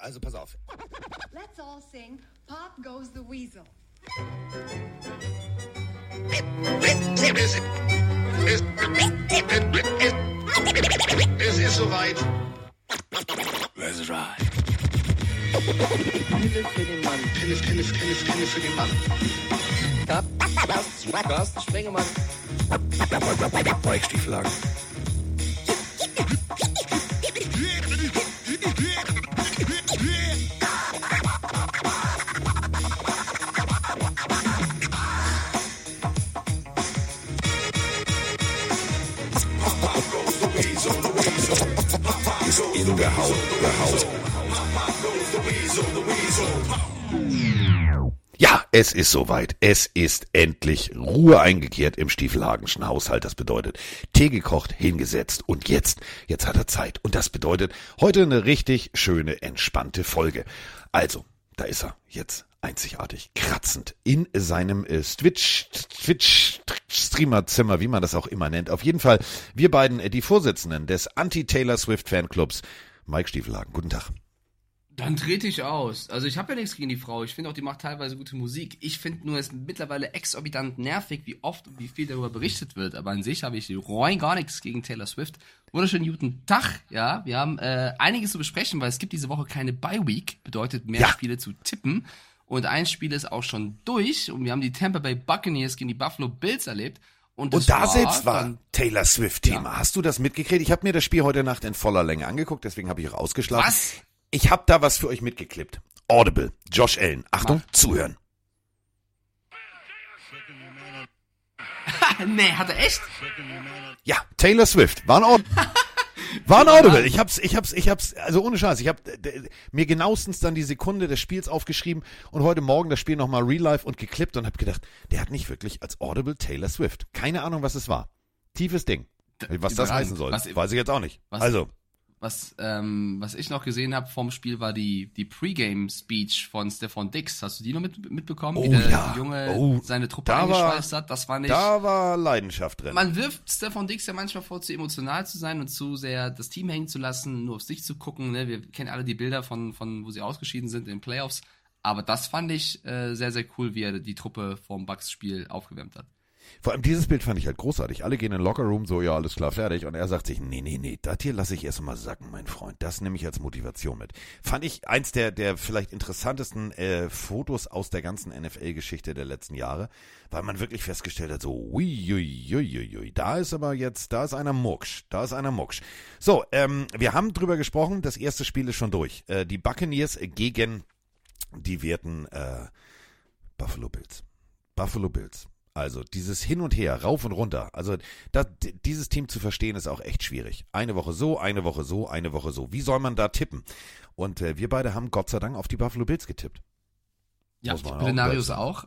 Also pass auf. Let's all sing Pop Goes the Weasel. Es ist soweit. Let's ride. Pille für den Mann. Pille, Pille, Pille, Pille für den Mann. Carsten, Carsten Spengemann. Weichstieflagen. In Ja, es ist soweit. Es ist endlich Ruhe eingekehrt im Stiefelhagenschen Haushalt. Das bedeutet, Tee gekocht, hingesetzt und jetzt, jetzt hat er Zeit. Und das bedeutet, heute eine richtig schöne, entspannte Folge. Also, da ist er jetzt einzigartig kratzend in seinem äh, Twitch Twitch Streamerzimmer, wie man das auch immer nennt. Auf jeden Fall wir beiden äh, die Vorsitzenden des Anti Taylor Swift Fanclubs Mike Stiefelhagen. Guten Tag. Dann trete ich aus. Also ich habe ja nichts gegen die Frau. Ich finde auch, die macht teilweise gute Musik. Ich finde nur, es ist mittlerweile exorbitant nervig, wie oft und wie viel darüber berichtet wird. Aber an sich habe ich rein gar nichts gegen Taylor Swift. Wunderschönen guten Tag. Ja, wir haben äh, einiges zu besprechen, weil es gibt diese Woche keine Bye-Week. Bedeutet mehr Ja. Spiele zu tippen. Und ein Spiel ist auch schon durch. Und wir haben die Tampa Bay Buccaneers gegen die Buffalo Bills erlebt. Und, Und da war selbst war dann- Taylor Swift Thema. Ja. Hast du das mitgekriegt? Ich habe mir das Spiel heute Nacht in voller Länge angeguckt, deswegen habe ich auch ausgeschlafen. Was? Ich habe da was für euch mitgeklippt. Audible, Josh Allen. Achtung, zuhören. nee, hat er echt? Ja, Taylor Swift. War ein Audible. War ein Audible. Ich hab's, ich hab's, ich hab's, also ohne Scheiß, ich hab mir genauestens dann die Sekunde des Spiels aufgeschrieben und heute Morgen das Spiel nochmal real life und geklippt und hab gedacht, der hat nicht wirklich als Audible Taylor Swift. Keine Ahnung, was es war. Tiefes Ding. Was das heißen soll, Was- weiß ich jetzt auch nicht. was- Also, Was, ähm, was ich noch gesehen habe vom Spiel war die, die Pre-Game-Speech von Stefan Dix. Hast du die noch mit, mitbekommen? wie Oh der ja. Junge Oh, seine Truppe da war- eingeschweißt hat? Das war nicht. da war Leidenschaft drin. man wirft Stefan Dix ja manchmal vor, zu emotional zu sein und zu sehr das Team hängen zu lassen, nur auf sich zu gucken. Ne? Wir kennen alle die Bilder von, von wo sie ausgeschieden sind in den Playoffs. Aber das fand ich äh, sehr, sehr cool, wie er die Truppe vom Bucks-Spiel aufgewärmt hat. Vor allem dieses Bild fand ich halt großartig. Alle gehen in den Lockerroom, so, ja, alles klar, fertig. Und er sagt sich, nee, nee, nee, das hier lasse ich erst mal sacken, mein Freund. Das nehme ich als Motivation mit. Fand ich eins der, der vielleicht interessantesten äh, Fotos aus der ganzen NFL-Geschichte der letzten Jahre, weil man wirklich festgestellt hat, so, ui, ui, ui, ui, da ist aber jetzt, da ist einer Mucksch, da ist einer Mucksch. So, ähm, wir haben drüber gesprochen, das erste Spiel ist schon durch. Äh, die Buccaneers gegen die werten äh, Buffalo Bills. Buffalo Bills. Also dieses Hin und Her, rauf und runter. Also das, dieses Team zu verstehen ist auch echt schwierig. Eine Woche so, eine Woche so, eine Woche so. Wie soll man da tippen? Und äh, wir beide haben Gott sei Dank auf die Buffalo Bills getippt. Ja, auch Plenarius sagen. auch.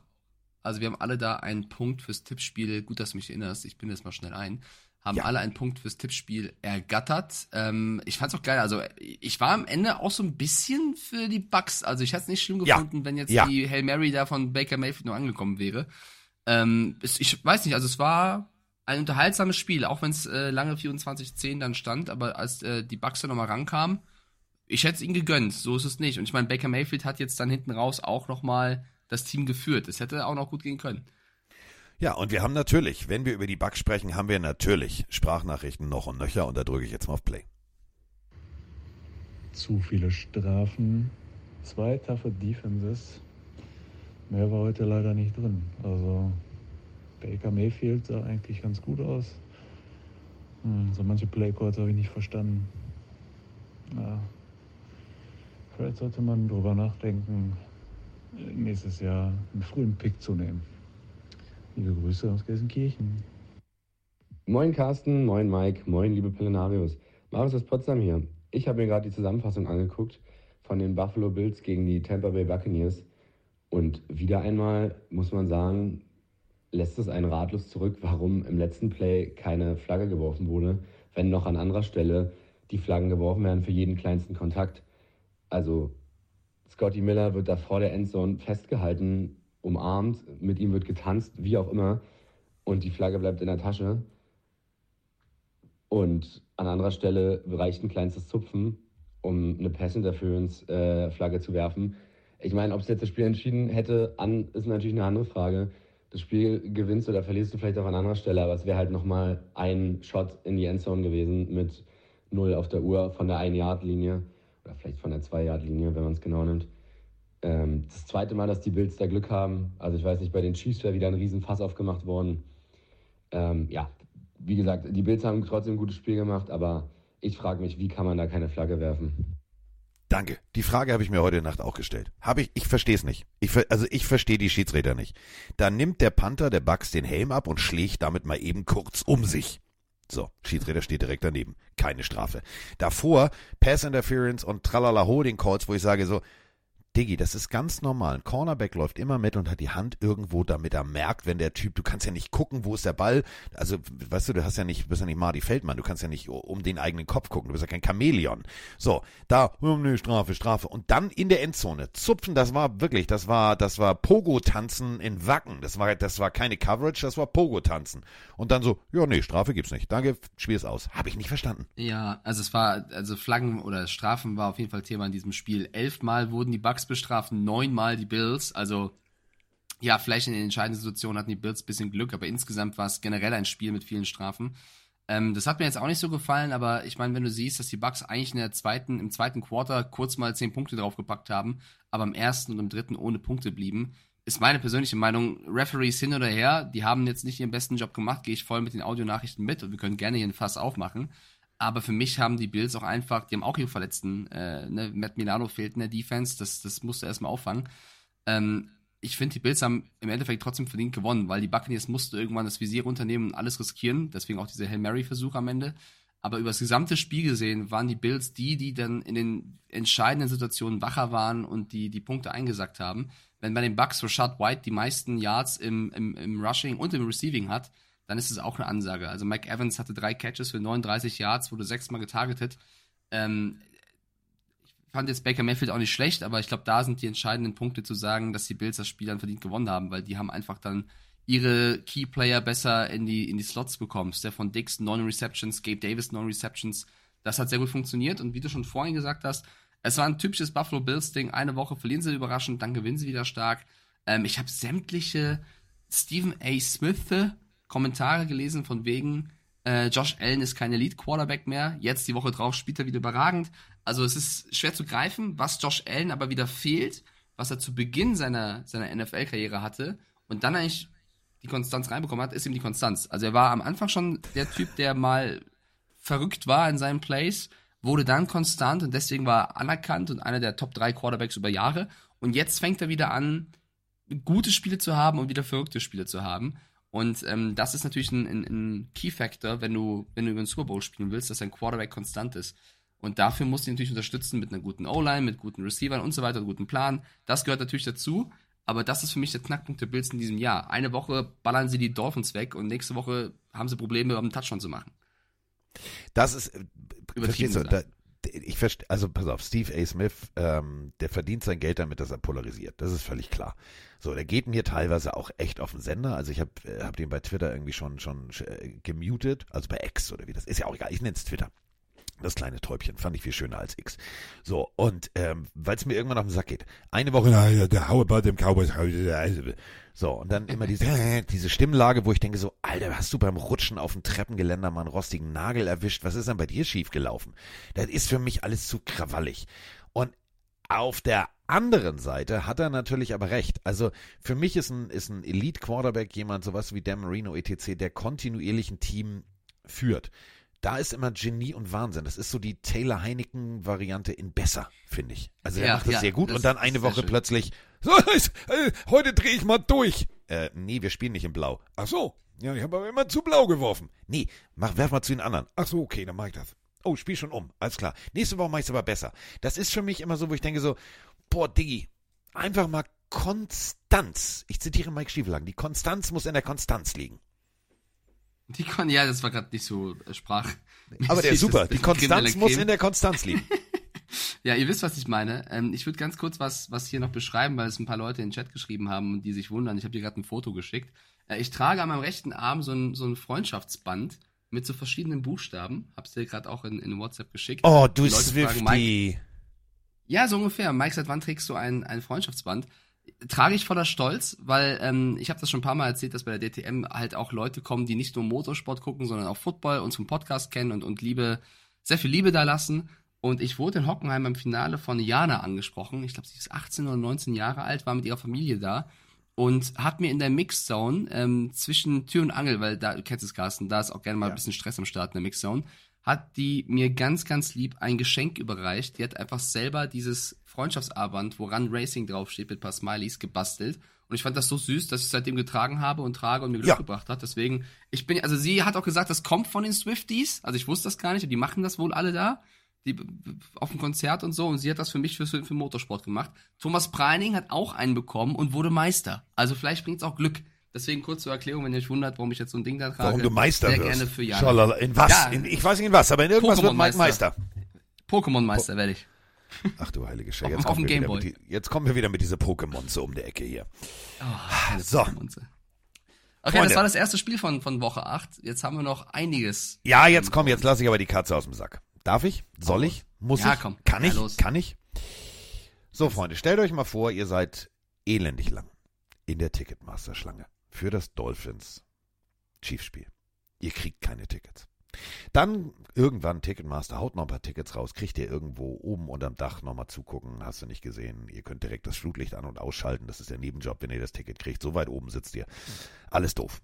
Also wir haben alle da einen Punkt fürs Tippspiel. Gut, dass du mich erinnerst. Ich bin jetzt mal schnell ein. Haben Ja. alle einen Punkt fürs Tippspiel ergattert. Ähm, ich fand's auch geil. Also ich war am Ende auch so ein bisschen für die Bucks. Also ich hätte es nicht schlimm Ja. gefunden, wenn jetzt Ja. die Hail Mary da von Baker Mayfield nur angekommen wäre. Ähm, es, ich weiß nicht, also es war ein unterhaltsames Spiel, auch wenn es äh, lange 24-10 dann stand, aber als äh, die Bucks dann nochmal rankamen, ich hätte es ihnen gegönnt, so ist es nicht. Und ich meine, Baker Mayfield hat jetzt dann hinten raus auch nochmal das Team geführt. Es hätte auch noch gut gehen können. Ja, und wir haben natürlich, wenn wir über die Bugs sprechen, haben wir natürlich Sprachnachrichten noch und nöcher und da drücke ich jetzt mal auf Play. zu viele Strafen, zwei taffe Defenses. Mehr war heute leider nicht drin. Also Baker Mayfield sah eigentlich ganz gut aus. Hm, so manche Playcalls habe ich nicht verstanden. Ja. Vielleicht sollte man drüber nachdenken, nächstes Jahr einen frühen Pick zu nehmen. Liebe Grüße aus Gelsenkirchen. Moin Carsten, moin Mike, moin liebe Pelenarius. Marius aus Potsdam hier. Ich habe mir gerade die Zusammenfassung angeguckt von den Buffalo Bills gegen die Tampa Bay Buccaneers. Und wieder einmal muss man sagen, lässt es einen ratlos zurück, warum im letzten Play keine Flagge geworfen wurde, wenn noch an anderer Stelle die Flaggen geworfen werden für jeden kleinsten Kontakt. Also Scotty Miller wird da vor der Endzone festgehalten, umarmt, mit ihm wird getanzt, wie auch immer, und die Flagge bleibt in der Tasche. Und an anderer Stelle reicht ein kleinstes Zupfen um eine Pass-Interference-Flagge äh, zu werfen. Ich meine, ob es jetzt das Spiel entschieden hätte, an, ist natürlich eine andere Frage. Das Spiel gewinnst oder verlierst du vielleicht auch an anderer Stelle, aber es wäre halt nochmal ein Shot in die Endzone gewesen mit null auf der Uhr von der 1-Yard-Linie oder vielleicht von der 2-Yard-Linie, wenn man es genau nimmt. Ähm, das zweite Mal, dass die Bills da Glück haben. Also ich weiß nicht, bei den Chiefs wäre wieder ein Riesenfass aufgemacht worden. Ähm, ja, wie gesagt, die Bills haben trotzdem ein gutes Spiel gemacht, aber ich frage mich, wie kann man da keine Flagge werfen? Danke. Die Frage habe ich mir heute Nacht auch gestellt. Habe ich, ich verstehe es nicht. Ich, also ich verstehe die Schiedsrichter nicht. Da nimmt der Panther der Bucks den Helm ab und schlägt damit mal eben kurz um sich. So, Schiedsrichter steht direkt daneben. Keine Strafe. Davor Pass Interference und Tralala Holding Calls, wo ich sage so, Diggi, das ist ganz normal. Ein Cornerback läuft immer mit und hat die Hand irgendwo, damit er merkt, wenn der Typ, du kannst ja nicht gucken, wo ist der Ball. Also, weißt du, du hast ja nicht, bist ja nicht Marty Feldmann, du kannst ja nicht um den eigenen Kopf gucken, du bist ja kein Chamäleon. So, da, oh, nee, Strafe, Strafe. Und dann in der Endzone zupfen, das war wirklich, das war, das war Pogo-Tanzen in Wacken. Das war, das war keine Coverage, das war Pogo-Tanzen. Und dann so, ja, nee, Strafe gibt's nicht. Danke, spiel es aus. Habe ich nicht verstanden. Ja, also es war, also Flaggen oder Strafen war auf jeden Fall Thema in diesem Spiel. Elfmal wurden die Bugs Bucks bestrafen neunmal die Bills. Also ja, vielleicht in den entscheidenden Situationen hatten die Bills ein bisschen Glück, aber insgesamt war es generell ein Spiel mit vielen Strafen. Ähm, das hat mir jetzt auch nicht so gefallen, aber ich meine, wenn du siehst, dass die Bucks eigentlich in der zweiten, im zweiten Quarter kurz mal zehn Punkte draufgepackt haben, aber im ersten und im dritten ohne Punkte blieben, ist meine persönliche Meinung, Referees hin oder her, die haben jetzt nicht ihren besten Job gemacht, gehe ich voll mit den Audionachrichten mit und wir können gerne hier ein Fass aufmachen. Aber für mich haben die Bills auch einfach, die haben auch ihre Verletzten. Äh, ne? Matt Milano fehlt in der Defense, das, das musste erstmal auffangen. Ähm, ich finde, die Bills haben im Endeffekt trotzdem verdient gewonnen, weil die Buccaneers mussten irgendwann das Visier runternehmen und alles riskieren. Deswegen auch dieser Hail Mary-Versuch am Ende. Aber über das gesamte Spiel gesehen waren die Bills die, die dann in den entscheidenden Situationen wacher waren und die die Punkte eingesackt haben. Wenn bei den Bucks Rashad White die meisten Yards im, im, im Rushing und im Receiving hat, dann ist es auch eine Ansage. Also Mike Evans hatte drei Catches für 39 Yards, wurde sechsmal getargetet. Ähm, ich fand jetzt Baker Mayfield auch nicht schlecht, aber ich glaube, da sind die entscheidenden Punkte zu sagen, dass die Bills das Spiel dann verdient gewonnen haben, weil die haben einfach dann ihre Key Player besser in die, in die Slots bekommen. Stefan Dix, non Receptions, Gabe Davis, non Receptions. Das hat sehr gut funktioniert und wie du schon vorhin gesagt hast, es war ein typisches Buffalo Bills Ding. Eine Woche verlieren sie überraschend, dann gewinnen sie wieder stark. Ähm, ich habe sämtliche Stephen A. Smith Kommentare gelesen von wegen, äh, Josh Allen ist kein Elite-Quarterback mehr. Jetzt die Woche drauf spielt er wieder überragend. Also es ist schwer zu greifen, was Josh Allen aber wieder fehlt, was er zu Beginn seiner, seiner NFL-Karriere hatte und dann eigentlich die Konstanz reinbekommen hat, ist ihm die Konstanz. Also er war am Anfang schon der Typ, der mal verrückt war in seinen Plays, wurde dann konstant und deswegen war er anerkannt und einer der Top 3 Quarterbacks über Jahre. Und jetzt fängt er wieder an, gute Spiele zu haben und wieder verrückte Spiele zu haben. Und ähm, das ist natürlich ein, ein, ein Key-Factor, wenn du, wenn du über den Super Bowl spielen willst, dass dein Quarterback konstant ist. Und dafür musst du ihn natürlich unterstützen mit einer guten O-Line, mit guten Receivern und so weiter, einem guten Plan. Das gehört natürlich dazu. Aber das ist für mich der Knackpunkt der Bills in diesem Jahr. Eine Woche ballern sie die Dolphins weg und nächste Woche haben sie Probleme, um einen Touchdown zu machen. Das ist äh, übertrieben. Da, ich verstehe, also pass auf, Steve A. Smith, ähm, der verdient sein Geld damit, dass er polarisiert. Das ist völlig klar. So, der geht mir teilweise auch echt auf den Sender. Also ich habe äh, hab den bei Twitter irgendwie schon schon äh, gemutet, also bei X oder wie das ist ja auch egal. Ich nenne es Twitter. Das kleine Täubchen fand ich viel schöner als X. So, und ähm, weil es mir irgendwann auf den Sack geht. Eine Woche, How about them Cowboys? So, und dann immer diese, diese Stimmlage, wo ich denke so, Alter, hast du beim Rutschen auf dem Treppengeländer mal einen rostigen Nagel erwischt? Was ist denn bei dir schiefgelaufen? Das ist für mich alles zu krawallig. Und auf der anderen Seite hat er natürlich aber recht. Also für mich ist ein, ist ein Elite-Quarterback jemand, sowas wie Dan Marino etc., der kontinuierlich ein Team führt da ist immer Genie und Wahnsinn. Das ist so die Taylor Heineken-Variante in besser, finde ich. Also er ja, macht das ja, sehr gut das und dann eine Woche plötzlich, so, äh, heute drehe ich mal durch. Äh, nee, wir spielen nicht in Blau. Ach so, ja, ich habe aber immer zu Blau geworfen. Nee, mach, werf mal zu den anderen. Ach so, okay, dann mach ich das. Oh, spiel schon um, alles klar. Nächste Woche mach ich's aber besser. Das ist für mich immer so, wo ich denke so, boah, Diggi, einfach mal Konstanz. Ich zitiere Mike Stiefelhagen, die Konstanz muss in der Konstanz liegen. Die Kon ja, das war gerade nicht so äh, Sprach. Aber der ist super. Die Konstanz muss in der Konstanz liegen. ja, ihr wisst, was ich meine. Ähm, ich würde ganz kurz was, was hier noch beschreiben, weil es ein paar Leute in den Chat geschrieben haben und die sich wundern. Ich habe dir gerade ein Foto geschickt. Äh, ich trage an meinem rechten Arm so ein, so ein Freundschaftsband mit so verschiedenen Buchstaben. Hab's dir gerade auch in, in WhatsApp geschickt. Oh, du Swifty. ja, so ungefähr. Mike, seit wann trägst du ein, ein Freundschaftsband? Trage ich voller Stolz, weil ähm, ich habe das schon ein paar Mal erzählt, dass bei der DTM halt auch Leute kommen, die nicht nur Motorsport gucken, sondern auch Football, unseren Podcast kennen und, und Liebe, sehr viel Liebe da lassen. Und ich wurde in Hockenheim beim Finale von Jana angesprochen. Ich glaube, sie ist 18 oder 19 Jahre alt, war mit ihrer Familie da und hat mir in der Mixzone ähm, zwischen Tür und Angel, weil da, du kennst es, Carsten, da ist auch gerne mal ein bisschen Stress am Start in der Mixzone, hat die mir ganz, ganz lieb ein Geschenk überreicht. Die hat einfach selber dieses Freundschaftsarmband, woran Racing draufsteht, mit ein paar Smileys gebastelt. Und ich fand das so süß, dass ich es seitdem getragen habe und trage und mir Glück Ja. gebracht hat. Deswegen, ich bin, also sie hat auch gesagt, das kommt von den Swifties. Also ich wusste das gar nicht und die machen das wohl alle da. Die auf dem Konzert und so. Und sie hat das für mich für, für, Motorsport gemacht. Thomas Preining hat auch einen bekommen und wurde Meister. Also vielleicht bringt's auch Glück. Deswegen kurz zur Erklärung, wenn ihr euch wundert, warum ich jetzt so ein Ding da trage. Warum du Meister Sehr wirst. gerne für Jan. Schalala. In was? Ja. In, ich weiß nicht in was, aber in irgendwas wird Meister. Pokémon Pokémon-Meister werde ich. Ach du heilige Scheiße. Auf- Jetzt, auf kommen dem wir wieder die- jetzt kommen wir wieder mit diese Pokémon so um die Ecke hier. Keine So. Okay, Freunde. das war das erste Spiel von, von Woche 8. Jetzt haben wir noch einiges. Ja, jetzt komm, jetzt lasse ich aber die Katze aus dem Sack. Darf ich? Soll ich? Muss Ja, ich? komm. Kann Ja, ich? los. Kann ich? So, Freunde, stellt euch mal vor, ihr seid elendig lang in der Ticketmaster-Schlange für das Dolphins Chiefs-Spiel. Ihr kriegt keine Tickets. Dann irgendwann Ticketmaster haut noch ein paar Tickets raus, kriegt ihr irgendwo oben unterm Dach nochmal zugucken, hast du nicht gesehen. Ihr könnt direkt das Flutlicht an- und ausschalten, das ist der Nebenjob, wenn ihr das Ticket kriegt. So weit oben sitzt ihr. Alles doof.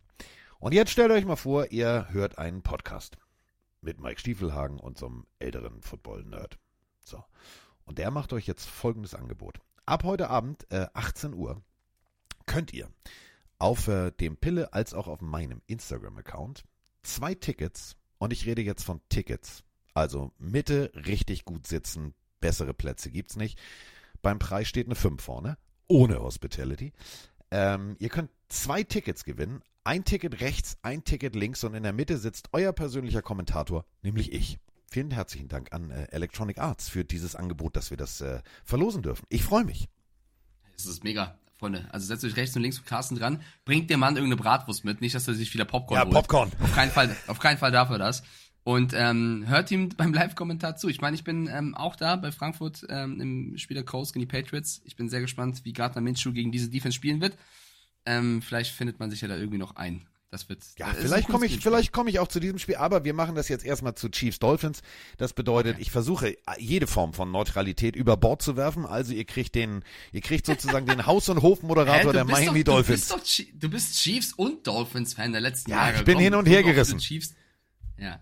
Und jetzt stellt euch mal vor, ihr hört einen Podcast mit Mike Stiefelhagen und so einem älteren Football-Nerd. So. Und der macht euch jetzt folgendes Angebot. Ab heute Abend, äh, 18 Uhr, könnt ihr auf äh, dem Pille als auch auf meinem Instagram-Account zwei Tickets, und ich rede jetzt von Tickets, also Mitte richtig gut sitzen, bessere Plätze gibt's nicht. Beim Preis steht eine 5 vorne, ohne Hospitality. Ähm, ihr könnt zwei Tickets gewinnen. Ein Ticket rechts, ein Ticket links und in der Mitte sitzt euer persönlicher Kommentator, nämlich ich. Vielen herzlichen Dank an äh, Electronic Arts für dieses Angebot, dass wir das äh, verlosen dürfen. Ich freue mich. Das ist mega, Freunde. Also setzt euch rechts und links mit Carsten dran. Bringt dem Mann irgendeine Bratwurst mit. Nicht, dass er sich wieder Popcorn Ja, holt. Popcorn. Auf keinen Fall, auf keinen Fall darf er das. Und ähm, hört ihm beim Live-Kommentar zu. Ich meine, ich bin ähm, auch da bei Frankfurt ähm, im Spiel der Coast gegen die Patriots. Ich bin sehr gespannt, wie Gardner Minshew gegen diese Defense spielen wird. Ähm, vielleicht findet man sich ja da irgendwie noch ein. Das wird. Ja, das vielleicht komme ich, vielleicht komme ich auch zu diesem Spiel, aber wir machen das jetzt erstmal zu Chiefs Dolphins. Das bedeutet, ich versuche jede Form von Neutralität über Bord zu werfen. Also ihr kriegt den, ihr kriegt sozusagen den Haus- und Hofmoderator der Miami doch, Dolphins. Du bist, doch, du bist Chiefs und Dolphins-Fan der letzten Ja, Jahre. ich bin Komm, hin und her gerissen. Chiefs. Ja.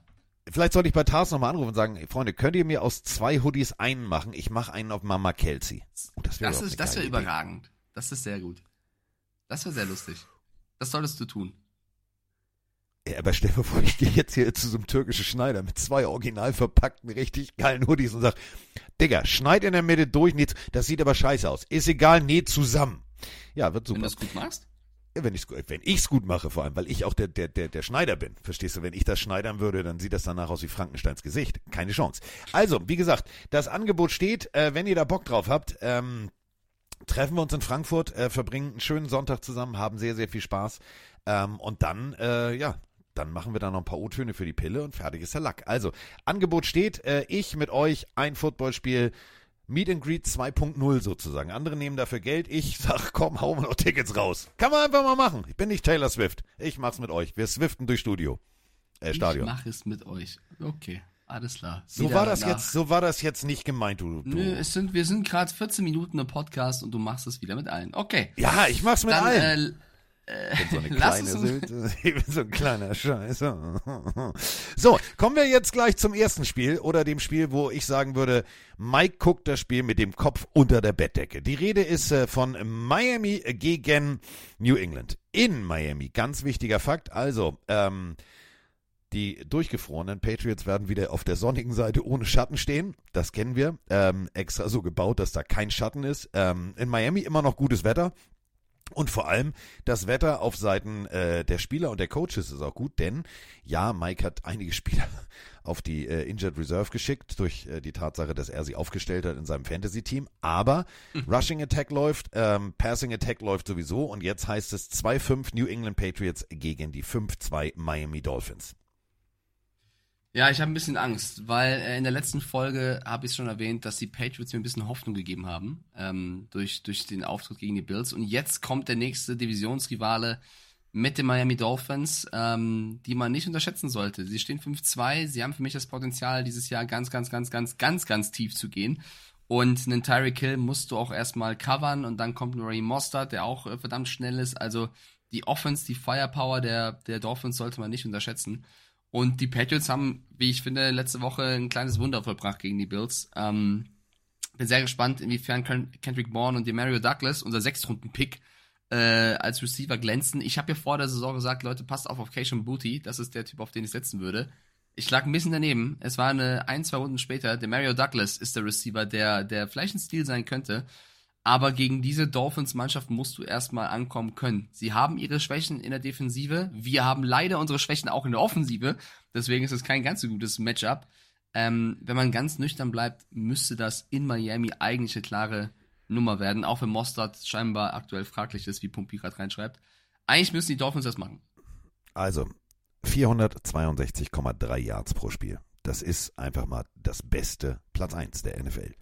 Vielleicht sollte ich bei Tars nochmal anrufen und sagen, Freunde, könnt ihr mir aus zwei Hoodies einen machen? Ich mache einen auf Mama Kelsey. Oh, das wäre Das ist, das wäre überragend. Das ist sehr gut. Das wäre sehr lustig. Das solltest du tun. Ja, aber stell dir vor, ich gehe jetzt hier zu so einem türkischen Schneider mit zwei original verpackten, richtig geilen Hoodies und sag, Digga, schneid in der Mitte durch, näht, das sieht aber scheiße aus. Ist egal, näht zusammen. Ja, wird Wenn super. du es gut machst. Ja, wenn ich's, wenn ich's gut mache, vor allem, weil ich auch der, der, der, der Schneider bin. Verstehst du? Wenn ich das schneidern würde, dann sieht das danach aus wie Frankensteins Gesicht. Keine Chance. Also, wie gesagt, das Angebot steht, äh, wenn ihr da Bock drauf habt, ähm, treffen wir uns in Frankfurt, äh, verbringen einen schönen Sonntag zusammen, haben sehr, sehr viel Spaß. Ähm, und dann, äh, ja, dann machen wir da noch ein paar O-Töne für die Pille und fertig ist der Lack. Also, Angebot steht, äh, ich mit euch, ein Footballspiel, Meet and Greet 2.0 sozusagen. Andere nehmen dafür Geld. Ich sag, komm, hauen wir noch Tickets raus. Kann man einfach mal machen. Ich bin nicht Taylor Swift. Ich mach's mit euch. Wir swiften durch Studio. Äh, Stadion. Ich mache es mit euch. Okay, alles klar. So Wieder war das nach- jetzt, so war das jetzt nicht gemeint, du. du. Nö, es sind, wir sind gerade 14 Minuten im Podcast und du machst es wieder mit allen. Okay. ja, ich mach's mit Dann allen. äh, Ich bin so eine lass kleine. Ich bin so ein kleiner Scheiße. So, kommen wir jetzt gleich zum ersten Spiel oder dem Spiel, wo ich sagen würde, Mike guckt das Spiel mit dem Kopf unter der Bettdecke. Die Rede ist äh, von Miami gegen New England. In Miami, ganz wichtiger Fakt. Also, ähm, die durchgefrorenen Patriots werden wieder auf der sonnigen Seite ohne Schatten stehen. Das kennen wir. Ähm, extra so gebaut, dass da kein Schatten ist. Ähm, in Miami immer noch gutes Wetter. Und vor allem das Wetter auf Seiten äh, der Spieler und der Coaches ist auch gut, denn ja, Mike hat einige Spieler auf die äh, Injured Reserve geschickt durch äh, die Tatsache, dass er sie aufgestellt hat in seinem Fantasy-Team. Aber Rushing Attack läuft, ähm, Passing Attack läuft sowieso und jetzt heißt es 2-5 New England Patriots gegen die 5-2 Miami Dolphins. Ja, ich habe ein bisschen Angst, weil äh, in der letzten Folge habe ich schon erwähnt, dass die Patriots mir ein bisschen Hoffnung gegeben haben ähm, durch, durch den Auftritt gegen die Bills. Und jetzt kommt der nächste Divisionsrivale mit den Miami Dolphins, ähm, die man nicht unterschätzen sollte. Sie stehen 5-2, sie haben für mich das Potenzial, dieses Jahr ganz, ganz, ganz, ganz, ganz, ganz tief zu gehen. Und einen Tyreek Hill musst du auch erstmal covern und dann kommt ein Ray Mostert, der auch äh, verdammt schnell ist. Also die Offense, die Firepower der, der Dolphins sollte man nicht unterschätzen. Und die Patriots haben, wie ich finde, letzte Woche ein kleines Wunder vollbracht gegen die Bills. Ähm, bin sehr gespannt, inwiefern Kendrick Bourne und Demario Douglas, unser Sechstrunden-Pick, äh, als Receiver glänzen. Ich habe ja vor der Saison gesagt, Leute, passt auf auf Cation Booty. Das ist der Typ, auf den ich setzen würde. Ich lag ein bisschen daneben. Es war eine ein, zwei Runden später. Demario Douglas ist der Receiver, der, der vielleicht ein Stil sein könnte. Aber gegen diese Dolphins-Mannschaft musst du erstmal ankommen können. Sie haben ihre Schwächen in der Defensive. Wir haben leider unsere Schwächen auch in der Offensive. Deswegen ist es kein ganz so gutes Matchup. Ähm, wenn man ganz nüchtern bleibt, müsste das in Miami eigentlich eine klare Nummer werden. Auch wenn Mostert scheinbar aktuell fraglich ist, wie Pumpi gerade reinschreibt. Eigentlich müssen die Dolphins das machen. Also, 462,3 Yards pro Spiel. Das ist einfach mal das beste Platz 1 der NFL.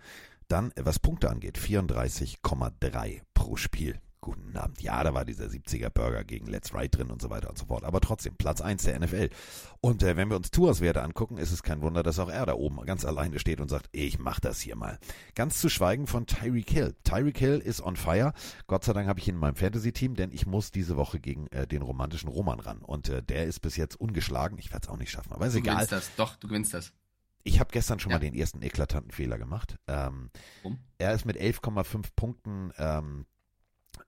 Dann, was Punkte angeht, 34,3 pro Spiel. Guten Abend. Ja, da war dieser 70er Burger gegen Let's Ride drin und so weiter und so fort. Aber trotzdem, Platz 1 der NFL. Und äh, wenn wir uns Tours Werte angucken, ist es kein Wunder, dass auch er da oben ganz alleine steht und sagt, ich mach das hier mal. Ganz zu schweigen von Tyreek Hill. Tyreek Hill ist on fire. Gott sei Dank habe ich ihn in meinem Fantasy-Team, denn ich muss diese Woche gegen äh, den romantischen Roman ran. Und äh, der ist bis jetzt ungeschlagen. Ich werde es auch nicht schaffen, aber ist Du egal. gewinnst das. Doch, du gewinnst das. Ich habe gestern schon Ja. mal den ersten eklatanten Fehler gemacht. Ähm, Warum? er ist mit 11,5 Punkten ähm, äh,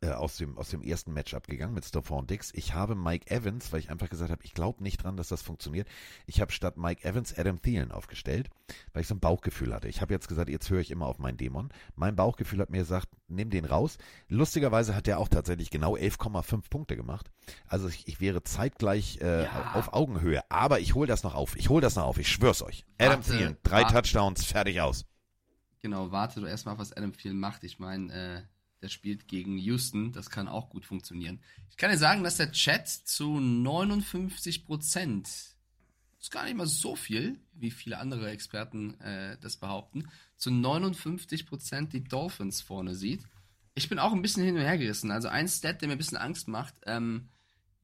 aus, dem, aus dem ersten Matchup gegangen mit Stephon Dix. Ich habe Mike Evans, weil ich einfach gesagt habe, ich glaube nicht dran, dass das funktioniert. Ich habe statt Mike Evans Adam Thielen aufgestellt, weil ich so ein Bauchgefühl hatte. Ich habe jetzt gesagt, jetzt höre ich immer auf meinen Dämon. Mein Bauchgefühl hat mir gesagt, nimm den raus. Lustigerweise hat der auch tatsächlich genau 11,5 Punkte gemacht. Also ich, ich wäre zeitgleich äh, Ja. auf Augenhöhe. Aber ich hole das noch auf. Ich hole das noch auf. Ich schwör's euch. Adam Warte, Thielen, drei warte. Touchdowns, fertig aus. Genau, warte du erstmal, was Adam Thielen macht. Ich meine, äh, der spielt gegen Houston, das kann auch gut funktionieren. Ich kann dir sagen, dass der Chat zu 59 Prozent, ist gar nicht mal so viel, wie viele andere Experten äh, das behaupten, zu 59 Prozent die Dolphins vorne sieht. Ich bin auch ein bisschen hin und her gerissen. Also ein Stat, der mir ein bisschen Angst macht, ähm,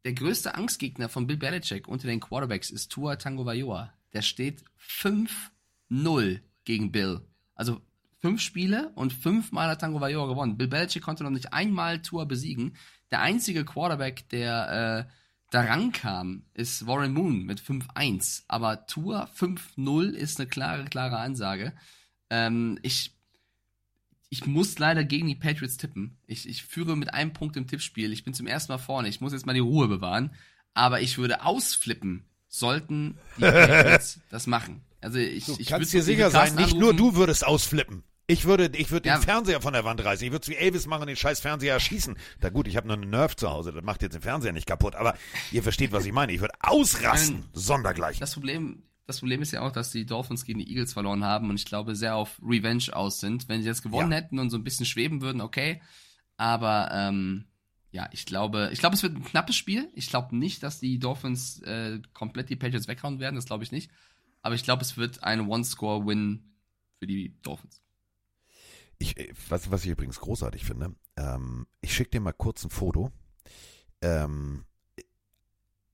der größte Angstgegner von Bill Belichick unter den Quarterbacks ist Tua Tagovailoa. Der steht 5-0 gegen Bill. Also fünf Spiele und fünfmal hat Tagovailoa gewonnen. Bill Belichick konnte noch nicht einmal Tua besiegen. Der einzige Quarterback, der äh, da rankam, ist Warren Moon mit 5-1. Aber Tua 5-0 ist eine klare, klare Ansage. Ähm, ich, ich muss leider gegen die Patriots tippen. Ich, ich führe mit einem Punkt im Tippspiel. Ich bin zum ersten Mal vorne. Ich muss jetzt mal die Ruhe bewahren. Aber ich würde ausflippen, sollten die Patriots das machen. Also ich, Du ich kannst dir ich sicher sein, nicht nur du würdest ausflippen. Ich würde, ich würde Ja. den Fernseher von der Wand reißen. Ich würde zu Elvis machen und den scheiß Fernseher erschießen. Da gut, ich habe nur einen Nerv zu Hause, das macht jetzt den Fernseher nicht kaputt. Aber ihr versteht, was ich meine. Ich würde ausrasten. Nein. Sondergleichen. Das Problem, das Problem ist ja auch, dass die Dolphins gegen die Eagles verloren haben und ich glaube sehr auf Revenge aus sind. Wenn sie jetzt gewonnen Ja. hätten und so ein bisschen schweben würden, okay. Aber ähm, ja, ich glaube, ich glaube, es wird ein knappes Spiel. Ich glaube nicht, dass die Dolphins äh, komplett die Patriots weghauen werden. Das glaube ich nicht. Aber ich glaube, es wird ein One-Score-Win für die Dolphins. Ich, äh, was, was ich übrigens großartig finde, ähm, ich schicke dir mal kurz ein Foto. Ähm,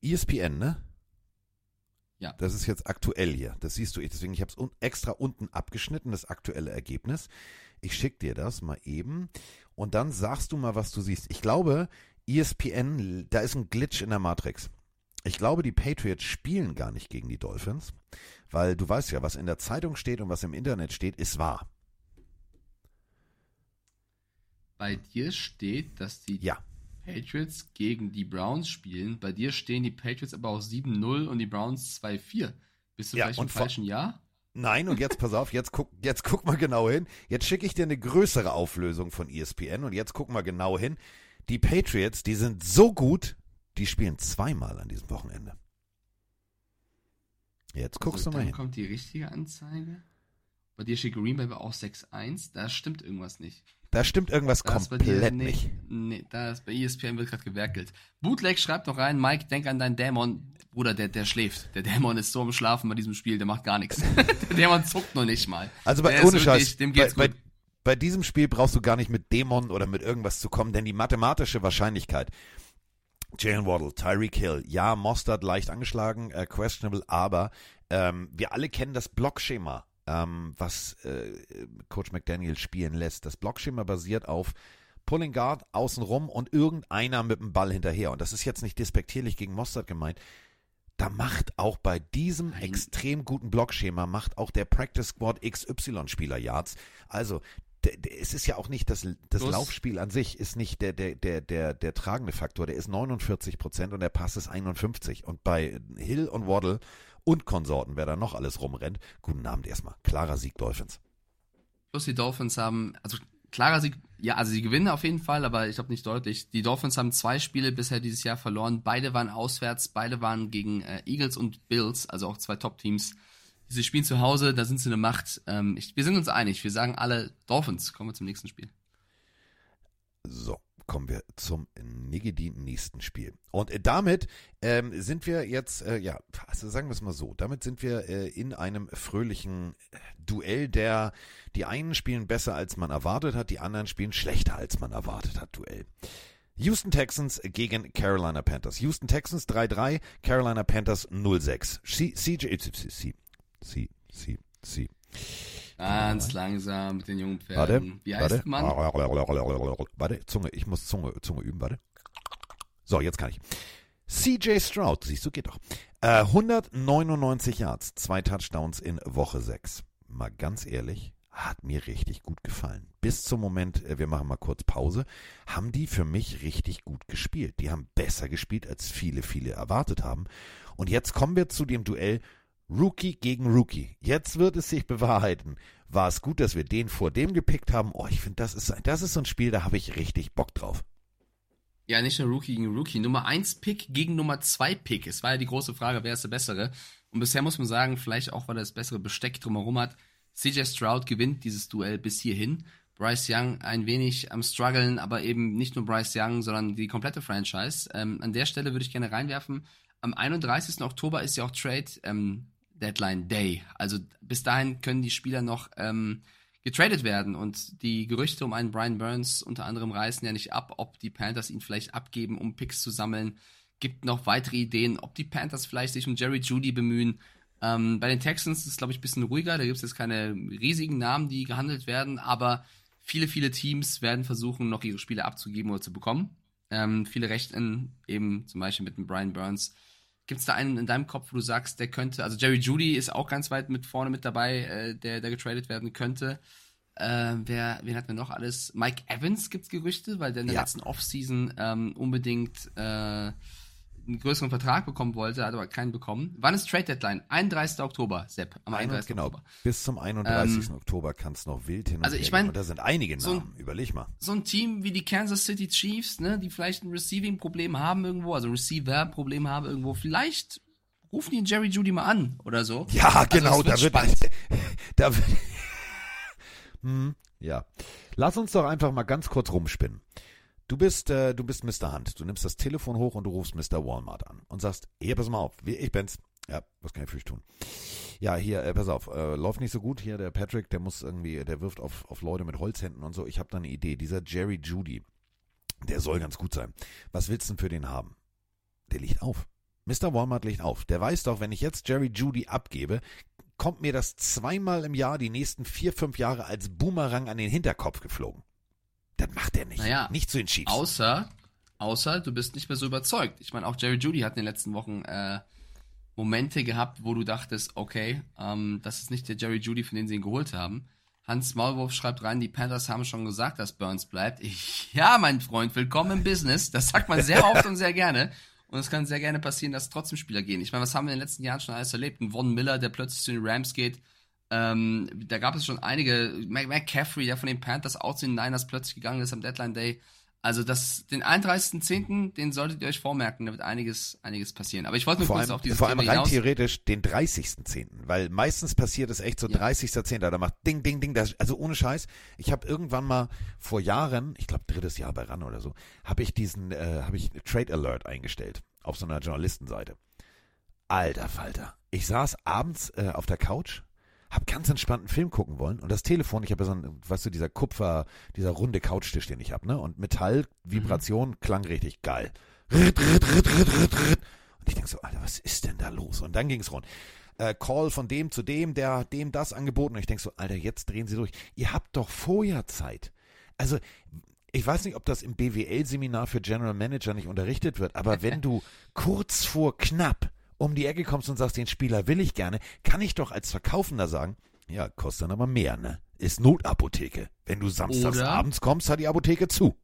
ESPN, ne? Ja. Das ist jetzt aktuell hier. Das siehst du. Ich, deswegen, ich habe es un extra unten abgeschnitten, das aktuelle Ergebnis. Ich schicke dir das mal eben. Und dann sagst du mal, was du siehst. Ich glaube, ESPN, da ist ein Glitch in der Matrix. Ich glaube, die Patriots spielen gar nicht gegen die Dolphins, weil du weißt ja, was in der Zeitung steht und was im Internet steht, ist wahr. Bei dir steht, dass die Ja. Patriots gegen die Browns spielen. Bei dir stehen die Patriots aber auch 7-0 und die Browns 2-4. Bist du Ja, vielleicht im falschen Jahr? Nein, und jetzt pass auf, jetzt guck, jetzt guck mal genau hin. Jetzt schicke ich dir eine größere Auflösung von ESPN und jetzt guck mal genau hin. Die Patriots, die sind so gut, die spielen zweimal an diesem Wochenende. Jetzt guckst Also, du mal dann hin. kommt die richtige Anzeige. Bei dir steht Green Bay aber auch 6-1. Da stimmt irgendwas nicht. Da stimmt irgendwas Da ist bei dir- komplett nee, nicht. Nee, da ist bei ESPN wird gerade gewerkelt. Bootleg schreibt noch rein, Mike, denk an deinen Dämon. Bruder, der, der schläft. Der Dämon ist so am Schlafen bei diesem Spiel, der macht gar nichts. der Dämon zuckt noch nicht mal. Also bei, Der ohne Scheiß, dem bei, geht's bei, gut. bei diesem Spiel brauchst du gar nicht mit Dämonen oder mit irgendwas zu kommen, denn die mathematische Wahrscheinlichkeit, Jalen Waddle, Tyreek Hill, ja, Mostert leicht angeschlagen, äh, questionable, aber ähm, wir alle kennen das Blockschema, ähm, was äh, Coach McDaniel spielen lässt. Das Blockschema basiert auf Pulling Guard außenrum und irgendeiner mit dem Ball hinterher. Und das ist jetzt nicht despektierlich gegen Mostert gemeint. Da macht auch bei diesem extrem guten Blockschema, macht auch der Practice Squad XY-Spieler Yards. Also, es ist ja auch nicht das, das Plus- Laufspiel an sich, ist nicht der, der, der, der, der tragende Faktor. Der ist 49 Prozent und der Pass ist 51. Und bei Hill und Waddle und Konsorten, wer da noch alles rumrennt, guten Abend erstmal. Klarer Sieg Dolphins. Plus die Dolphins haben, also klarer Sieg, ja, also sie gewinnen auf jeden Fall, aber ich glaube nicht deutlich. Die Dolphins haben zwei Spiele bisher dieses Jahr verloren. Beide waren auswärts, beide waren gegen äh, Eagles und Bills, also auch zwei Top-Teams. Sie spielen zu Hause, da sind sie eine Macht. Ähm, ich, wir sind uns einig, wir sagen alle Dolphins. Kommen wir zum nächsten Spiel. So, kommen wir zum Nigedi nächsten Spiel. Und äh, damit ähm, sind wir jetzt, äh, ja, also sagen wir es mal so, damit sind wir äh, in einem fröhlichen äh, Duell, der die einen spielen besser als man erwartet hat, die anderen spielen schlechter als man erwartet hat, Duell. Houston Texans gegen Carolina Panthers. Houston Texans 3-3, Carolina Panthers 0-6. C- CJ, C, C, C, C, C. Ganz langsam mit den jungen Pferden. Warte, Wie heißt warte. Mann? Warte, Zunge, ich muss Zunge, Zunge üben, warte. So, jetzt kann ich. CJ Stroud, siehst du, geht doch. Äh, 199 Yards, zwei Touchdowns in Woche 6. Mal ganz ehrlich, hat mir richtig gut gefallen. Bis zum Moment, äh, wir machen mal kurz Pause, haben die für mich richtig gut gespielt. Die haben besser gespielt, als viele, viele erwartet haben. Und jetzt kommen wir zu dem Duell Rookie gegen Rookie. Jetzt wird es sich bewahrheiten. War es gut, dass wir den vor dem gepickt haben? Oh, ich finde, das ist, das ist so ein Spiel, da habe ich richtig Bock drauf. Ja, nicht nur Rookie gegen Rookie. Nummer 1 Pick gegen Nummer 2 Pick. Es war ja die große Frage, wer ist der Bessere? Und bisher muss man sagen, vielleicht auch, weil er das bessere Besteck drumherum hat, CJ Stroud gewinnt dieses Duell bis hierhin. Bryce Young ein wenig am struggeln, aber eben nicht nur Bryce Young, sondern die komplette Franchise. Ähm, an der Stelle würde ich gerne reinwerfen. Am 31. Oktober ist ja auch Trade ähm, Deadline Day. Also bis dahin können die Spieler noch ähm, getradet werden und die Gerüchte um einen Brian Burns unter anderem reißen ja nicht ab, ob die Panthers ihn vielleicht abgeben, um Picks zu sammeln. Gibt noch weitere Ideen, ob die Panthers vielleicht sich um Jerry Judy bemühen. Ähm, bei den Texans ist es, glaube ich, ein bisschen ruhiger. Da gibt es jetzt keine riesigen Namen, die gehandelt werden, aber viele, viele Teams werden versuchen, noch ihre Spiele abzugeben oder zu bekommen. Ähm, viele Rechten, eben zum Beispiel mit dem Brian Burns. Gibt es da einen in deinem Kopf, wo du sagst, der könnte, also Jerry Judy ist auch ganz weit mit vorne mit dabei, äh, der, der getradet werden könnte. Äh, wer, wen hat man noch alles? Mike Evans gibt's Gerüchte, weil der in der Ja. letzten Offseason ähm, unbedingt äh, einen größeren Vertrag bekommen wollte, hat aber keinen bekommen. Wann ist Trade Deadline? 31. Oktober, Sepp. Am 31. genau, Oktober. bis zum 31. Oktober kann es noch wild hin und also ich mein, Und da sind einige so Namen, überleg mal. so ein Team wie die Kansas City Chiefs, ne, die vielleicht ein Receiving-Problem haben irgendwo, also Receiver-Problem haben irgendwo, vielleicht rufen die Jerry Judy mal an oder so. Ja, Also genau, da wird, spannend. da wird hm, ja. Lass uns doch einfach mal ganz kurz rumspinnen. Du bist, äh, du bist Mr. Hunt. Du nimmst das Telefon hoch und du rufst Mr. Walmart an und sagst, hier, pass mal auf, ich bin's. Ja, was kann ich für dich tun? Ja, hier, äh, pass auf, äh, läuft nicht so gut. Hier, der Patrick, der muss irgendwie, der wirft auf, auf Leute mit Holzhänden und so. Ich habe da eine Idee. Dieser Jerry Judy, der soll ganz gut sein. Was willst du denn für den haben? Der liegt auf. Mr. Walmart legt auf. Der weiß doch, wenn ich jetzt Jerry Judy abgebe, kommt mir das zweimal im Jahr die nächsten vier, fünf Jahre als Boomerang an den Hinterkopf geflogen. Das macht er nicht. Naja, nicht zu den Chiefs. Außer, außer du bist nicht mehr so überzeugt. Ich meine, auch Jerry Judy hat in den letzten Wochen äh, Momente gehabt, wo du dachtest, okay, ähm, das ist nicht der Jerry Judy, von den sie ihn geholt haben. Hans Maulwurf schreibt rein, die Panthers haben schon gesagt, dass Burns bleibt. Ich, ja, mein Freund, willkommen im Business. Das sagt man sehr oft und sehr gerne. Und es kann sehr gerne passieren, dass trotzdem Spieler gehen. Ich meine, was haben wir in den letzten Jahren schon alles erlebt? Ein Von Miller, der plötzlich zu den Rams geht. Ähm, da gab es schon einige, Mac- McCaffrey, der von den Panthers auch zu den Niners plötzlich gegangen ist am Deadline Day. Also das, den 31.10., den solltet ihr euch vormerken, da wird einiges, einiges passieren. Aber ich wollte nur Vor kurz allem, auf dieses vor allem Thema rein hinaus. theoretisch den 30.10., weil meistens passiert es echt so Ja. 30.10., da macht Ding, Ding, Ding, das, also ohne Scheiß. Ich habe irgendwann mal vor Jahren, ich glaube drittes Jahr bei RAN oder so, habe ich diesen, äh, habe ich Trade Alert eingestellt auf so einer Journalistenseite. Alter Falter, ich saß abends äh, auf der Couch, hab ganz entspannt einen Film gucken wollen und das Telefon, ich habe ja so ein, weißt du, dieser Kupfer, dieser runde Couchtisch, den ich hab, ne? Und Metall, Vibration, klang richtig geil. Ritt, ritt, ritt, ritt, ritt, ritt. Und ich denk so, Alter, was ist denn da los? Und dann ging's rund. Äh, Call von dem zu dem, der dem das angeboten. Und ich denk so, Alter, jetzt drehen sie durch. Ihr habt doch vorher Zeit. Also, ich weiß nicht, ob das im BWL-Seminar für General Manager nicht unterrichtet wird, aber wenn du kurz vor knapp um die Ecke kommst und sagst, den Spieler will ich gerne, kann ich doch als Verkaufender sagen, ja, kostet dann aber mehr, ne? Ist Notapotheke. Wenn du samstags Oder- abends kommst, hat die Apotheke zu.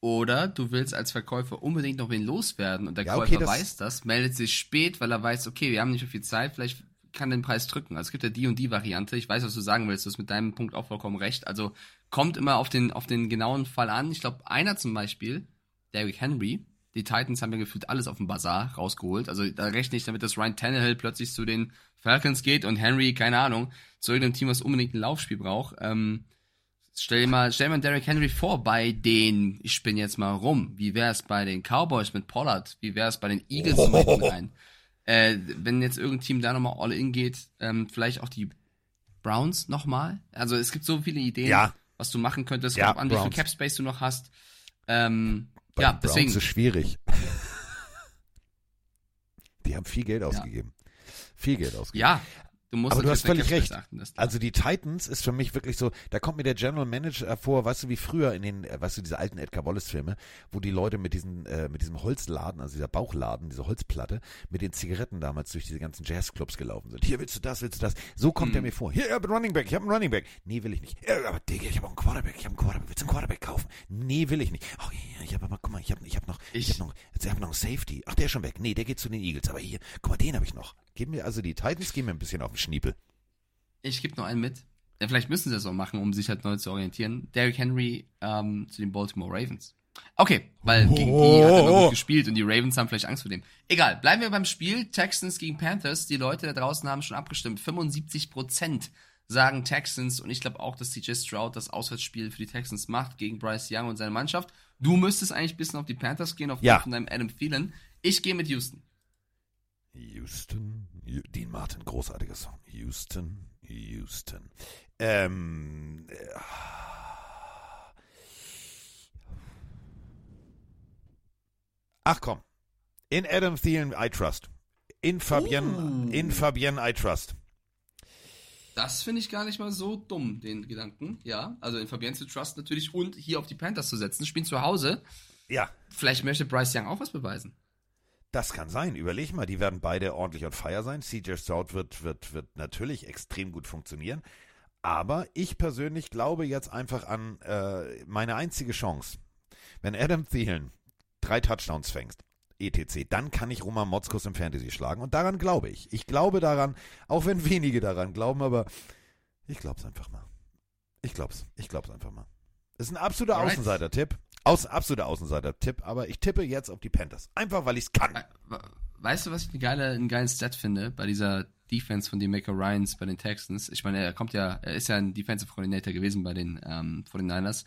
Oder du willst als Verkäufer unbedingt noch wen loswerden und der Ja, okay, Käufer das- weiß das, meldet sich spät, weil er weiß, okay, wir haben nicht mehr viel Zeit, vielleicht kann den Preis drücken. Also es gibt ja die und die Variante. Ich weiß, was du sagen willst. Du hast mit deinem Punkt auch vollkommen recht. Also kommt immer auf den, auf den genauen Fall an. Ich glaube, einer zum Beispiel, Derrick Henry, die Titans haben ja gefühlt alles auf dem Bazar rausgeholt. Also da rechne ich damit, dass Ryan Tannehill plötzlich zu den Falcons geht und Henry, keine Ahnung, zu irgendeinem Team, was unbedingt ein Laufspiel braucht. Ähm, Stell dir mal, stell dir mal Derrick Henry vor bei den, ich spinne jetzt mal rum, wie wäre es bei den Cowboys mit Pollard, wie wäre es bei den Eagles oh. mit rein? Äh, wenn jetzt irgendein Team da nochmal all in geht, ähm, vielleicht auch die Browns nochmal. Also es gibt so viele Ideen, Ja. was du machen könntest, Ja, an, wie viel. Cap Space du noch hast. Ähm, Bei ja, den Browns deswegen. ist schwierig. Die haben viel Geld ausgegeben. Viel Geld ausgegeben. Ja, du musst Aber du hast völlig recht. Achten, Also die Titans ist für mich wirklich so, da kommt mir der General Manager vor, weißt du, wie früher in den, äh, weißt du, diese alten Edgar Wallace Filme, wo die Leute mit diesen, äh, mit diesem Holzladen, also dieser Bauchladen, diese Holzplatte, mit den Zigaretten damals durch diese ganzen Jazzclubs gelaufen sind. Hier willst du das, willst du das. So kommt Hm. er mir vor. Hier, ich hab einen Running Back, ich hab einen Running Back. Nee, will ich nicht. Ja, aber Digga, ich hab auch einen Quarterback, ich hab einen Quarterback. Willst du einen Quarterback kaufen? Nee, will ich nicht. Ach, hier, ich hab aber, guck mal, ich hab, ich hab noch, ich, Ich- hab noch, ich hab noch einen Safety. Ach, der ist schon weg. Nee, der geht zu den Eagles. Aber hier, guck mal, den habe ich noch. Gib mir, also die Titans geben mir ein bisschen auf den Schniepel. Ich gebe noch einen mit. Ja, vielleicht müssen sie das auch machen, um sich halt neu zu orientieren. Derrick Henry ähm, zu den Baltimore Ravens. Okay, weil gegen die hat er noch gut gespielt und die Ravens haben vielleicht Angst vor dem. Egal, bleiben wir beim Spiel. Texans gegen Panthers. Die Leute da draußen haben schon abgestimmt. 75% sagen Texans und ich glaube auch, dass CJ Stroud das Auswärtsspiel für die Texans macht gegen Bryce Young und seine Mannschaft. Du müsstest eigentlich ein bisschen auf die Panthers gehen, auf Ja. von deinem Adam Thielen. Ich gehe mit Houston. Houston, Dean Martin, großartiger Song. Houston, Houston. Ähm, äh, ach komm. In Adam Thielen, I trust. In Fabienne, Uh. in Fabienne, I trust. Das finde ich gar nicht mal so dumm, den Gedanken. Ja, also in Fabian zu trust natürlich und hier auf die Panthers zu setzen. Spielen zu Hause. Ja, Vielleicht möchte Bryce Young auch was beweisen. Das kann sein. Überleg mal, die werden beide ordentlich on fire sein. CJ Stroud wird, wird, wird natürlich extrem gut funktionieren. Aber ich persönlich glaube jetzt einfach an äh, meine einzige Chance. Wenn Adam Thielen drei Touchdowns fängst, etc., dann kann ich Roman Motzkus im Fantasy schlagen. Und daran glaube ich. Ich glaube daran, auch wenn wenige daran glauben, aber ich glaube es einfach mal. Ich glaube es. Ich glaube es einfach mal. Das ist ein absoluter. Außenseiter-Tipp. Aus, absoluter Außenseiter-Tipp, aber ich tippe jetzt auf die Panthers. Einfach, weil ich es kann. We- Weißt du, was ich eine geile, einen geilen Stat finde bei dieser Defense von Maker Ryans bei den Texans? Ich meine, er kommt ja, er ist ja ein Defensive Coordinator gewesen bei den ähm, 49ers.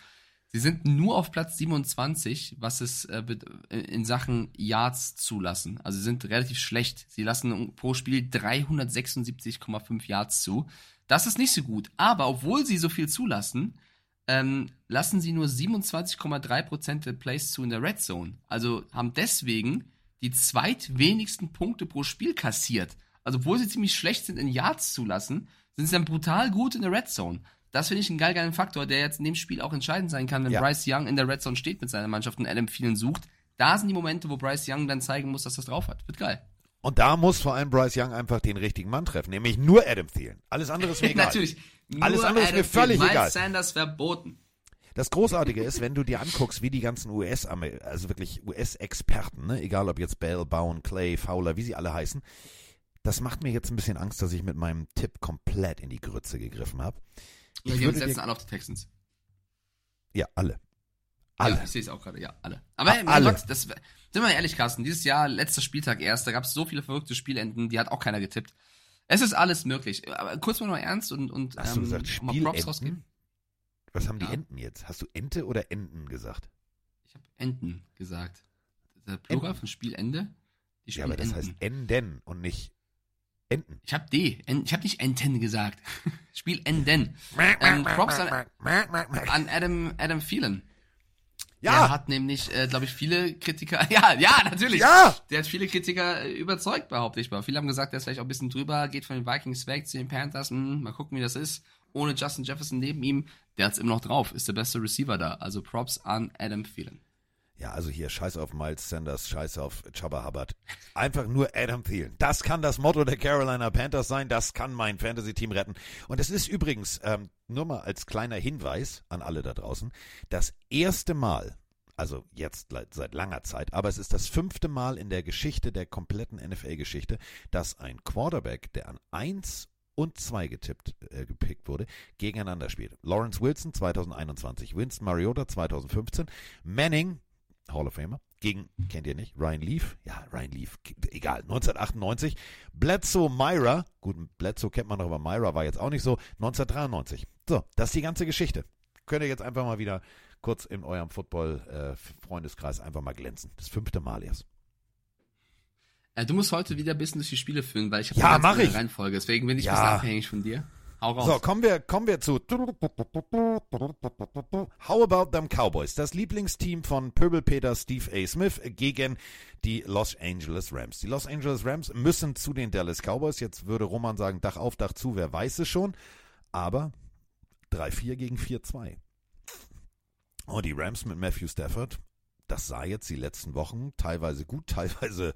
Sie sind nur auf Platz 27, was es äh, in Sachen Yards zulassen. Also sie sind relativ schlecht. Sie lassen pro Spiel 376,5 Yards zu. Das ist nicht so gut. Aber obwohl sie so viel zulassen, ähm, lassen sie nur 27,3% der Plays zu in der Red Zone. Also haben deswegen die zweitwenigsten Punkte pro Spiel kassiert. Also obwohl sie ziemlich schlecht sind in Yards zulassen, sind sie dann brutal gut in der Red Zone. Das finde ich einen geil geilen Faktor, der jetzt in dem Spiel auch entscheidend sein kann, wenn Ja. Bryce Young in der Red Zone steht mit seiner Mannschaft und Adam Thielen sucht. Da sind die Momente, wo Bryce Young dann zeigen muss, dass das drauf hat. Wird geil. Und da muss vor allem Bryce Young einfach den richtigen Mann treffen, nämlich nur Adam Thielen. Alles andere ist mir egal. Natürlich. Alles andere ist mir völlig Thielen. egal. Miles Sanders verboten. Das Großartige ist, wenn du dir anguckst, wie die ganzen US, also wirklich US-Experten, ne, egal ob jetzt Bell, Bowen, Clay, Fowler, wie sie alle heißen, das macht mir jetzt ein bisschen Angst, dass ich mit meinem Tipp komplett in die Grütze gegriffen habe. Ja, Ich die setzen dir- alle auf die Texans. Ja, alle. Alle. Ja, ich sehe es auch gerade, ja, alle. Aber mein alle. Gott, das, sind wir ehrlich, Carsten, dieses Jahr, letzter Spieltag erst, da gab es so viele verrückte Spielenden, die hat auch keiner getippt. Es ist alles möglich. Aber kurz mal noch ernst und, und Hast du gesagt mal Props rausgeben. Was haben die Ja. Enten jetzt? Hast du Ente oder Enten gesagt? Ich habe Enten gesagt. Der Plural Enten. von Spielende. Die Ja, aber das heißt Spielenden. Enden und nicht Enten. Ich habe D. En- Ich habe nicht Enten gesagt. Spielenden. Ähm, Props an, an Adam, Adam Phelan. Der Ja, hat nämlich, äh, glaube ich, viele Kritiker. Ja, ja, natürlich. Ja! Der hat viele Kritiker äh, überzeugt, behaupte ich mal. Viele haben gesagt, der ist vielleicht auch ein bisschen drüber, geht von den Vikings weg zu den Panthers. Hm, mal gucken, wie das ist. Ohne Justin Jefferson neben ihm. Der hat's immer noch drauf. Ist der beste Receiver da. Also Props an Adam Phelan. Ja, also hier, scheiß auf Miles Sanders, scheiß auf Chubba Hubbard. Einfach nur Adam Thielen. Das kann das Motto der Carolina Panthers sein, das kann mein Fantasy-Team retten. Und es ist übrigens, ähm, nur mal als kleiner Hinweis an alle da draußen, das erste Mal, also jetzt seit langer Zeit, aber es ist das fünfte Mal in der Geschichte, der kompletten NFL-Geschichte, dass ein Quarterback, der an 1 und 2 getippt, äh, gepickt wurde, gegeneinander spielt. Lawrence Wilson 2021, Winston Mariota 2015, Manning Hall of Famer. Gegen, kennt ihr nicht, Ryan Leaf? Ja, Ryan Leaf, egal, 1998. Bledsoe Myra, gut, Bledsoe kennt man noch, aber Myra war jetzt auch nicht so, 1993. So, das ist die ganze Geschichte. Könnt ihr jetzt einfach mal wieder kurz in eurem Football-Freundeskreis einfach mal glänzen. Das fünfte Mal erst. Äh, du musst heute wieder ein bisschen durch die Spiele führen, weil ich habe Ja, eine mach ich. Reihenfolge. Deswegen bin ich Ja. ein bisschen abhängig von dir. Hau raus. So, kommen wir, kommen wir zu How About Them Cowboys, das Lieblingsteam von Pöbelpeter Steve A. Smith gegen die Los Angeles Rams. Die Los Angeles Rams müssen zu den Dallas Cowboys. Jetzt würde Roman sagen, Dach auf, Dach zu, wer weiß es schon. Aber 3-4 gegen 4-2. Und die Rams mit Matthew Stafford, das sah jetzt die letzten Wochen teilweise gut, teilweise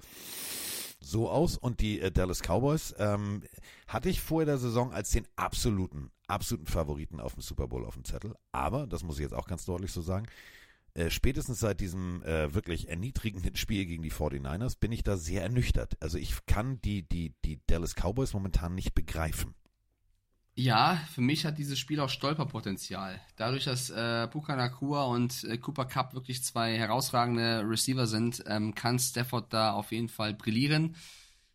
so aus. Und die äh, Dallas Cowboys ähm, hatte ich vor der Saison als den absoluten, absoluten Favoriten auf dem Super Bowl auf dem Zettel. Aber, das muss ich jetzt auch ganz deutlich so sagen, äh, spätestens seit diesem äh, wirklich erniedrigenden Spiel gegen die 49ers bin ich da sehr ernüchtert. Also ich kann die, die, die Dallas Cowboys momentan nicht begreifen. Ja, für mich hat dieses Spiel auch Stolperpotenzial. Dadurch, dass äh, Puka Nakua und äh, Cooper Cup wirklich zwei herausragende Receiver sind, ähm, kann Stafford da auf jeden Fall brillieren.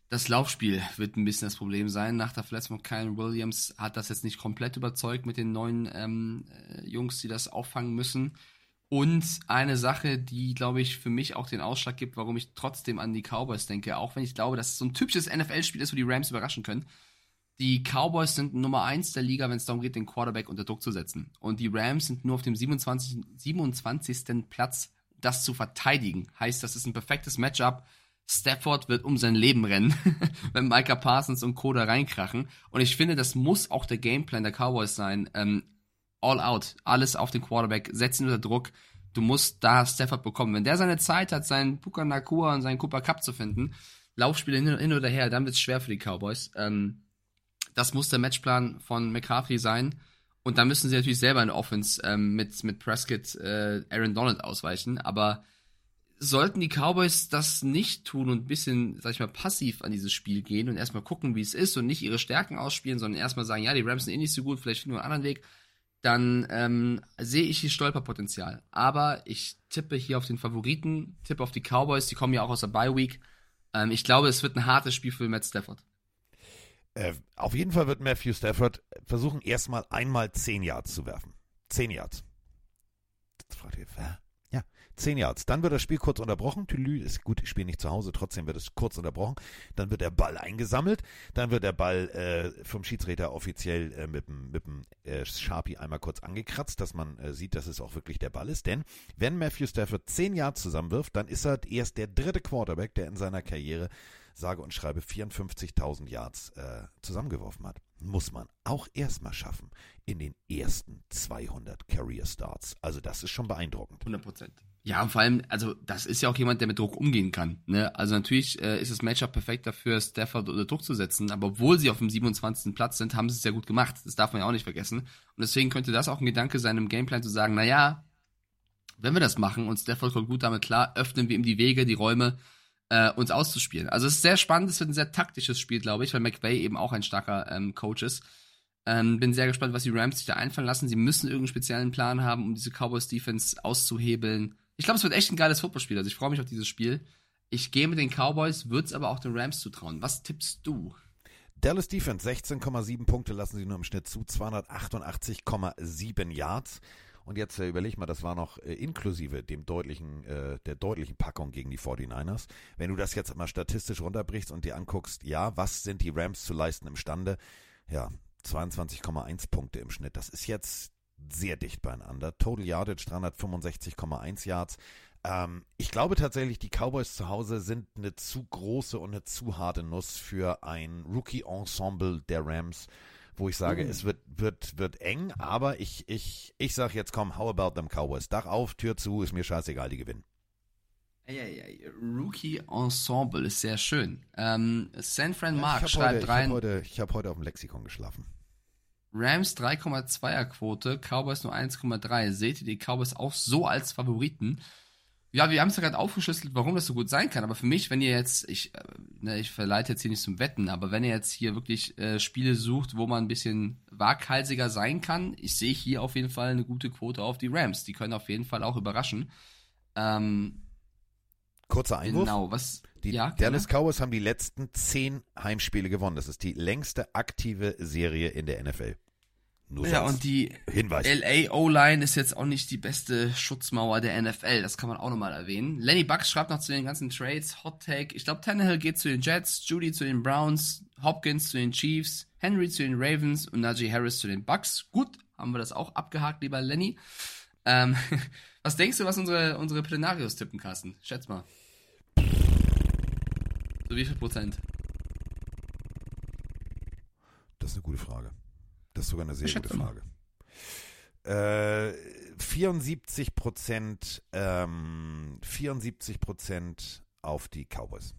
Das Laufspiel wird ein bisschen das Problem sein. Nach der Verletzung von Kyron Williams hat das jetzt nicht komplett überzeugt mit den neuen ähm, äh, Jungs, die das auffangen müssen. Und eine Sache, die, glaube ich, für mich auch den Ausschlag gibt, warum ich trotzdem an die Cowboys denke, auch wenn ich glaube, dass es so ein typisches NFL-Spiel ist, wo die Rams überraschen können. Die Cowboys sind Nummer eins der Liga, wenn es darum geht, den Quarterback unter Druck zu setzen. Und die Rams sind nur auf dem 27. 27. Platz, das zu verteidigen. Heißt, das ist ein perfektes Matchup. Stafford wird um sein Leben rennen, wenn Micah Parsons und Co. da reinkrachen. Und ich finde, das muss auch der Gameplan der Cowboys sein. Ähm, all out, alles auf den Quarterback, setzen unter Druck. Du musst da Stafford bekommen. Wenn der seine Zeit hat, seinen Puka Nakua und seinen Cooper Cup zu finden, Laufspiele hin, hin oder her, dann wird es schwer für die Cowboys. Ähm, das muss der Matchplan von McCarthy sein. Und da müssen sie natürlich selber in der Offense ähm, mit, mit Prescott, äh, Aaron Donald ausweichen. Aber sollten die Cowboys das nicht tun und ein bisschen, sag ich mal, passiv an dieses Spiel gehen und erstmal gucken, wie es ist und nicht ihre Stärken ausspielen, sondern erstmal sagen, ja, die Rams sind eh nicht so gut, vielleicht finden wir einen anderen Weg, dann ähm, sehe ich hier Stolperpotenzial. Aber ich tippe hier auf den Favoriten, tippe auf die Cowboys, die kommen ja auch aus der Bye Week. Ähm, ich glaube, es wird ein hartes Spiel für Matt Stafford. Äh, auf jeden Fall wird Matthew Stafford versuchen, erstmal einmal 10 Yards zu werfen. 10 Yards. Jetzt fragt ihr, wer? Ja, 10 Yards. Dann wird das Spiel kurz unterbrochen. Tülü ist gut, ich spiele nicht zu Hause, trotzdem wird es kurz unterbrochen. Dann wird der Ball eingesammelt. Dann wird der Ball äh, vom Schiedsrichter offiziell äh, mit dem, mit dem äh, Sharpie einmal kurz angekratzt, dass man äh, sieht, dass es auch wirklich der Ball ist. Denn wenn Matthew Stafford 10 Yards zusammenwirft, dann ist er erst der dritte Quarterback, der in seiner Karriere sage und schreibe 54.000 Yards äh, zusammengeworfen hat. Muss man auch erstmal schaffen in den ersten 200 Career Starts. Also das ist schon beeindruckend. 100 Prozent. Ja, und vor allem, also das ist ja auch jemand, der mit Druck umgehen kann. Ne? Also natürlich äh, ist das Matchup perfekt dafür, Stafford unter Druck zu setzen, aber obwohl sie auf dem 27. Platz sind, haben sie es ja gut gemacht. Das darf man ja auch nicht vergessen. Und deswegen könnte das auch ein Gedanke sein, im Gameplan zu sagen, naja, wenn wir das machen und Stafford kommt gut damit klar, öffnen wir ihm die Wege, die Räume, äh, uns auszuspielen. Also es ist sehr spannend, es wird ein sehr taktisches Spiel, glaube ich, weil McVay eben auch ein starker ähm, Coach ist. Ähm, bin sehr gespannt, was die Rams sich da einfallen lassen. Sie müssen irgendeinen speziellen Plan haben, um diese Cowboys-Defense auszuhebeln. Ich glaube, es wird echt ein geiles Footballspiel. Also ich freue mich auf dieses Spiel. Ich gehe mit den Cowboys, würde es aber auch den Rams zutrauen. Was tippst du? Dallas Defense 16,7 Punkte lassen sie nur im Schnitt zu, 288,7 Yards. Und jetzt äh, überleg mal, das war noch äh, inklusive dem deutlichen, äh, der deutlichen Packung gegen die 49ers. Wenn du das jetzt mal statistisch runterbrichst und dir anguckst, ja, was sind die Rams zu leisten imstande? Ja, 22,1 Punkte im Schnitt. Das ist jetzt sehr dicht beieinander. Total Yardage 365,1 Yards. Ähm, ich glaube tatsächlich, die Cowboys zu Hause sind eine zu große und eine zu harte Nuss für ein Rookie-Ensemble der Rams, wo ich sage, Mhm. es wird, wird, wird eng, aber ich, ich, ich sag jetzt komm, how about them Cowboys? Dach auf, Tür zu, ist mir scheißegal, die gewinnen. Eieiei, Rookie Ensemble ist sehr schön. Ähm, San Fran Mark habe heute, schreibt ich rein, hab heute, ich hab heute auf dem Lexikon geschlafen. Rams 3,2er Quote, Cowboys nur 1,3. Seht ihr die Cowboys auch so als Favoriten? Ja, wir haben es ja gerade aufgeschlüsselt, warum das so gut sein kann. Aber für mich, wenn ihr jetzt, ich, äh, ne, ich verleite jetzt hier nicht zum Wetten, aber wenn ihr jetzt hier wirklich äh, Spiele sucht, wo man ein bisschen waghalsiger sein kann, ich sehe hier auf jeden Fall eine gute Quote auf die Rams. Die können auf jeden Fall auch überraschen. Ähm, Kurzer Einwurf. genau, was? Die ja. Dallas Cowboys haben die letzten zehn Heimspiele gewonnen. Das ist die längste aktive Serie in der NFL. Nur Ja, und die Hinweis. LA O-Line ist jetzt auch nicht die beste Schutzmauer der NFL. Das kann man auch nochmal erwähnen. Lenny Bucks schreibt noch zu den ganzen Trades. Hot Take. Ich glaube, Tannehill geht zu den Jets, Judy zu den Browns, Hopkins zu den Chiefs, Henry zu den Ravens und Najee Harris zu den Bucks. Gut, haben wir das auch abgehakt, lieber Lenny. Ähm, was denkst du, was unsere, unsere Plenarios tippen, Carsten? Schätz mal. So wie viel Prozent? Das ist eine gute Frage. Das ist sogar eine sehr gute Frage. Äh, 74 Prozent, ähm, 74 Prozent auf die Cowboys.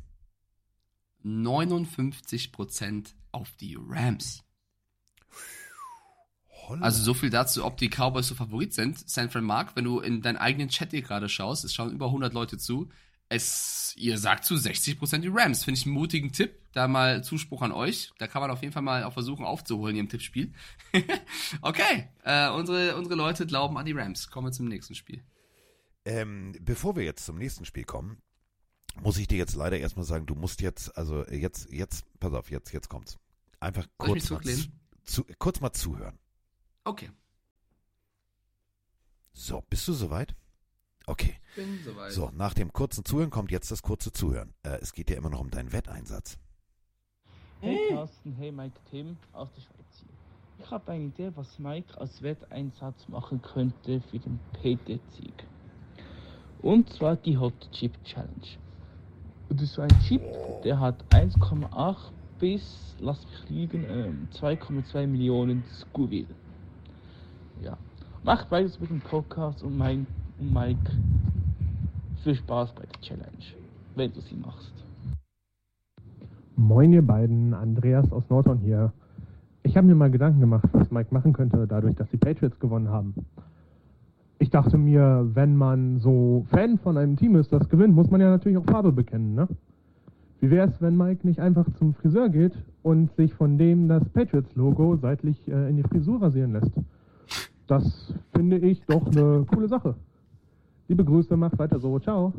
59% auf die Rams. Holla. Also so viel dazu, ob die Cowboys so Favorit sind. San Fran Mark, wenn du in deinen eigenen Chat hier gerade schaust, es schauen über 100 Leute zu. Es, ihr sagt zu 60% die Rams. Finde ich einen mutigen Tipp. Da mal Zuspruch an euch. Da kann man auf jeden Fall mal auch versuchen aufzuholen im Tippspiel. okay, äh, unsere, unsere Leute glauben an die Rams. Kommen wir zum nächsten Spiel. Ähm, bevor wir jetzt zum nächsten Spiel kommen, muss ich dir jetzt leider erstmal sagen, du musst jetzt, also jetzt, jetzt, pass auf, jetzt, jetzt kommt's. Einfach kurz mal, zu, kurz mal zuhören. Okay. So, bist du soweit? Okay. Bin soweit. So, nach dem kurzen Zuhören kommt jetzt das kurze Zuhören. Äh, es geht ja immer noch um deinen Wetteinsatz. Hey Carsten, hey Mike Tim aus der Schweiz hier. Ich habe eine Idee, was Mike als Wetteinsatz machen könnte für den PT-Sieg. Und zwar die Hot Chip Challenge. Und das ist so ein Chip, der hat 1,8 bis, lass mich liegen, ähm, 2,2 Millionen Scoville. Ja. Macht beides mit dem Podcast und, mein, und Mike viel Spaß bei der Challenge, wenn du sie machst. Moin ihr beiden, Andreas aus Norton hier. Ich habe mir mal Gedanken gemacht, was Mike machen könnte, dadurch, dass die Patriots gewonnen haben. Ich dachte mir, wenn man so Fan von einem Team ist, das gewinnt, muss man ja natürlich auch Farbe bekennen, ne? Wie wäre es, wenn Mike nicht einfach zum Friseur geht und sich von dem das Patriots-Logo seitlich äh, in die Frisur rasieren lässt? Das finde ich doch eine coole Sache. Liebe Grüße, macht weiter so, ciao.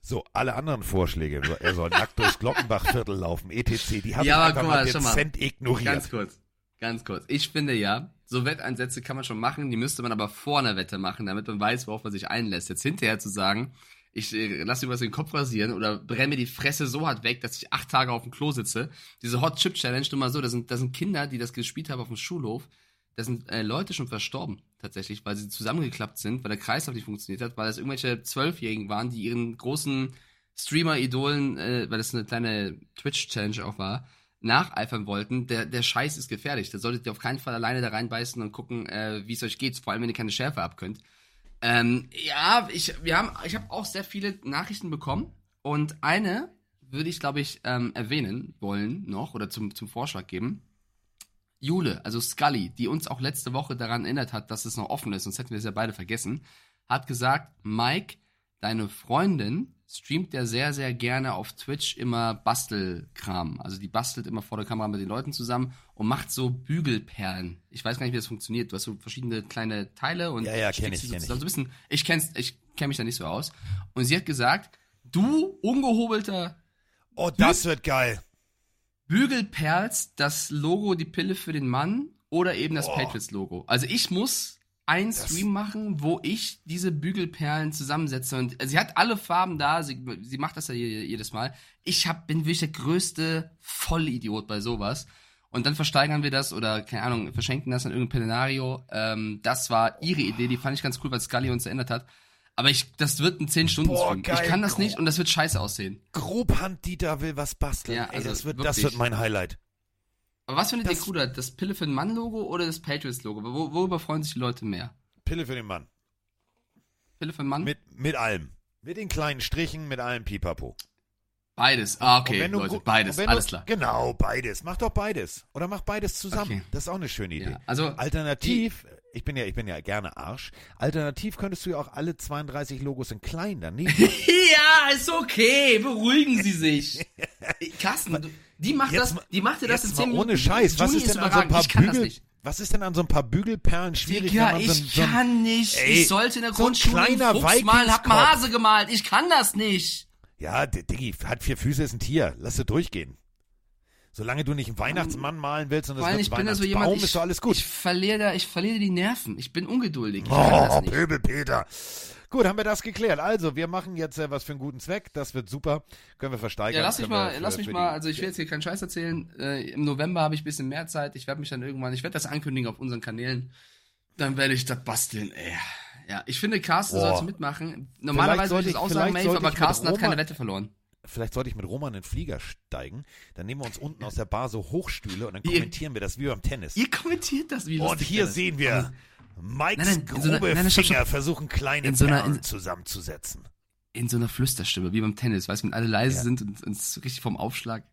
So, alle anderen Vorschläge, er soll nackt durchs Glockenbachviertel laufen, etc., die habe Ja, ich aber einfach guck mal dezent ignoriert. Ganz kurz. Ganz kurz. Ich finde ja, so Wetteinsätze kann man schon machen, die müsste man aber vor einer Wette machen, damit man weiß, worauf man sich einlässt. Jetzt hinterher zu sagen, ich äh, lasse mir was in den Kopf rasieren oder brenne mir die Fresse so hart weg, dass ich acht Tage auf dem Klo sitze. Diese Hot Chip Challenge, nur mal so, da sind, da sind Kinder, die das gespielt haben auf dem Schulhof. Da sind äh, Leute schon verstorben, tatsächlich, weil sie zusammengeklappt sind, weil der Kreislauf nicht funktioniert hat, weil es irgendwelche Zwölfjährigen waren, die ihren großen Streamer-Idolen, äh, weil das eine kleine Twitch-Challenge auch war, nacheifern wollten, der, der Scheiß ist gefährlich. Da solltet ihr auf keinen Fall alleine da reinbeißen und gucken, äh, wie es euch geht, vor allem wenn ihr keine Schärfe abkönnt. Ähm, ja, ich, wir haben, ich habe auch sehr viele Nachrichten bekommen und eine würde ich, glaube ich, ähm, erwähnen wollen noch oder zum, zum Vorschlag geben. Jule, also Scully, die uns auch letzte Woche daran erinnert hat, dass es noch offen ist, sonst hätten wir es ja beide vergessen, hat gesagt, Mike, deine Freundin streamt ja sehr, sehr gerne auf Twitch immer Bastelkram. Also die bastelt immer vor der Kamera mit den Leuten zusammen und macht so Bügelperlen. Ich weiß gar nicht, wie das funktioniert. Du hast so verschiedene kleine Teile und Ja, ja, kenn ich, kenn zusammen. So ein bisschen, ich kenn's, ich kenne mich da nicht so aus. Und sie hat gesagt, du ungehobelter Oh, das wird geil. Bügelperls das Logo, die Pille für den Mann oder eben das. Patriots-Logo. Also ich muss einen Das- Stream machen, wo ich diese Bügelperlen zusammensetze. Und sie hat alle Farben da, sie, sie macht das ja je- jedes Mal. Ich hab, bin wirklich der größte Vollidiot bei sowas. Und dann versteigern wir das oder, keine Ahnung, verschenken das an irgendein Pelenario. Ähm, das war ihre Idee, die fand ich ganz cool, weil Scully uns erinnert hat. Aber ich, das wird ein 10-Stunden-Stream. Boah, Ich geil, kann das nicht und das wird scheiße aussehen. Grobhand-Dieter will was basteln. Ja, Ey, also das, wird, das wird mein Highlight. Aber was findet Das- ihr cooler? Das Pille für den Mann-Logo oder das Patriots-Logo? Wo, worüber freuen sich die Leute mehr? Pille für den Mann. Pille für den Mann? Mit, mit allem. Mit den kleinen Strichen, mit allem Pipapo. beides. Ah, okay, wenn du Leute, beides, alles klar. Genau, beides. Mach doch beides. Oder mach beides zusammen. Okay. Das ist auch eine schöne Idee. Ja, also, Alternativ, ich bin ja, ich bin ja gerne Arsch. Alternativ könntest du ja auch alle 32 Logos in klein daneben. ja, ist okay, beruhigen Sie sich. Carsten, die macht Jetzt das, die macht dir das in Jetzt 10 mal Minuten. ohne Scheiß. Was Juni ist denn an so ein paar Bügel, was ist denn an so ein paar Bügelperlen schwierig, Digga, so, ich so ein, kann nicht. Ey, ich sollte in der so Grundschule einen kleiner Fuchs malen, hab. Hase gemalt. Ich kann das nicht. Ja, Diggi, hat vier Füße, ist ein Tier. Lass es durchgehen. Solange du nicht einen Weihnachtsmann malen willst und es Vor allem, wird ich ein bin da so Weihnachtsbaum, jemand, ich, ist doch alles gut. ich verliere da, ich verliere die Nerven. Ich bin ungeduldig. Ich das Oh. Pöbel Peter. Gut, haben wir das geklärt. Also, wir machen jetzt äh, was für einen guten Zweck. Das wird super. Können wir versteigern. Ja, lass mich mal, für- lass mich mal, also ich will jetzt hier keinen Scheiß erzählen. Äh, Im November habe ich ein bisschen mehr Zeit. Ich werde mich dann irgendwann, ich werde das ankündigen auf unseren Kanälen. Dann werde ich das basteln, ey. Ja, ich finde, Carsten Boah. sollte mitmachen. Normalerweise sollte würde ich das ich- auch sagen, vielleicht Maeve, aber mit Carsten hat keine Wette verloren. Vielleicht sollte ich mit Roman in den Flieger steigen. Dann nehmen wir uns unten aus der Bar so Hochstühle und dann Ihr- kommentieren wir das wie beim Tennis. Ihr kommentiert das, wie Und lustig hier das ist. sehen wir Mikes Nein, nein, in so einer- grobe nein, Finger stopp. versuchen kleine In so einer- in- zusammenzusetzen. In so einer Flüsterstimme, wie beim Tennis, weißt du, wenn alle leise Ja. sind und uns richtig vom Aufschlag.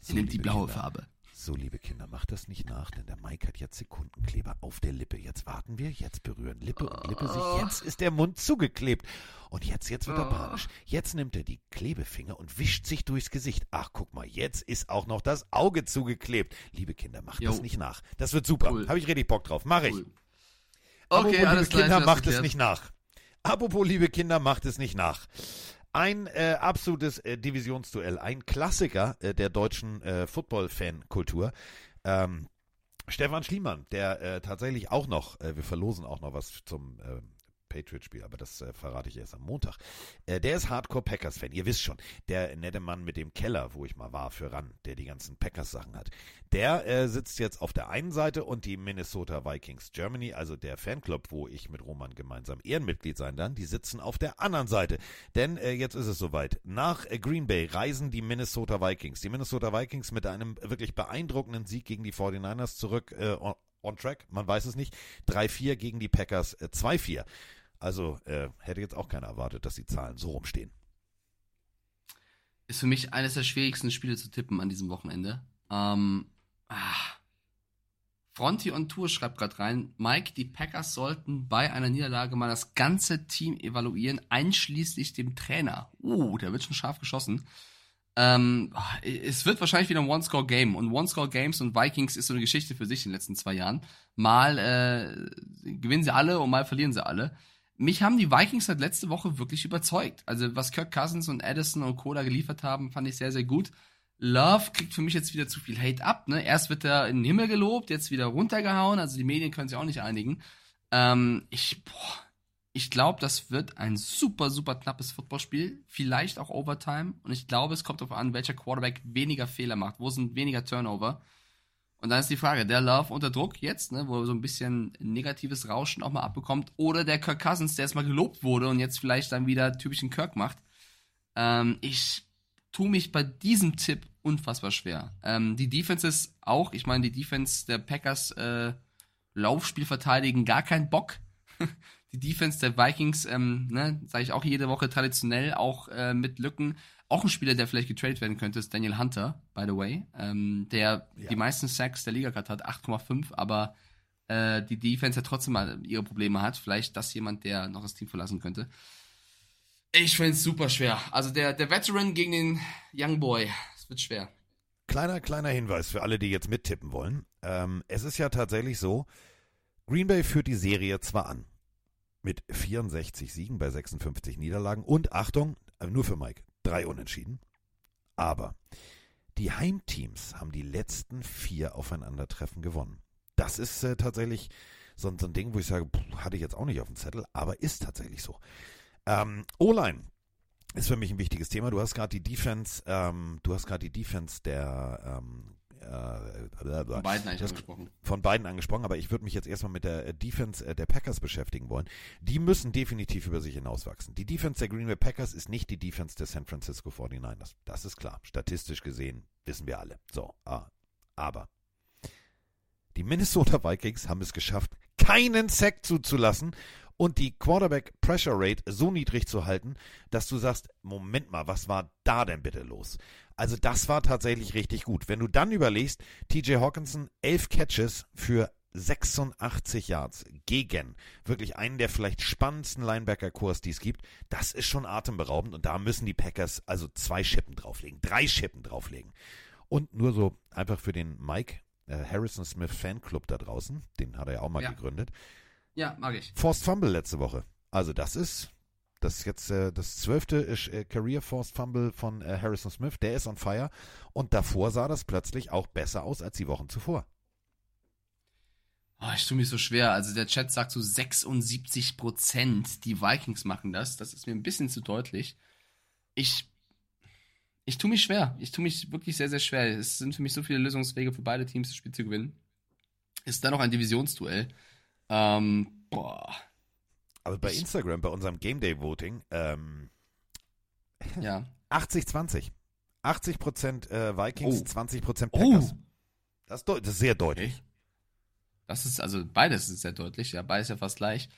Sie nimmt die blaue Kinder. Farbe. So, liebe Kinder, macht das nicht nach, denn der Mike hat jetzt Sekundenkleber auf der Lippe. Jetzt warten wir, jetzt berühren Lippe und Lippe Oh. sich. Jetzt ist der Mund zugeklebt. Und jetzt, jetzt wird er panisch. Jetzt nimmt er die Klebefinger und wischt sich durchs Gesicht. Ach, guck mal, jetzt ist auch noch das Auge zugeklebt. Liebe Kinder, macht Jo. das nicht nach. Das wird super. Cool. Habe ich richtig Bock drauf. Mach ich. Cool. Apropos, Okay, alles liebe. Kinder, macht es nicht nach. Apropos, liebe Kinder, macht es nicht nach. Ein äh, absolutes äh, Divisionsduell, ein Klassiker äh, der deutschen äh, Football-Fan-Kultur. Ähm, Stefan Schliemann, der äh, tatsächlich auch noch, äh, wir verlosen auch noch was zum äh, Patriot-Spiel, aber das äh, verrate ich erst am Montag. Äh, der ist Hardcore-Packers-Fan, ihr wisst schon. Der nette Mann mit dem Keller, wo ich mal war für ran, der die ganzen Packers-Sachen hat. Der äh, sitzt jetzt auf der einen Seite und die Minnesota Vikings Germany, also der Fanclub, wo ich mit Roman gemeinsam Ehrenmitglied sein dann, die sitzen auf der anderen Seite. Denn äh, jetzt ist es soweit. Nach äh, Green Bay reisen die Minnesota Vikings. Die Minnesota Vikings mit einem wirklich beeindruckenden Sieg gegen die 49ers zurück äh, on, track, man weiß es nicht. 3-4 gegen die Packers äh, 2-4. Also äh, hätte jetzt auch keiner erwartet, dass die Zahlen so rumstehen. Ist für mich eines der schwierigsten Spiele zu tippen an diesem Wochenende. Ähm, ah. Fronti on Tour schreibt gerade rein, Mike, die Packers sollten bei einer Niederlage mal das ganze Team evaluieren, einschließlich dem Trainer. Uh, der wird schon scharf geschossen. Ähm, es wird wahrscheinlich wieder ein One-Score-Game. Und One-Score-Games und Vikings ist so eine Geschichte für sich in den letzten zwei Jahren. Mal äh, gewinnen sie alle und mal verlieren sie alle. Mich haben die Vikings seit letzte Woche wirklich überzeugt. Also was Kirk Cousins und Addison und Cola geliefert haben, fand ich sehr, sehr gut. Love kriegt für mich jetzt wieder zu viel Hate ab. Ne? Erst wird er in den Himmel gelobt, jetzt wieder runtergehauen. Also die Medien können sich auch nicht einigen. Ähm, ich ich glaube, das wird ein super, super knappes Footballspiel. Vielleicht auch Overtime. Und ich glaube, es kommt darauf an, welcher Quarterback weniger Fehler macht. Wo sind weniger Turnover? Und dann ist die Frage, der Love unter Druck jetzt, ne, wo er so ein bisschen negatives Rauschen auch mal abbekommt, oder der Kirk Cousins, der erstmal gelobt wurde und jetzt vielleicht dann wieder typischen Kirk macht. Ähm, ich tue mich bei diesem Tipp unfassbar schwer. Ähm, die Defenses auch, ich meine, die Defense der Packers äh, Laufspiel verteidigen, gar keinen Bock. die Defense der Vikings, ähm, ne, sage ich auch jede Woche traditionell, auch äh, mit Lücken. Auch ein Spieler, der vielleicht getradet werden könnte, ist Daniel Hunter, by the way, ähm, der Ja. die meisten Sacks der Liga gerade hat, 8,5, aber äh, die Defense ja trotzdem mal ihre Probleme hat. Vielleicht das jemand, der noch das Team verlassen könnte. Ich finde es super schwer. Also der, der Veteran gegen den Young Boy. Es wird schwer. Kleiner, kleiner Hinweis für alle, die jetzt mittippen wollen. Ähm, es ist ja tatsächlich so, Green Bay führt die Serie zwar an. Mit 64 Siegen bei 56 Niederlagen und Achtung, nur für Mike, drei Unentschieden. Aber die Heimteams haben die letzten vier Aufeinandertreffen gewonnen. Das ist äh, tatsächlich so, so, ein Ding, wo ich sage, pff, hatte ich jetzt auch nicht auf dem Zettel, aber ist tatsächlich so. Ähm, O-Line ist für mich ein wichtiges Thema. Du hast gerade die Defense, ähm, du hast gerade die Defense der ähm, äh, Von beiden eigentlich angesprochen. Von beiden angesprochen, aber ich würde mich jetzt erstmal mit der äh, Defense äh, der Packers beschäftigen wollen. Die müssen definitiv über sich hinauswachsen. Die Defense der Green Bay Packers ist nicht die Defense der San Francisco 49ers. Das ist klar. Statistisch gesehen wissen wir alle. So, ah, aber die Minnesota Vikings haben es geschafft, keinen Sack zuzulassen und die Quarterback Pressure Rate so niedrig zu halten, dass du sagst, Moment mal, was war da denn bitte los? Also das war tatsächlich richtig gut. Wenn du dann überlegst, TJ Hawkinson elf Catches für 86 Yards gegen wirklich einen der vielleicht spannendsten Linebacker-Kurs, die es gibt, das ist schon atemberaubend und da müssen die Packers also zwei Schippen drauflegen, drei Schippen drauflegen. Und nur so einfach für den Mike äh, Harrison Smith Fanclub da draußen, den hat er ja auch mal Ja. gegründet. Ja, mag ich. Forced Fumble letzte Woche. Also das ist das ist jetzt äh, das zwölfte äh, Career Forced Fumble von äh, Harrison Smith. Der ist on fire. Und davor sah das plötzlich auch besser aus als die Wochen zuvor. Oh, ich tue mich so schwer. Also der Chat sagt so 76 Prozent, die Vikings machen das. Das ist mir ein bisschen zu deutlich. Ich, ich tue mich schwer. Ich tue mich wirklich sehr, sehr schwer. Es sind für mich so viele Lösungswege für beide Teams, das Spiel zu gewinnen. Ist dann noch ein Divisionsduell. Ähm, boah, Aber bei Ich- Instagram, bei unserem Game Day Voting, ähm, ja. 80-20. 80% äh, Vikings, Oh. 20% Oh. Packers. Das, ist das ist sehr deutlich. Okay. Das ist, also beides ist sehr deutlich, ja, beides ja fast gleich.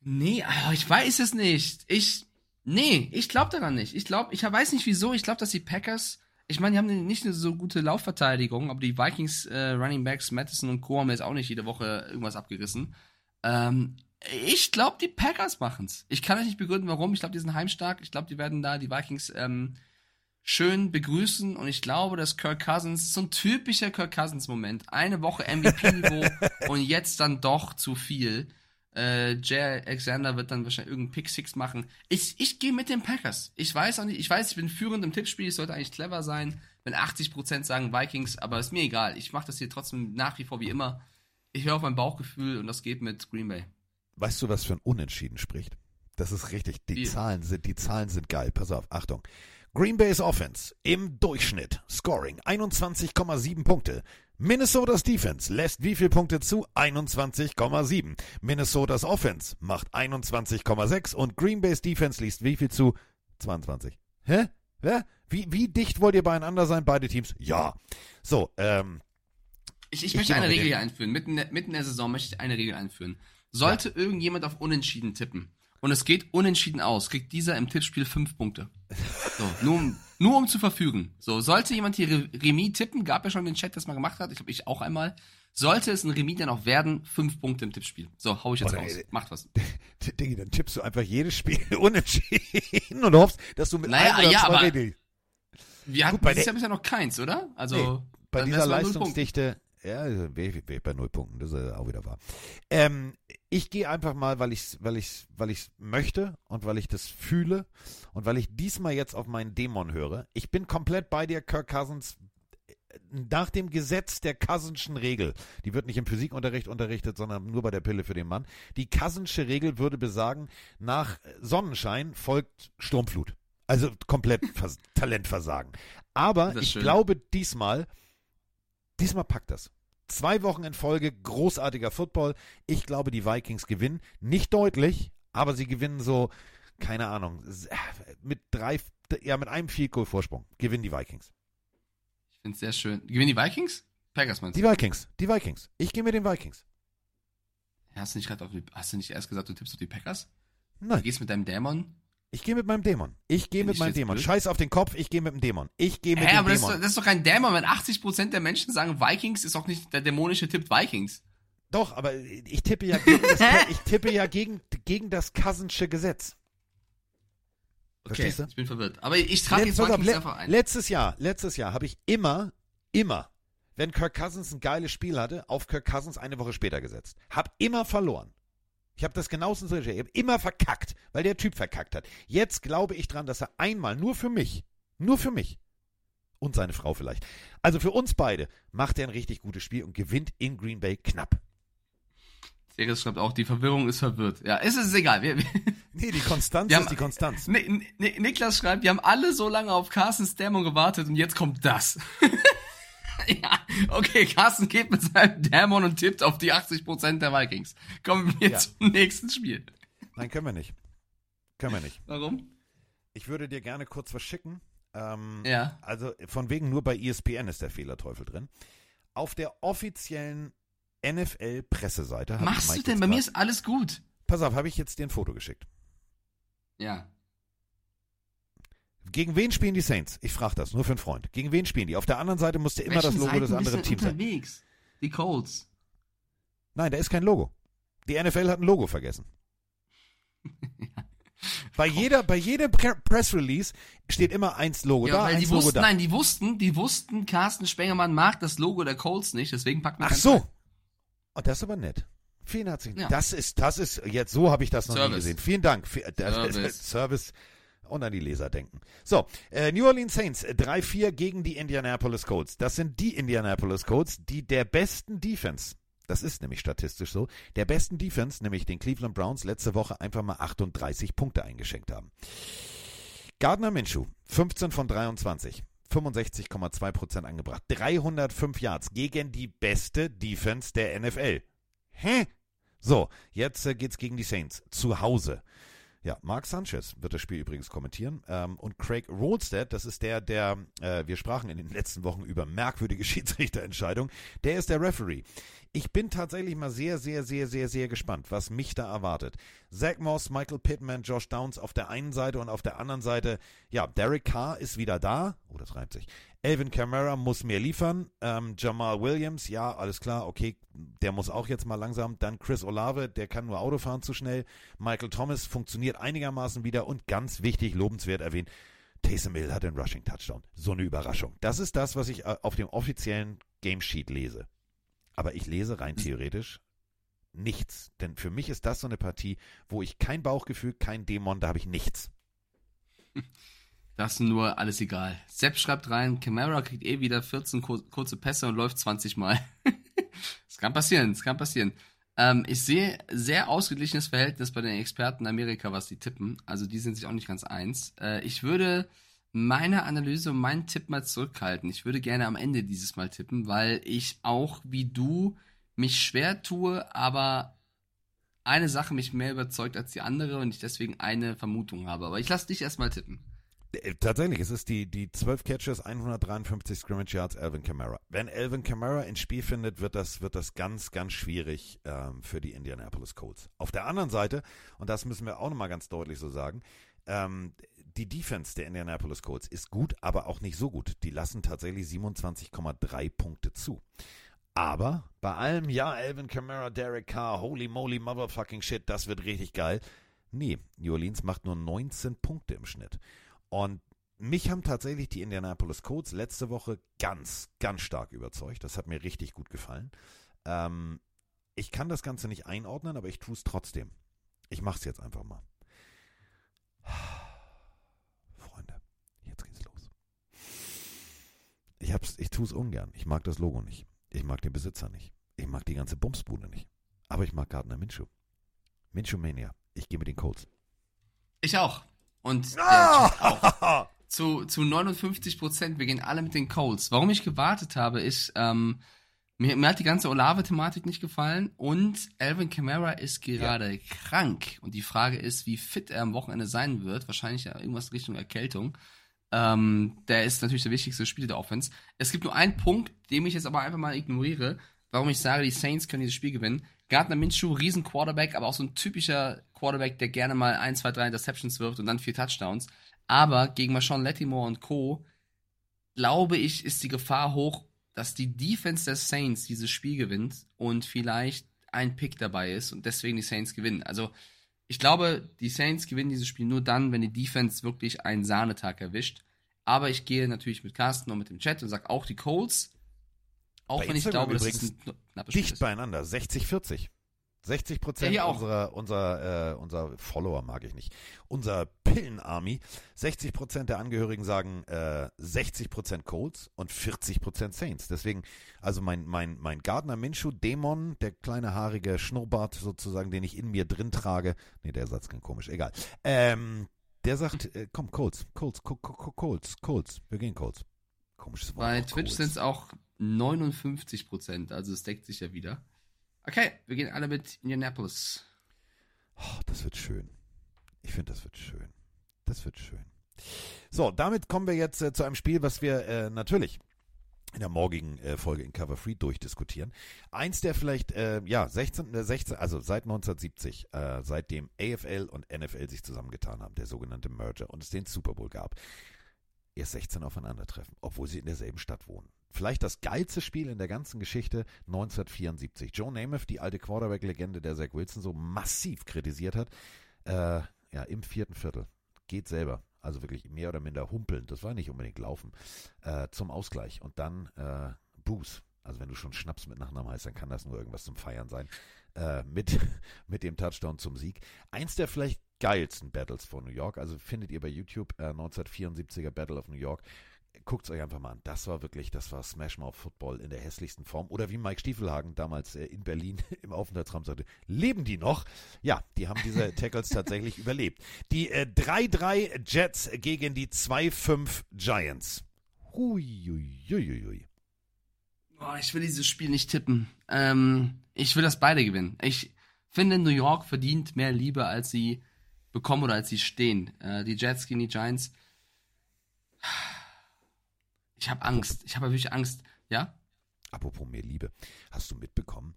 Nee, aber ich weiß es nicht. Ich, nee, ich glaube daran nicht. Ich glaube, ich weiß nicht wieso, ich glaube, dass die Packers, ich meine, die haben nicht eine so gute Laufverteidigung, aber die Vikings, äh, Running Backs, Madison und Co. haben jetzt auch nicht jede Woche irgendwas abgerissen. Ähm, ich glaube, die Packers machen's. Ich kann euch nicht begründen, warum. Ich glaube, die sind heimstark. Ich glaube, die werden da die Vikings ähm, schön begrüßen und ich glaube, dass Kirk Cousins, so ein typischer Kirk Cousins-Moment, eine Woche MVP-Niveau und jetzt dann doch zu viel. Äh, Jay Alexander wird dann wahrscheinlich irgendeinen Pick Six machen. Ich, ich gehe mit den Packers. Ich weiß auch nicht, ich weiß, ich bin führend im Tippspiel, ich sollte eigentlich clever sein, wenn 80% sagen Vikings, aber ist mir egal. Ich mache das hier trotzdem nach wie vor wie immer. Ich höre auf mein Bauchgefühl und das geht mit Green Bay. Weißt du, was für ein Unentschieden spricht? Das ist richtig. Die Wie? Zahlen sind, die Zahlen sind geil. Pass auf, Achtung. Green Bay's Offense im Durchschnitt Scoring 21,7 Punkte. Minnesotas Defense lässt wie viele Punkte zu? 21,7. Minnesotas Offense macht 21,6 und Green Bay's Defense liest wie viel zu? 22. Hä? Hä? Wie, wie dicht wollt ihr beieinander sein, beide Teams? Ja. So, ähm, Ich, ich Ich möchte eine Regel hier einführen. Mitten, mitten in der Saison möchte ich eine Regel einführen. Sollte irgendjemand auf Unentschieden tippen und es geht unentschieden aus, kriegt dieser im Tippspiel fünf Punkte. So, nur, um- nur um zu verfügen. So, sollte jemand hier Re- Remis tippen, gab ja schon den Chat, das mal gemacht hat, ich glaube ich auch einmal. Sollte es ein Remis dann auch werden, fünf Punkte im Tippspiel. So, hau ich jetzt Boah, raus. Macht was. Diggi, dann tippst du einfach jedes Spiel unentschieden und hoffst, dass du mit Naja, ein oder ja, zwei aber- Regel- Wir hatten Gut, bei dieses Jahr bisher noch keins, oder? Also, Nee, bei dieser. Leistungsdichte, ja, wäre ich, wär bei null Punkten, das ist auch wieder wahr. Ähm, ich gehe einfach mal, weil ich weil ich weil ich möchte und weil ich das fühle und weil ich diesmal jetzt auf meinen Dämon höre. Ich bin komplett bei dir, Kirk Cousins. Nach dem Gesetz der Cousinschen Regel, die wird nicht im Physikunterricht unterrichtet, sondern nur bei der Pille für den Mann. Die Cousinsche Regel würde besagen, nach Sonnenschein folgt Sturmflut. Also komplett Vers Talentversagen. Aber ich schön. glaube diesmal, diesmal packt das. Zwei Wochen in Folge, großartiger Football. Ich glaube, die Vikings gewinnen. Nicht deutlich, aber sie gewinnen so, keine Ahnung, mit drei, ja, mit einem Field Goal Vorsprung gewinnen die Vikings. Ich finde es sehr schön. Gewinnen die Vikings? Packers meinst du? Die Vikings, die Vikings. Ich gehe mit den Vikings. Hast du nicht gerade auf die, hast du nicht erst gesagt, du tippst auf die Packers? Du Nein, gehst mit deinem Dämon? Ich gehe mit meinem Dämon. Ich gehe mit meinem Dämon. blöd? Scheiß auf den Kopf, ich gehe mit dem Dämon. Ich gehe mit Hä, dem aber das ist, doch, Dämon. das ist doch kein Dämon, wenn 80% der Menschen sagen Vikings, ist doch nicht der dämonische Tipp Vikings. Doch, aber ich tippe ja gegen das, ich tippe ja gegen, gegen das Cousinsche Gesetz. Okay, Verstehst du? ich bin verwirrt. Aber ich trage jetzt Letz- Vikings le- einfach ein. Letztes Jahr, letztes Jahr habe ich immer, immer, wenn Kirk Cousins ein geiles Spiel hatte, auf Kirk Cousins eine Woche später gesetzt. Hab immer verloren. Ich habe das genauestens geschehen. Ich habe immer verkackt, weil der Typ verkackt hat. Jetzt glaube ich dran, dass er einmal nur für mich, nur für mich und seine Frau vielleicht, also für uns beide, macht er ein richtig gutes Spiel und gewinnt in Green Bay knapp. Series schreibt auch, die Verwirrung ist verwirrt. Ja, es ist egal. Wir, wir, Nee, die Konstanz haben- ist die Konstanz. Ni- Ni- Niklas schreibt, wir haben alle so lange auf Carstens Dämon gewartet und jetzt kommt das. ja, okay, Carsten geht mit seinem Dämon und tippt auf die 80% der Vikings. Kommen wir Ja. zum nächsten Spiel. Nein, können wir nicht. Können wir nicht. Warum? Ich würde dir gerne kurz was schicken. Ähm, Ja. Also von wegen nur bei ESPN ist der Fehlerteufel drin. Auf der offiziellen NFL-Presseseite. Machst du denn? Bei mir ist alles gut. Pass auf, habe ich jetzt dir ein Foto geschickt. Ja. Gegen wen spielen die Saints? Ich frage das, nur für einen Freund. Gegen wen spielen die? Auf der anderen Seite musste immer das Logo Seiten des anderen Teams sein. unterwegs? Die Colts. Nein, da ist kein Logo. Die NFL hat ein Logo vergessen. Bei jeder, bei jeder Pre Press Release steht immer eins Logo Ja, da, eins Logo wussten, da. nein, die wussten, die wussten, Carsten Spengermann mag das Logo der Colts nicht, deswegen packt man Ach so. Oh, das ist aber nett. Vielen herzlichen Dank. Ja. Das ist, das ist, jetzt so habe ich das noch nie Service. gesehen. Vielen Dank. Das Service. Service und an die Leser denken. So, äh, New Orleans Saints äh, 3-4 gegen die Indianapolis Colts. Das sind die Indianapolis Colts, die der besten Defense, das ist nämlich statistisch so, der besten Defense, nämlich den Cleveland Browns, letzte Woche einfach mal 38 Punkte eingeschenkt haben. Gardner Minshew, 15 von 23. 65,2% angebracht. 305 Yards gegen die beste Defense der NFL. Hä? So, jetzt äh, geht's gegen die Saints. Zu Hause. Ja, Mark Sanchez wird das Spiel übrigens kommentieren. Ähm, und Craig Rolstead, das ist der, der, äh, wir sprachen in den letzten Wochen über merkwürdige Schiedsrichterentscheidungen, der ist der Referee. Ich bin tatsächlich mal sehr, sehr, sehr, sehr, sehr gespannt, was mich da erwartet. Zach Moss, Michael Pittman, Josh Downs auf der einen Seite und auf der anderen Seite, ja, Derek Carr ist wieder da. Oh, das reimt sich. Elvin Kamara muss mehr liefern. Ähm, Jamal Williams, ja, alles klar, okay, der muss auch jetzt mal langsam. Dann Chris Olave, der kann nur Auto fahren zu schnell. Michael Thomas funktioniert einigermaßen wieder und ganz wichtig, lobenswert erwähnt, Taysom Hill hat den Rushing Touchdown. So eine Überraschung. Das ist das, was ich äh, auf dem offiziellen Game Sheet lese. Aber ich lese rein theoretisch nichts. Denn für mich ist das so eine Partie, wo ich kein Bauchgefühl, kein Dämon, da habe ich nichts. Das ist nur alles egal. Sepp schreibt rein, Camara kriegt eh wieder 14 kur kurze Pässe und läuft 20 Mal. das kann passieren, das kann passieren. Ähm, ich sehe sehr ausgeglichenes Verhältnis bei den Experten in Amerika, was die tippen. Also die sind sich auch nicht ganz eins. Äh, ich würde meine Analyse und meinen Tipp mal zurückhalten. Ich würde gerne am Ende dieses Mal tippen, weil ich auch wie du mich schwer tue, aber eine Sache mich mehr überzeugt als die andere und ich deswegen eine Vermutung habe. Aber ich lasse dich erstmal tippen. Äh, Tatsächlich, es ist die, die 12 Catches, 153 Scrimmage Yards, Alvin Kamara. Wenn Alvin Kamara ins Spiel findet, wird das, wird das ganz, ganz schwierig ähm, für die Indianapolis Colts. Auf der anderen Seite, und das müssen wir auch nochmal ganz deutlich so sagen, ähm, die Defense der Indianapolis Colts ist gut, aber auch nicht so gut. Die lassen tatsächlich 27,3 Punkte zu. Aber bei allem, ja, Alvin Kamara, Derek Carr, holy moly, motherfucking shit, das wird richtig geil. Nee, New Orleans macht nur 19 Punkte im Schnitt. Und mich haben tatsächlich die Indianapolis Colts letzte Woche ganz, ganz stark überzeugt. Das hat mir richtig gut gefallen. Ähm, ich kann das Ganze nicht einordnen, aber ich tue es trotzdem. Ich mache es jetzt einfach mal. Freunde, jetzt geht's los. Ich, hab's, ich tue es ungern. Ich mag das Logo nicht. Ich mag den Besitzer nicht. Ich mag die ganze Bumsbude nicht. Aber ich mag Gardner Minshew. Minshew Mania. Ich gehe mit den Colts. Ich auch. Und Ah! Auch. Zu, zu 59 Prozent. Wir gehen alle mit den Colts. Warum ich gewartet habe, ist, ähm, mir, mir hat die ganze Olave-Thematik nicht gefallen und Alvin Kamara ist gerade krank. Und die Frage ist, wie fit er am Wochenende sein wird. Wahrscheinlich ja irgendwas Richtung Erkältung. Ähm, der ist natürlich der wichtigste Spieler der Offense. Es gibt nur einen Punkt, den ich jetzt aber einfach mal ignoriere, warum ich sage, die Saints können dieses Spiel gewinnen. Gardner Minshew, riesen Quarterback, aber auch so ein typischer Quarterback, der gerne mal 1, 2, 3 Interceptions wirft und dann vier Touchdowns. Aber gegen Marshawn Lattimore und Co. glaube ich, ist die Gefahr hoch, dass die Defense der Saints dieses Spiel gewinnt und vielleicht ein Pick dabei ist und deswegen die Saints gewinnen. Also Ich glaube, die Saints gewinnen dieses Spiel nur dann, wenn die Defense wirklich einen Sahnetag erwischt. Aber ich gehe natürlich mit Carsten und mit dem Chat und sage auch die Colts. Auch Bei wenn ich Instagram glaube, dass es ein knappes Spiel Dicht ist. beieinander, 60-40. 60 Ja, Prozent auch. unserer, unserer, äh, unser Follower mag ich nicht, unser Pillen-Army, 60 Prozent der Angehörigen sagen äh, 60 Prozent Colts und 40 Prozent Saints. Deswegen, also mein, mein, mein Gardner Minshew Dämon, der kleine haarige Schnurrbart sozusagen, den ich in mir drin trage, nee, der Satz klingt komisch, egal, ähm, der sagt, äh, komm, Colts, Colts, Co- Co- Co- Colts, Colts, wir gehen Colts. Komisches Wort. Bei Twitch sind es auch 59 Prozent, also es deckt sich ja wieder. Okay, wir gehen alle mit Indianapolis. Oh, das wird schön. Ich finde, das wird schön. Das wird schön. So, damit kommen wir jetzt äh, zu einem Spiel, was wir äh, natürlich in der morgigen äh, Folge in Cover Free durchdiskutieren. Eins der vielleicht, äh, ja, 16, äh, 16, also seit 1970, äh, seitdem AFL und NFL sich zusammengetan haben, der sogenannte Merger, und es den Super Bowl gab, erst 16 aufeinandertreffen, obwohl sie in derselben Stadt wohnen. Vielleicht das geilste Spiel in der ganzen Geschichte 1974. Joe Namath, die alte Quarterback-Legende, der Zach Wilson so massiv kritisiert hat, äh, ja, im vierten Viertel. Geht selber. Also wirklich mehr oder minder humpelnd. Das war nicht unbedingt laufen. Äh, zum Ausgleich. Und dann äh, Booze. Also wenn du schon Schnaps mit Nachnamen heißt, dann kann das nur irgendwas zum Feiern sein. Äh, mit, mit dem Touchdown zum Sieg. Eins der vielleicht geilsten Battles von New York. Also findet ihr bei YouTube äh, 1974er Battle of New York. Guckt es euch einfach mal an. Das war wirklich, das war Smash Mouth Football in der hässlichsten Form. Oder wie Mike Stiefelhagen damals äh, in Berlin im Aufenthaltsraum sagte, leben die noch? Ja, die haben diese Tackles tatsächlich überlebt. Die äh, 3-3 Jets gegen die 2-5 Giants. Huiuiuiui. Boah, ich will dieses Spiel nicht tippen. Ähm, ich will, dass beide gewinnen. Ich finde, New York verdient mehr Liebe, als sie bekommen oder als sie stehen. Äh, die Jets gegen die Giants. Ich habe Angst. Ich habe wirklich Angst. Ja? Apropos mehr Liebe. Hast du mitbekommen?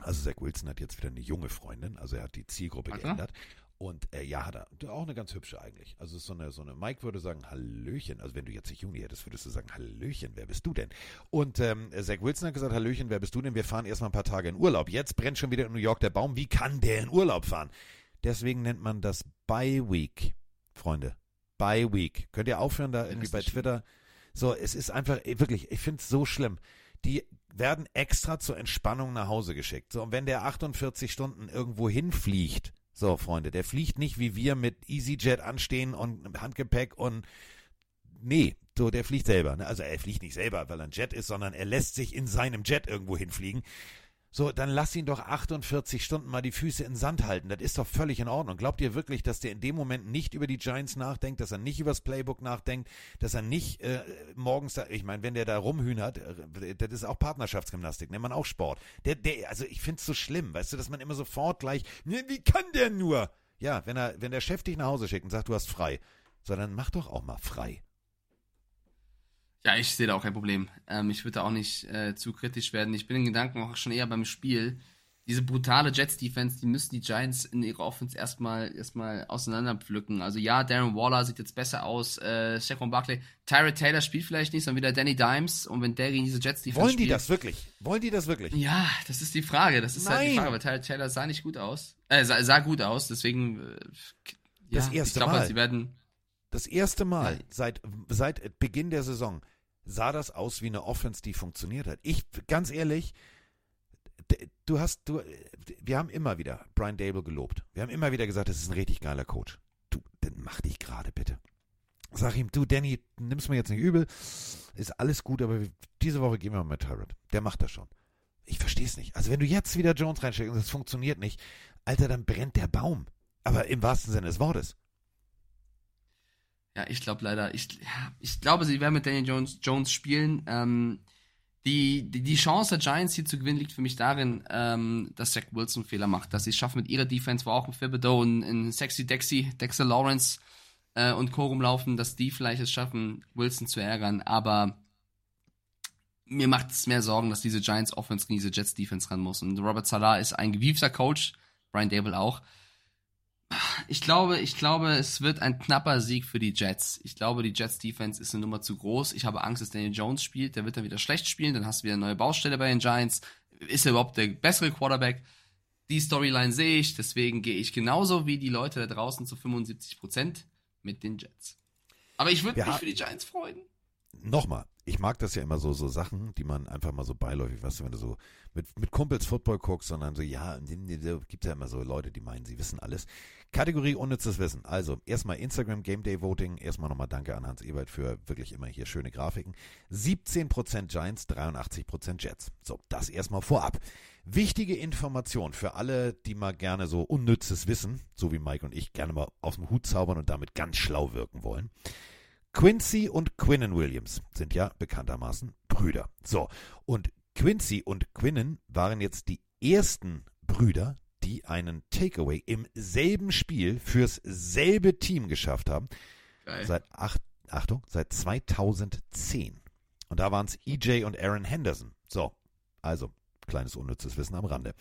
Also Zach Wilson hat jetzt wieder eine junge Freundin, also er hat die Zielgruppe er? geändert. Und äh, ja, hat er. Auch eine ganz hübsche eigentlich. Also so eine, so eine, Mike würde sagen, Hallöchen. Also wenn du jetzt nicht Juni hättest, würdest du sagen, Hallöchen, wer bist du denn? Und ähm, Zach Wilson hat gesagt, Hallöchen, wer bist du denn? Wir fahren erstmal ein paar Tage in Urlaub. Jetzt brennt schon wieder in New York der Baum. Wie kann der in Urlaub fahren? Deswegen nennt man das Bye Week, Freunde. Bye Week. Könnt ihr aufhören, da irgendwie bei nicht schlimm. So, es ist einfach, wirklich, ich finde es so schlimm. Die werden extra zur Entspannung nach Hause geschickt. So, und wenn der 48 Stunden irgendwo hinfliegt, so, Freunde, der fliegt nicht wie wir mit EasyJet anstehen und Handgepäck und nee, so, der fliegt selber. Ne? Also er fliegt nicht selber, weil er ein Jet ist, sondern er lässt sich in seinem Jet irgendwo hinfliegen. So, dann lass ihn doch 48 Stunden mal die Füße in Sand halten. Das ist doch völlig in Ordnung. Glaubt ihr wirklich, dass der in dem Moment nicht über die Giants nachdenkt, dass er nicht übers Playbook nachdenkt, dass er nicht äh, morgens da, ich meine, wenn der da rumhühnert, äh, das ist auch Partnerschaftsgymnastik, nennt man auch Sport. Der, der, also ich find's so schlimm, weißt du, dass man immer sofort gleich, ne, wie kann der nur? Ja, wenn er, wenn der Chef dich nach Hause schickt und sagt, du hast frei, so dann mach doch auch mal frei. Ja, ich sehe da auch kein Problem. Ähm, ich würde da auch nicht äh, zu kritisch werden. Ich bin in Gedanken auch schon eher beim Spiel. Diese brutale Jets-Defense, die müssen die Giants in ihrer Offense erstmal erstmal auseinanderpflücken. Also ja, Darren Waller sieht jetzt besser aus, äh, Saquon Barkley, Tyrod Taylor spielt vielleicht nicht, sondern wieder Danny Dimes. Und wenn der gegen diese Jets-Defense Wollen die spielt, das wirklich? Wollen die das wirklich? Ja, das ist die Frage. Das ist halt die Nein. Frage, weil Tyrod Taylor sah nicht gut aus. Äh, sah, sah gut aus, deswegen äh, ja, Das erste ich glaube, Mal. halt, sie werden Das erste Mal seit, seit Beginn der Saison sah das aus wie eine Offense, die funktioniert hat. Ich, ganz ehrlich, du hast, du, wir haben immer wieder Brian Dable gelobt. Wir haben immer wieder gesagt, das ist ein richtig geiler Coach. Du, dann mach dich gerade bitte. Sag ihm, du Danny, nimm's mir jetzt nicht übel, ist alles gut, aber diese Woche gehen wir mal mit Tyrod. Der macht das schon. Ich verstehe es nicht. Also wenn du jetzt wieder Jones reinsteckst und das funktioniert nicht, Alter, dann brennt der Baum. Aber im wahrsten Sinne des Wortes. Ja, ich glaube leider, ich, ja, ich glaube, sie werden mit Daniel Jones, Jones spielen. Ähm, die, die, die Chance der Giants hier zu gewinnen liegt für mich darin, ähm, dass Zach Wilson Fehler macht, dass sie es schaffen mit ihrer Defense, wo auch ein Thibodeau, ein, ein Sexy Dexy, Dexter Lawrence äh, und Co. rumlaufen, dass die vielleicht es schaffen, Wilson zu ärgern, aber mir macht es mehr Sorgen, dass diese Giants Offense gegen diese Jets Defense ran muss. Und Robert Salah ist ein gewiefter Coach, Brian Dable auch. Ich glaube, ich glaube, es wird ein knapper Sieg für die Jets. Ich glaube, die Jets Defense ist eine Nummer zu groß. Ich habe Angst, dass Daniel Jones spielt. Der wird dann wieder schlecht spielen. Dann hast du wieder eine neue Baustelle bei den Giants. Ist er überhaupt der bessere Quarterback? Die Storyline sehe ich, deswegen gehe ich genauso wie die Leute da draußen zu 75% mit den Jets. Aber ich würde Ja. mich für die Giants freuen. Nochmal, ich mag das ja immer so, so Sachen, die man einfach mal so beiläufig, weißt du, wenn du so mit, mit Kumpels Football guckst, sondern so, ja, gibt ja immer so Leute, die meinen, sie wissen alles. Kategorie unnützes Wissen. Also, erstmal Instagram Game Day Voting. Erstmal nochmal danke an Hans Ebert für wirklich immer hier schöne Grafiken. 17% Giants, 83% Jets. So, das erstmal vorab. Wichtige Information für alle, die mal gerne so unnützes Wissen, so wie Mike und ich, gerne mal aus dem Hut zaubern und damit ganz schlau wirken wollen. Quincy und Quinnen Williams sind ja bekanntermaßen Brüder. So, und Quincy und Quinnen waren jetzt die ersten Brüder, die einen Takeaway im selben Spiel fürs selbe Team geschafft haben. Geil. Seit, acht, Achtung, seit 2010. Und da waren es EJ und Aaron Henderson. So, also kleines unnützes Wissen am Rande.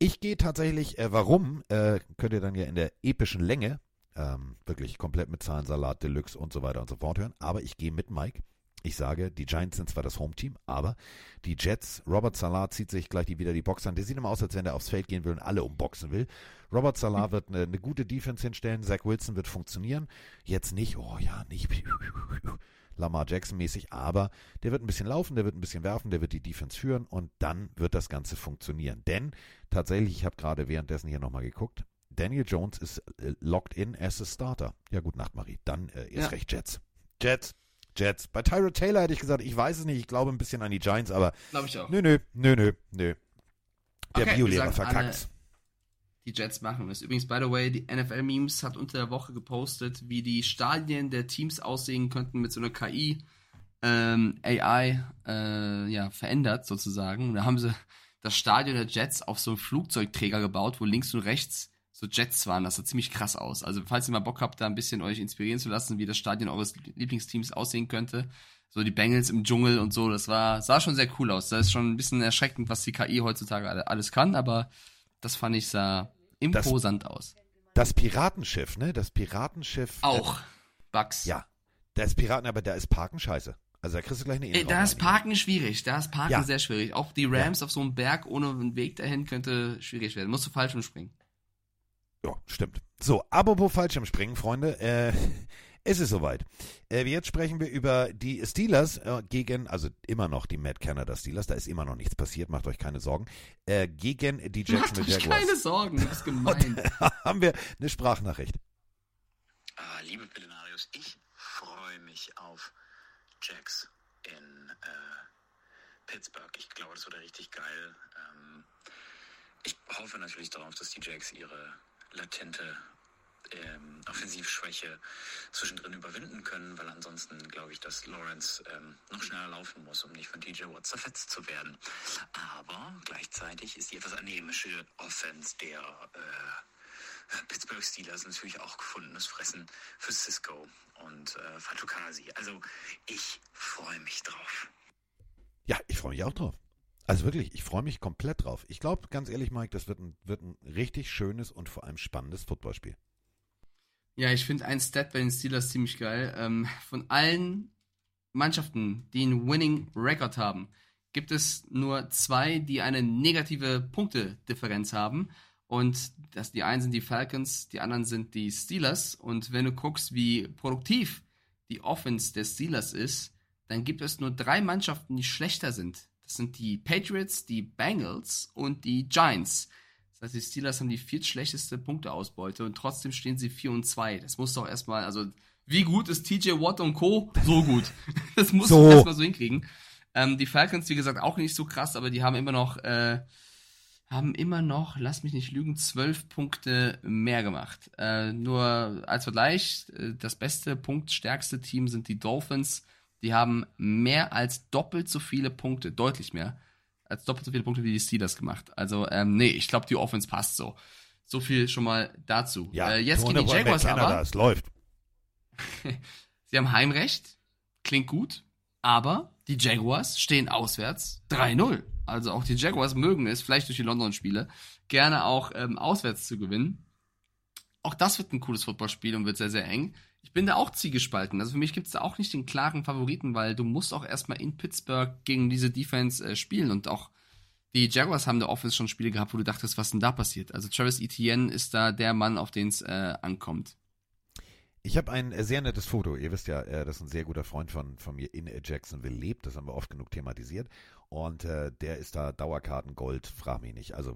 Ich gehe tatsächlich, äh, warum, äh, könnt ihr dann ja in der epischen Länge ähm, wirklich komplett mit Zahlensalat, Deluxe und so weiter und so fort hören. Aber ich gehe mit Mike. Ich sage, die Giants sind zwar das Home-Team, aber die Jets, Robert Salah zieht sich gleich die, wieder die Box an. Der sieht immer aus, als wenn er aufs Feld gehen will und alle umboxen will. Robert Salah wird eine, eine gute Defense hinstellen. Zach Wilson wird funktionieren. Jetzt nicht, oh ja, nicht Lamar Jackson mäßig, aber der wird ein bisschen laufen, der wird ein bisschen werfen, der wird die Defense führen und dann wird das Ganze funktionieren. Denn tatsächlich, ich habe gerade währenddessen hier nochmal geguckt, Daniel Jones ist äh, locked in as a starter. Ja, gut Nacht, Marie. Dann äh, erst Ja. recht Jets. Jets, Jets. Bei Tyrod Taylor hätte ich gesagt, ich weiß es nicht, ich glaube ein bisschen an die Giants, aber Glaube ich auch. nö, nö, nö, nö, nö. Der Okay, Biolehrer verkackt. die Jets machen es. Übrigens, by the way, die NFL Memes hat unter der Woche gepostet, wie die Stadien der Teams aussehen könnten mit so einer KI ähm, AI äh, ja, verändert sozusagen. Da haben sie das Stadion der Jets auf so einen Flugzeugträger gebaut, wo links und rechts so Jets waren. Das sah ziemlich krass aus. Also falls ihr mal Bock habt, da ein bisschen euch inspirieren zu lassen, wie das Stadion eures Lieblingsteams aussehen könnte. So die Bengals im Dschungel und so, das war, sah schon sehr cool aus. Das ist schon ein bisschen erschreckend, was die KI heutzutage alle- alles kann, aber das fand ich sah imposant aus. Das Piratenschiff, ne? Das Piratenschiff. Auch. Bugs. Äh, ja. Das Piraten, aber da ist Parken scheiße. Also da kriegst du gleich eine Äh, Innenraum Da ist. Parken schwierig. Da ist Parken Ja. sehr schwierig. Auch die Rams auf so einem Berg ohne einen Weg dahin könnte schwierig werden. Musst du falsch umspringen. Ja, stimmt. So, apropos Fallschirmspringen, Freunde, äh, es ist soweit. Äh, jetzt sprechen wir über die Steelers äh, gegen, also immer noch die Matt Canada Steelers, da ist immer noch nichts passiert, macht euch keine Sorgen, äh, gegen die Macht Jacksonville euch Jaguars. keine Sorgen, du bist gemein. haben wir eine Sprachnachricht. Ah, liebe Pillenarius, ich freue mich auf Jacks in äh, Pittsburgh. Ich glaube, das wird richtig geil. Ähm, ich hoffe natürlich darauf, dass die Jacks ihre latente ähm, Offensivschwäche zwischendrin überwinden können, weil ansonsten glaube ich, dass Lawrence ähm, noch schneller laufen muss, um nicht von TJ Watt zerfetzt zu werden. Aber gleichzeitig ist die etwas anemische Offense der äh, Pittsburgh Steelers natürlich auch gefundenes Fressen für Cisco und äh, Fatukasi. Also ich freue mich drauf. Ja, ich freue mich auch drauf. Also wirklich, ich freue mich komplett drauf. Ich glaube, ganz ehrlich, Mike, das wird ein, wird ein richtig schönes und vor allem spannendes Footballspiel. Ja, ich finde ein Stat bei den Steelers ziemlich geil. Ähm, von allen Mannschaften, die einen Winning Record haben, gibt es nur zwei, die eine negative Punktedifferenz haben. Und das, die einen sind die Falcons, die anderen sind die Steelers. Und wenn du guckst, wie produktiv die Offense der Steelers ist, dann gibt es nur drei Mannschaften, die schlechter sind. Sind die Patriots, die Bengals und die Giants. Das heißt, die Steelers haben die viertschlechteste Punkteausbeute und trotzdem stehen sie 4 und 2. Das muss doch erstmal, also wie gut ist TJ Watt und Co? So gut. Das muss So. erstmal so hinkriegen. Ähm, die Falcons, wie gesagt, auch nicht so krass, aber die haben immer noch, äh, haben immer noch, lass mich nicht lügen, zwölf Punkte mehr gemacht. Äh, nur als Vergleich, äh, das beste, punktstärkste Team sind die Dolphins. Die haben mehr als doppelt so viele Punkte, deutlich mehr, als doppelt so viele Punkte wie die Steelers gemacht. Also, ähm, nee, ich glaube, die Offense passt so. So viel schon mal dazu. Ja, äh, jetzt gegen die Jaguars Canada, aber. es läuft. Sie haben Heimrecht, klingt gut, aber die Jaguars stehen auswärts 3-0. Also auch die Jaguars mögen es, vielleicht durch die London-Spiele, gerne auch ähm, auswärts zu gewinnen. Auch das wird ein cooles Footballspiel und wird sehr, sehr eng. Ich bin da auch zielgespalten. Also für mich gibt es da auch nicht den klaren Favoriten, weil du musst auch erstmal in Pittsburgh gegen diese Defense äh, spielen und auch die Jaguars haben da Offense schon Spiele gehabt, wo du dachtest, was denn da passiert? Also Travis Etienne ist da der Mann, auf den es äh, ankommt. Ich habe ein äh, sehr nettes Foto. Ihr wisst ja, äh, dass ein sehr guter Freund von, von mir in Jacksonville lebt. Das haben wir oft genug thematisiert. Und äh, der ist da Dauerkarten Gold, frag mich nicht. Also äh,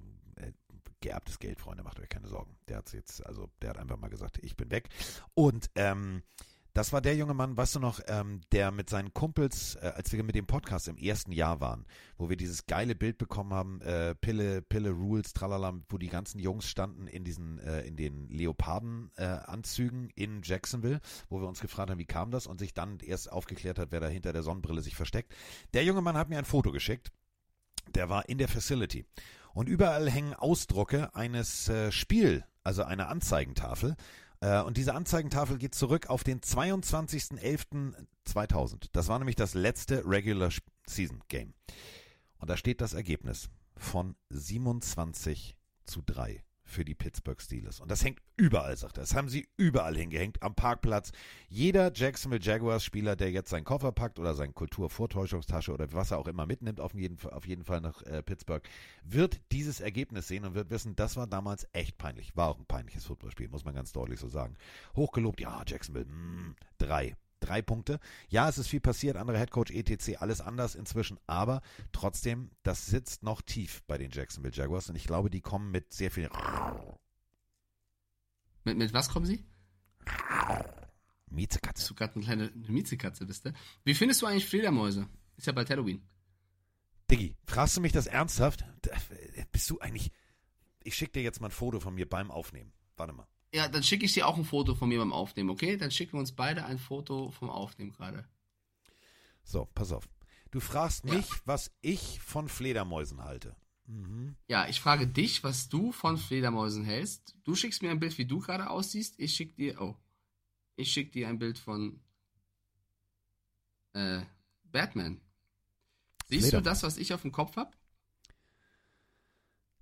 geerbtes Geld, Freunde, macht euch keine Sorgen. Der hat jetzt, also der hat einfach mal gesagt, ich bin weg. Und ähm, das war der junge Mann, weißt du noch, ähm, der mit seinen Kumpels, äh, als wir mit dem Podcast im ersten Jahr waren, wo wir dieses geile Bild bekommen haben, äh, Pille, Pille Rules, tralala, wo die ganzen Jungs standen in diesen, äh, in den Leoparden-Anzügen in Jacksonville, wo wir uns gefragt haben, wie kam das und sich dann erst aufgeklärt hat, wer da hinter der Sonnenbrille sich versteckt. Der junge Mann hat mir ein Foto geschickt. Der war in der Facility. Und überall hängen Ausdrucke eines äh, Spiel, also einer Anzeigentafel. Äh, und diese Anzeigentafel geht zurück auf den 22.11.2000. Das war nämlich das letzte Regular Season Game. Und da steht das Ergebnis von 27 zu 3 für die Pittsburgh Steelers. Und das hängt überall, sagt er. Das haben sie überall hingehängt, am Parkplatz. Jeder Jacksonville Jaguars Spieler, der jetzt seinen Koffer packt oder seine Kulturvortäuschungstasche oder was er auch immer mitnimmt, auf jeden, auf jeden Fall nach äh, Pittsburgh, wird dieses Ergebnis sehen und wird wissen, das war damals echt peinlich. War auch ein peinliches Footballspiel, muss man ganz deutlich so sagen. Hochgelobt, ja, Jacksonville, mh, drei drei Punkte. Ja, es ist viel passiert, andere Headcoach, etc., alles anders inzwischen, aber trotzdem, das sitzt noch tief bei den Jacksonville Jaguars und ich glaube, die kommen mit sehr viel. Mit, mit was kommen sie? Miezekatze. Du gerade eine kleine Miezekatze bist, ne? Wie findest du eigentlich Fledermäuse? Ist ja bald Halloween. Diggi, fragst du mich das ernsthaft? Bist du eigentlich. Ich schick dir jetzt mal ein Foto von mir beim Aufnehmen. Warte mal. Ja, dann schicke ich dir auch ein Foto von mir beim Aufnehmen, okay? Dann schicken wir uns beide ein Foto vom Aufnehmen gerade. So, pass auf. Du fragst mich, was ich von Fledermäusen halte. Mhm. Ja, ich frage dich, was du von Fledermäusen hältst. Du schickst mir ein Bild, wie du gerade aussiehst. Ich schick dir, oh, ich schick dir ein Bild von äh, Batman. Siehst du das, was ich auf dem Kopf hab?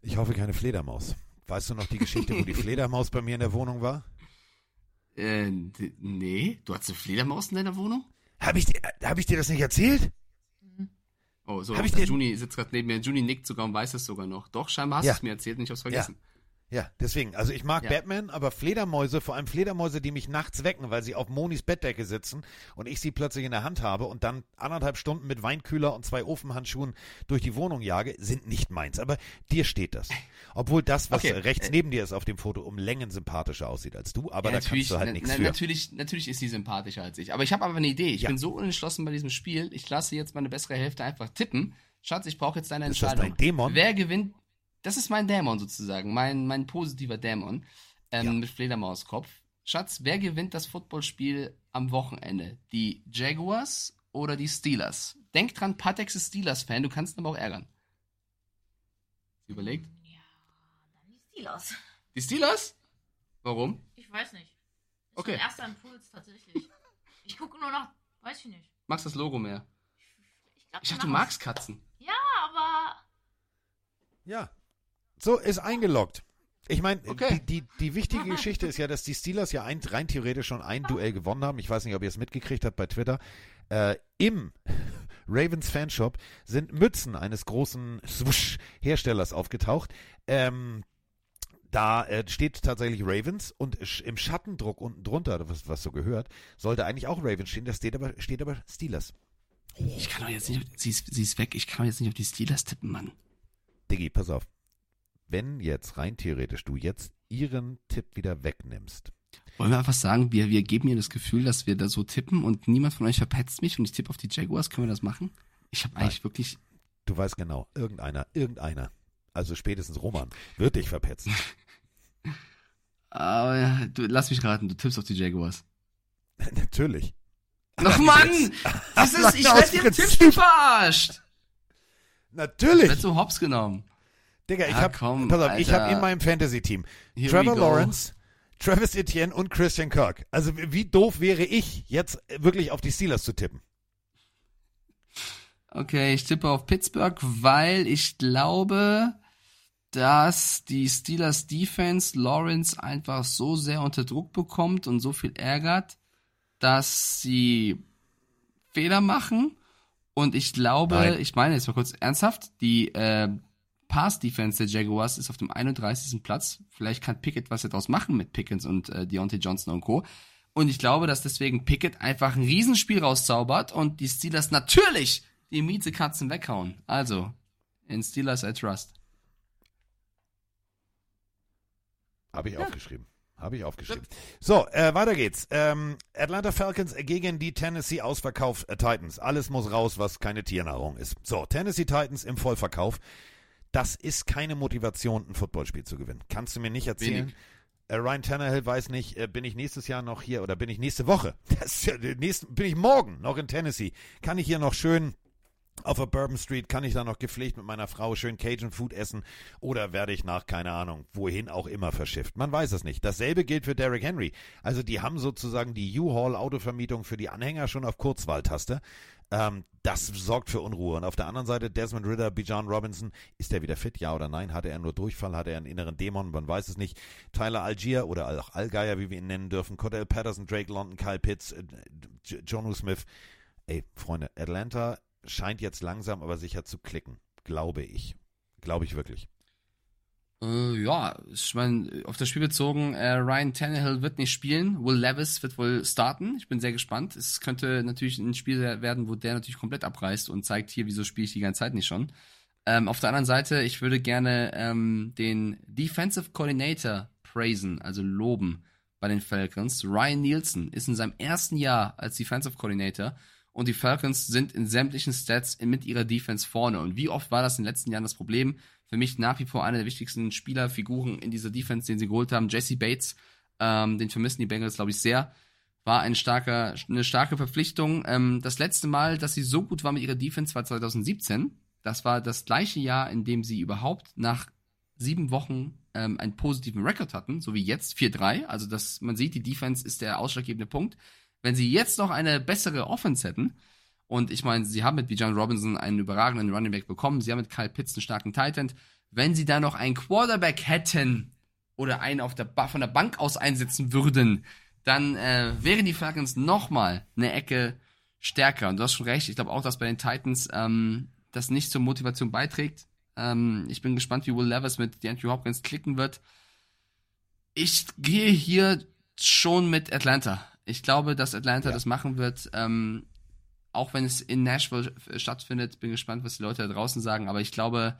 Ich hoffe keine Fledermaus. Weißt du noch die Geschichte, wo die Fledermaus bei mir in der Wohnung war? Äh, nee. Du hattest eine Fledermaus in deiner Wohnung? Habe ich, dir- hab ich dir das nicht erzählt? Oh, so. Hab ich dir- Juni sitzt gerade neben mir. Juni nickt sogar und weiß es sogar noch. Doch, scheinbar hast Ja. du es mir erzählt und ich hab's vergessen. Ja, deswegen. Also ich mag Ja. Batman, aber Fledermäuse, vor allem Fledermäuse, die mich nachts wecken, weil sie auf Monis Bettdecke sitzen und ich sie plötzlich in der Hand habe und dann anderthalb Stunden mit Weinkühler und zwei Ofenhandschuhen durch die Wohnung jage, sind nicht meins. Aber dir steht das. Obwohl das, was Okay, rechts äh, neben dir ist auf dem Foto, um Längen sympathischer aussieht als du, aber Ja, da kannst du halt nichts für. Natürlich, natürlich ist sie sympathischer als ich. Aber ich habe aber eine Idee. Ich Ja. bin so unentschlossen bei diesem Spiel. Ich lasse jetzt meine bessere Hälfte einfach tippen. Schatz, ich brauche jetzt deine Ist das Entscheidung. dein Dämon? Wer gewinnt? Das ist mein Dämon sozusagen. Mein, mein positiver Dämon. Ähm, Ja. Mit Fledermauskopf. Schatz, wer gewinnt das Footballspiel am Wochenende? Die Jaguars oder die Steelers? Denk dran, Patex ist Steelers-Fan. Du kannst ihn aber auch ärgern. Überlegt? Ja, dann die Steelers. Die Steelers? Warum? Ich weiß nicht. Ist Okay. mein erster Impuls tatsächlich. Ich gucke nur nach, weiß ich nicht. Magst das Logo mehr? Ich, glaub, Ich dachte, du magst Katzen. Ja, aber Ja. So, ist eingeloggt. Ich meine, Okay. die, die, die wichtige Geschichte ist ja, dass die Steelers ja ein, rein theoretisch schon ein Duell gewonnen haben. Ich weiß nicht, ob ihr es mitgekriegt habt bei Twitter. Äh, Im Ravens Fanshop sind Mützen eines großen Swoosh-Herstellers aufgetaucht. Ähm, da äh, steht tatsächlich Ravens und im Schattendruck unten drunter, was, was so gehört, sollte eigentlich auch Ravens stehen. Da steht aber, steht aber Steelers. Ich kann doch jetzt nicht, auf- sie ist, sie ist weg, ich kann doch jetzt nicht auf die Steelers tippen, Mann. Diggi, pass auf. Wenn jetzt rein theoretisch du jetzt ihren Tipp wieder wegnimmst, Wollen wir einfach sagen, wir, wir geben ihr das Gefühl, dass wir da so tippen und niemand von euch verpetzt mich und ich tippe auf die Jaguars, können wir das machen? Ich habe eigentlich wirklich, du weißt genau, irgendeiner, irgendeiner, also spätestens Roman, wird dich verpetzen. aber ja, du, lass mich raten, du tippst auf die Jaguars. Natürlich. Ach Mann! Das ist, ich werde dir im. Tippspiel verarscht! Ich Natürlich. werd so hops genommen. Digga, ich Ja, hab, komm, pass auf, ich Alter. habe in meinem Fantasy-Team Trevor. Lawrence, Travis Etienne und Christian Kirk. Also wie wie doof wäre ich, jetzt wirklich auf die Steelers zu tippen? Okay, ich tippe auf Pittsburgh, weil ich glaube, dass die Steelers Defense Lawrence einfach so sehr unter Druck bekommt und so viel ärgert, dass sie Fehler machen. Und ich glaube, Nein. ich meine jetzt mal kurz ernsthaft, die äh, Pass-Defense der Jaguars ist auf dem 31. Platz. Vielleicht kann Pickett was daraus machen mit Pickens und äh, Deontay Johnson und Co. Und ich glaube, dass deswegen Pickett einfach ein Riesenspiel rauszaubert und die Steelers natürlich die Miezekatzen weghauen. Also, in Steelers I trust. Habe ich aufgeschrieben. Habe ich aufgeschrieben. So, äh, weiter geht's. Ähm, Atlanta Falcons gegen die Tennessee Ausverkauf äh, Titans. Alles muss raus, was keine Tiernahrung ist. So, Tennessee Titans im Vollverkauf. Das ist keine Motivation, ein Footballspiel zu gewinnen. Kannst du mir nicht erzählen? Wenig. Äh, Ryan Tannehill weiß nicht, äh, bin ich nächstes Jahr noch hier oder bin ich nächste Woche? Das ja, nächsten, bin ich morgen noch in Tennessee? Kann ich hier noch schön auf der Bourbon Street kann ich da noch gepflegt mit meiner Frau schön Cajun Food essen oder werde ich nach, keine Ahnung, wohin auch immer verschifft. Man weiß es nicht. Dasselbe gilt für Derrick Henry. Also die haben sozusagen die U-Haul Autovermietung für die Anhänger schon auf Kurzwahltaste. Ähm, das sorgt für Unruhe. Und auf der anderen Seite Desmond Ritter, Bijan Robinson, ist er wieder fit? Ja oder nein? Hatte er nur Durchfall? Hatte er einen inneren Dämon? Man weiß es nicht. Tyler Algier oder auch Allgeier, wie wir ihn nennen dürfen. Cordell Patterson, Drake London, Kyle Pitts, äh, Jonu Smith. Ey, Freunde, Atlanta scheint jetzt langsam aber sicher zu klicken. Glaube ich. Glaube ich wirklich. Äh, ja, ich meine, auf das Spiel bezogen, äh, Ryan Tannehill wird nicht spielen, Will Levis wird wohl starten. Ich bin sehr gespannt. Es könnte natürlich ein Spiel werden, wo der natürlich komplett abreißt und zeigt hier, wieso spiele ich die ganze Zeit nicht schon. Ähm, auf der anderen Seite, ich würde gerne ähm, den Defensive Coordinator praisen, also loben bei den Falcons. Ryan Nielsen ist in seinem ersten Jahr als Defensive Coordinator und die Falcons sind in sämtlichen Stats mit ihrer Defense vorne. Und wie oft war das in den letzten Jahren das Problem? Für mich nach wie vor einer der wichtigsten Spielerfiguren in dieser Defense, den sie geholt haben, Jesse Bates. Ähm, den vermissen die Bengals, glaube ich, sehr. War ein starker, eine starke Verpflichtung. Ähm, das letzte Mal, dass sie so gut war mit ihrer Defense, war 2017. Das war das gleiche Jahr, in dem sie überhaupt nach sieben Wochen ähm, einen positiven Rekord hatten, so wie jetzt 4-3. Also das, man sieht, die Defense ist der ausschlaggebende Punkt. Wenn sie jetzt noch eine bessere Offense hätten, und ich meine, sie haben mit Bijan Robinson einen überragenden Running Back bekommen, sie haben mit Kyle Pitts einen starken Tight End. Wenn sie da noch einen Quarterback hätten oder einen auf der ba von der Bank aus einsetzen würden, dann äh, wären die Falcons nochmal eine Ecke stärker. Und du hast schon recht, ich glaube auch, dass bei den Titans ähm, das nicht zur Motivation beiträgt. Ähm, ich bin gespannt, wie Will Levis mit Andrew Hopkins klicken wird. Ich gehe hier schon mit Atlanta. Ich glaube, dass Atlanta Ja. das machen wird, ähm, auch wenn es in Nashville äh, stattfindet. Bin gespannt, was die Leute da draußen sagen. Aber ich glaube,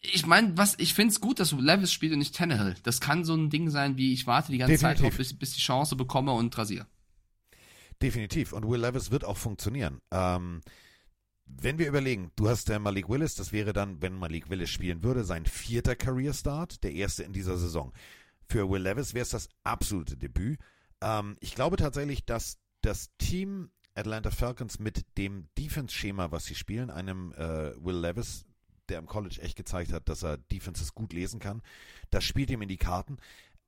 ich meine, was ich finde es gut, dass Levis spielt und nicht Tannehill. Das kann so ein Ding sein, wie ich warte die ganze Zeit Definitiv. drauf, bis, bis die Chance bekomme und rasiere. Definitiv. Und Will Levis wird auch funktionieren. Ähm, wenn wir überlegen, du hast der Malik Willis, das wäre dann, wenn Malik Willis spielen würde, sein vierter Career Start, der erste in dieser Saison. Für Will Levis wäre es das absolute Debüt. Ähm, ich glaube tatsächlich, dass das Team Atlanta Falcons mit dem Defense-Schema, was sie spielen, einem äh, Will Levis, der im College echt gezeigt hat, dass er Defenses gut lesen kann, das spielt ihm in die Karten.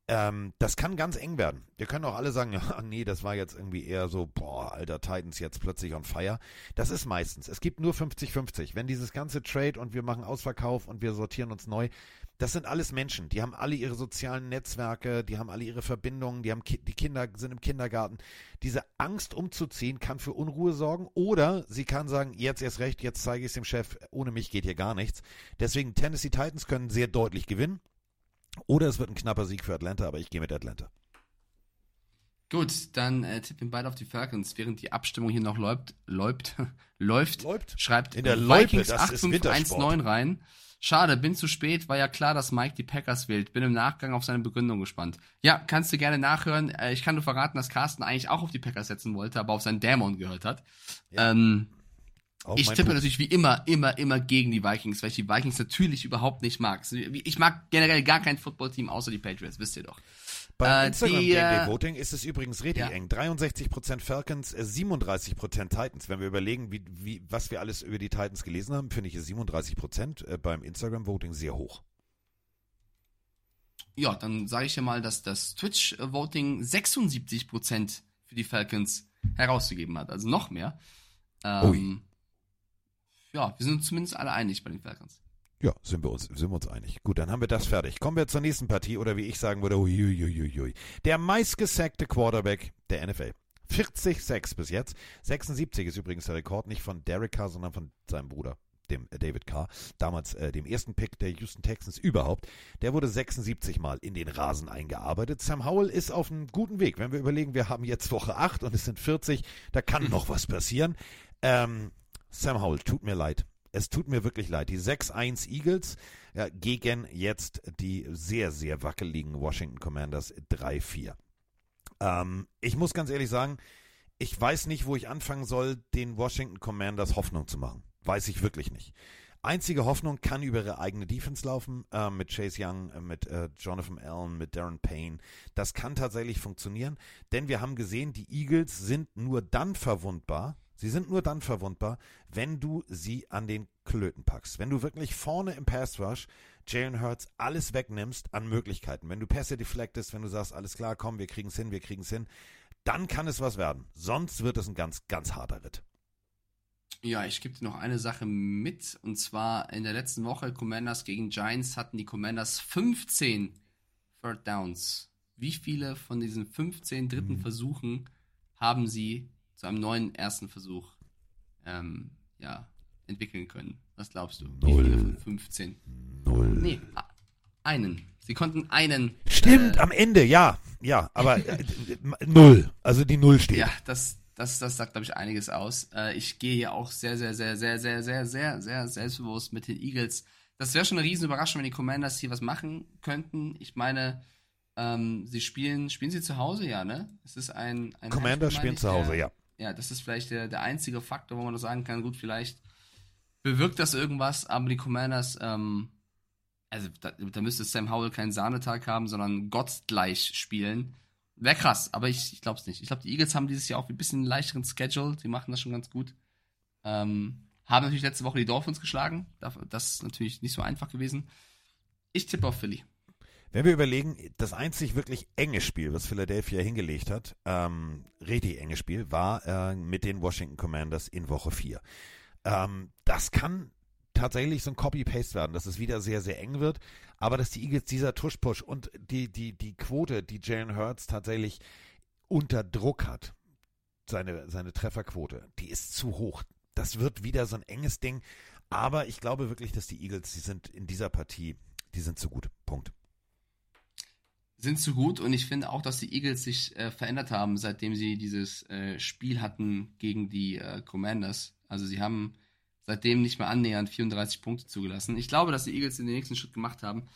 Ähm, das kann ganz eng werden. Wir können auch alle sagen, ja, nee, das war jetzt irgendwie eher so, boah, alter Titans jetzt plötzlich on fire. Das ist meistens. Es gibt nur 50-50. Wenn dieses ganze Trade und wir machen Ausverkauf und wir sortieren uns neu, das sind alles Menschen. Die haben alle ihre sozialen Netzwerke, die haben alle ihre Verbindungen, die haben Ki die Kinder sind im Kindergarten. Diese Angst umzuziehen kann für Unruhe sorgen oder sie kann sagen, jetzt erst recht, jetzt zeige ich es dem Chef, ohne mich geht hier gar nichts. Deswegen Tennessee Titans können sehr deutlich gewinnen. Oder es wird ein knapper Sieg für Atlanta, aber ich gehe mit Atlanta. Gut, dann äh, tippen beide auf die Falcons, während die Abstimmung hier noch läuft. Läuft. läuft. Läuft. Schreibt In der Vikings ist 8519 rein. Schade, bin zu spät, war ja klar, dass Mike die Packers wählt. Bin im Nachgang auf seine Begründung gespannt. Ja, kannst du gerne nachhören. Äh, ich kann nur verraten, dass Carsten eigentlich auch auf die Packers setzen wollte, aber auf seinen Dämon gehört hat. Ähm, Auch ich tippe Pups. natürlich wie immer, immer, immer gegen die Vikings, weil ich die Vikings natürlich überhaupt nicht mag. Ich mag generell gar kein Footballteam außer die Patriots, wisst ihr doch. Beim Äh, Instagram die, Game äh, Day Voting ist es übrigens richtig ja. eng. 63% Falcons, äh, 37% Titans. Wenn wir überlegen, wie, wie, was wir alles über die Titans gelesen haben, finde ich es 37% äh, beim Instagram Voting sehr hoch. Ja, dann sage ich ja mal, dass das Twitch-Voting 76% für die Falcons herauszugeben hat. Also noch mehr. Ähm, ja, wir sind uns zumindest alle einig bei den Falcons. Ja, sind wir uns, sind wir uns einig. Gut, dann haben wir das fertig. Kommen wir zur nächsten Partie oder wie ich sagen würde, uiuiuiui. Der meistgesackte Quarterback der NFL. 40 Sacks bis jetzt. 76 ist übrigens der Rekord nicht von Derek Carr, sondern von seinem Bruder. dem äh, David Carr, damals äh, dem ersten Pick der Houston Texans überhaupt. Der wurde 76 Mal in den Rasen eingearbeitet. Sam Howell ist auf einem guten Weg. Wenn wir überlegen, wir haben jetzt Woche 8 und es sind 40, da kann noch was passieren. Ähm, Sam Howell, tut mir leid. Es tut mir wirklich leid. Die 6-1 Eagles ja, gegen jetzt die sehr, sehr wackeligen Washington Commanders 3-4. Ähm, ich muss ganz ehrlich sagen, ich weiß nicht, wo ich anfangen soll, den Washington Commanders Hoffnung zu machen. Weiß ich wirklich nicht. Einzige Hoffnung kann über ihre eigene Defense laufen, äh, mit Chase Young, äh, mit äh, Jonathan Allen, mit Darren Payne. Das kann tatsächlich funktionieren, denn wir haben gesehen, die Eagles sind nur dann verwundbar, sie sind nur dann verwundbar, wenn du sie an den Klöten packst. Wenn du wirklich vorne im Pass Rush Jalen Hurts alles wegnimmst an Möglichkeiten. Wenn du Pässe deflectest, wenn du sagst, alles klar, komm, wir kriegen es hin, wir kriegen es hin, dann kann es was werden. Sonst wird es ein ganz, ganz harter Ritt. Ja, ich gebe dir noch eine Sache mit. Und zwar in der letzten Woche Commanders gegen Giants hatten die Commanders 15 Third Downs. Wie viele von diesen 15 dritten Mhm. Versuchen haben sie zu einem neuen ersten Versuch ähm, ja, entwickeln können? Was glaubst du? Null. viele von 15? Null. Nee, einen. Sie konnten einen. Stimmt, äh, am Ende, ja. Ja, aber äh, null. Also die Null steht. Ja, das, das, das sagt, glaube ich, einiges aus. Äh, ich gehe hier auch sehr, sehr, sehr, sehr, sehr, sehr, sehr, sehr selbstbewusst mit den Eagles. Das wäre schon eine riesen Überraschung, wenn die Commanders hier was machen könnten. Ich meine, ähm, sie spielen, spielen sie zu Hause, ja, ne? Es ist ein, ein Commanders spielen zu Hause, ja. Ja, das ist vielleicht der, der einzige Faktor, wo man noch sagen kann, gut, vielleicht bewirkt das irgendwas, aber die Commanders, ähm, also da, da müsste Sam Howell keinen Sahnetag haben, sondern gottgleich spielen. Wäre krass, aber ich, ich glaube es nicht. Ich glaube, die Eagles haben dieses Jahr auch ein bisschen einen leichteren Schedule. Die machen das schon ganz gut. Ähm, haben natürlich letzte Woche die Dolphins geschlagen. Das das ist natürlich nicht so einfach gewesen. Ich tippe auf Philly. Wenn wir überlegen, das einzig wirklich enge Spiel, was Philadelphia hingelegt hat, ähm, richtig enge Spiel, war äh, mit den Washington Commanders in Woche 4. Ähm, das kann tatsächlich so ein Copy-Paste werden, dass es wieder sehr, sehr eng wird, aber dass die Eagles dieser Tush-Push und die, die, die Quote, die Jalen Hurts tatsächlich unter Druck hat, seine, seine Trefferquote, die ist zu hoch. Das wird wieder so ein enges Ding, aber ich glaube wirklich, dass die Eagles, die sind in dieser Partie, die sind zu gut. Punkt. Sind zu gut und ich finde auch, dass die Eagles sich äh, verändert haben, seitdem sie dieses äh, Spiel hatten gegen die äh, Commanders. Also sie haben seitdem nicht mehr annähernd 34 Punkte zugelassen. Ich glaube, dass die Eagles den nächsten Schritt gemacht haben.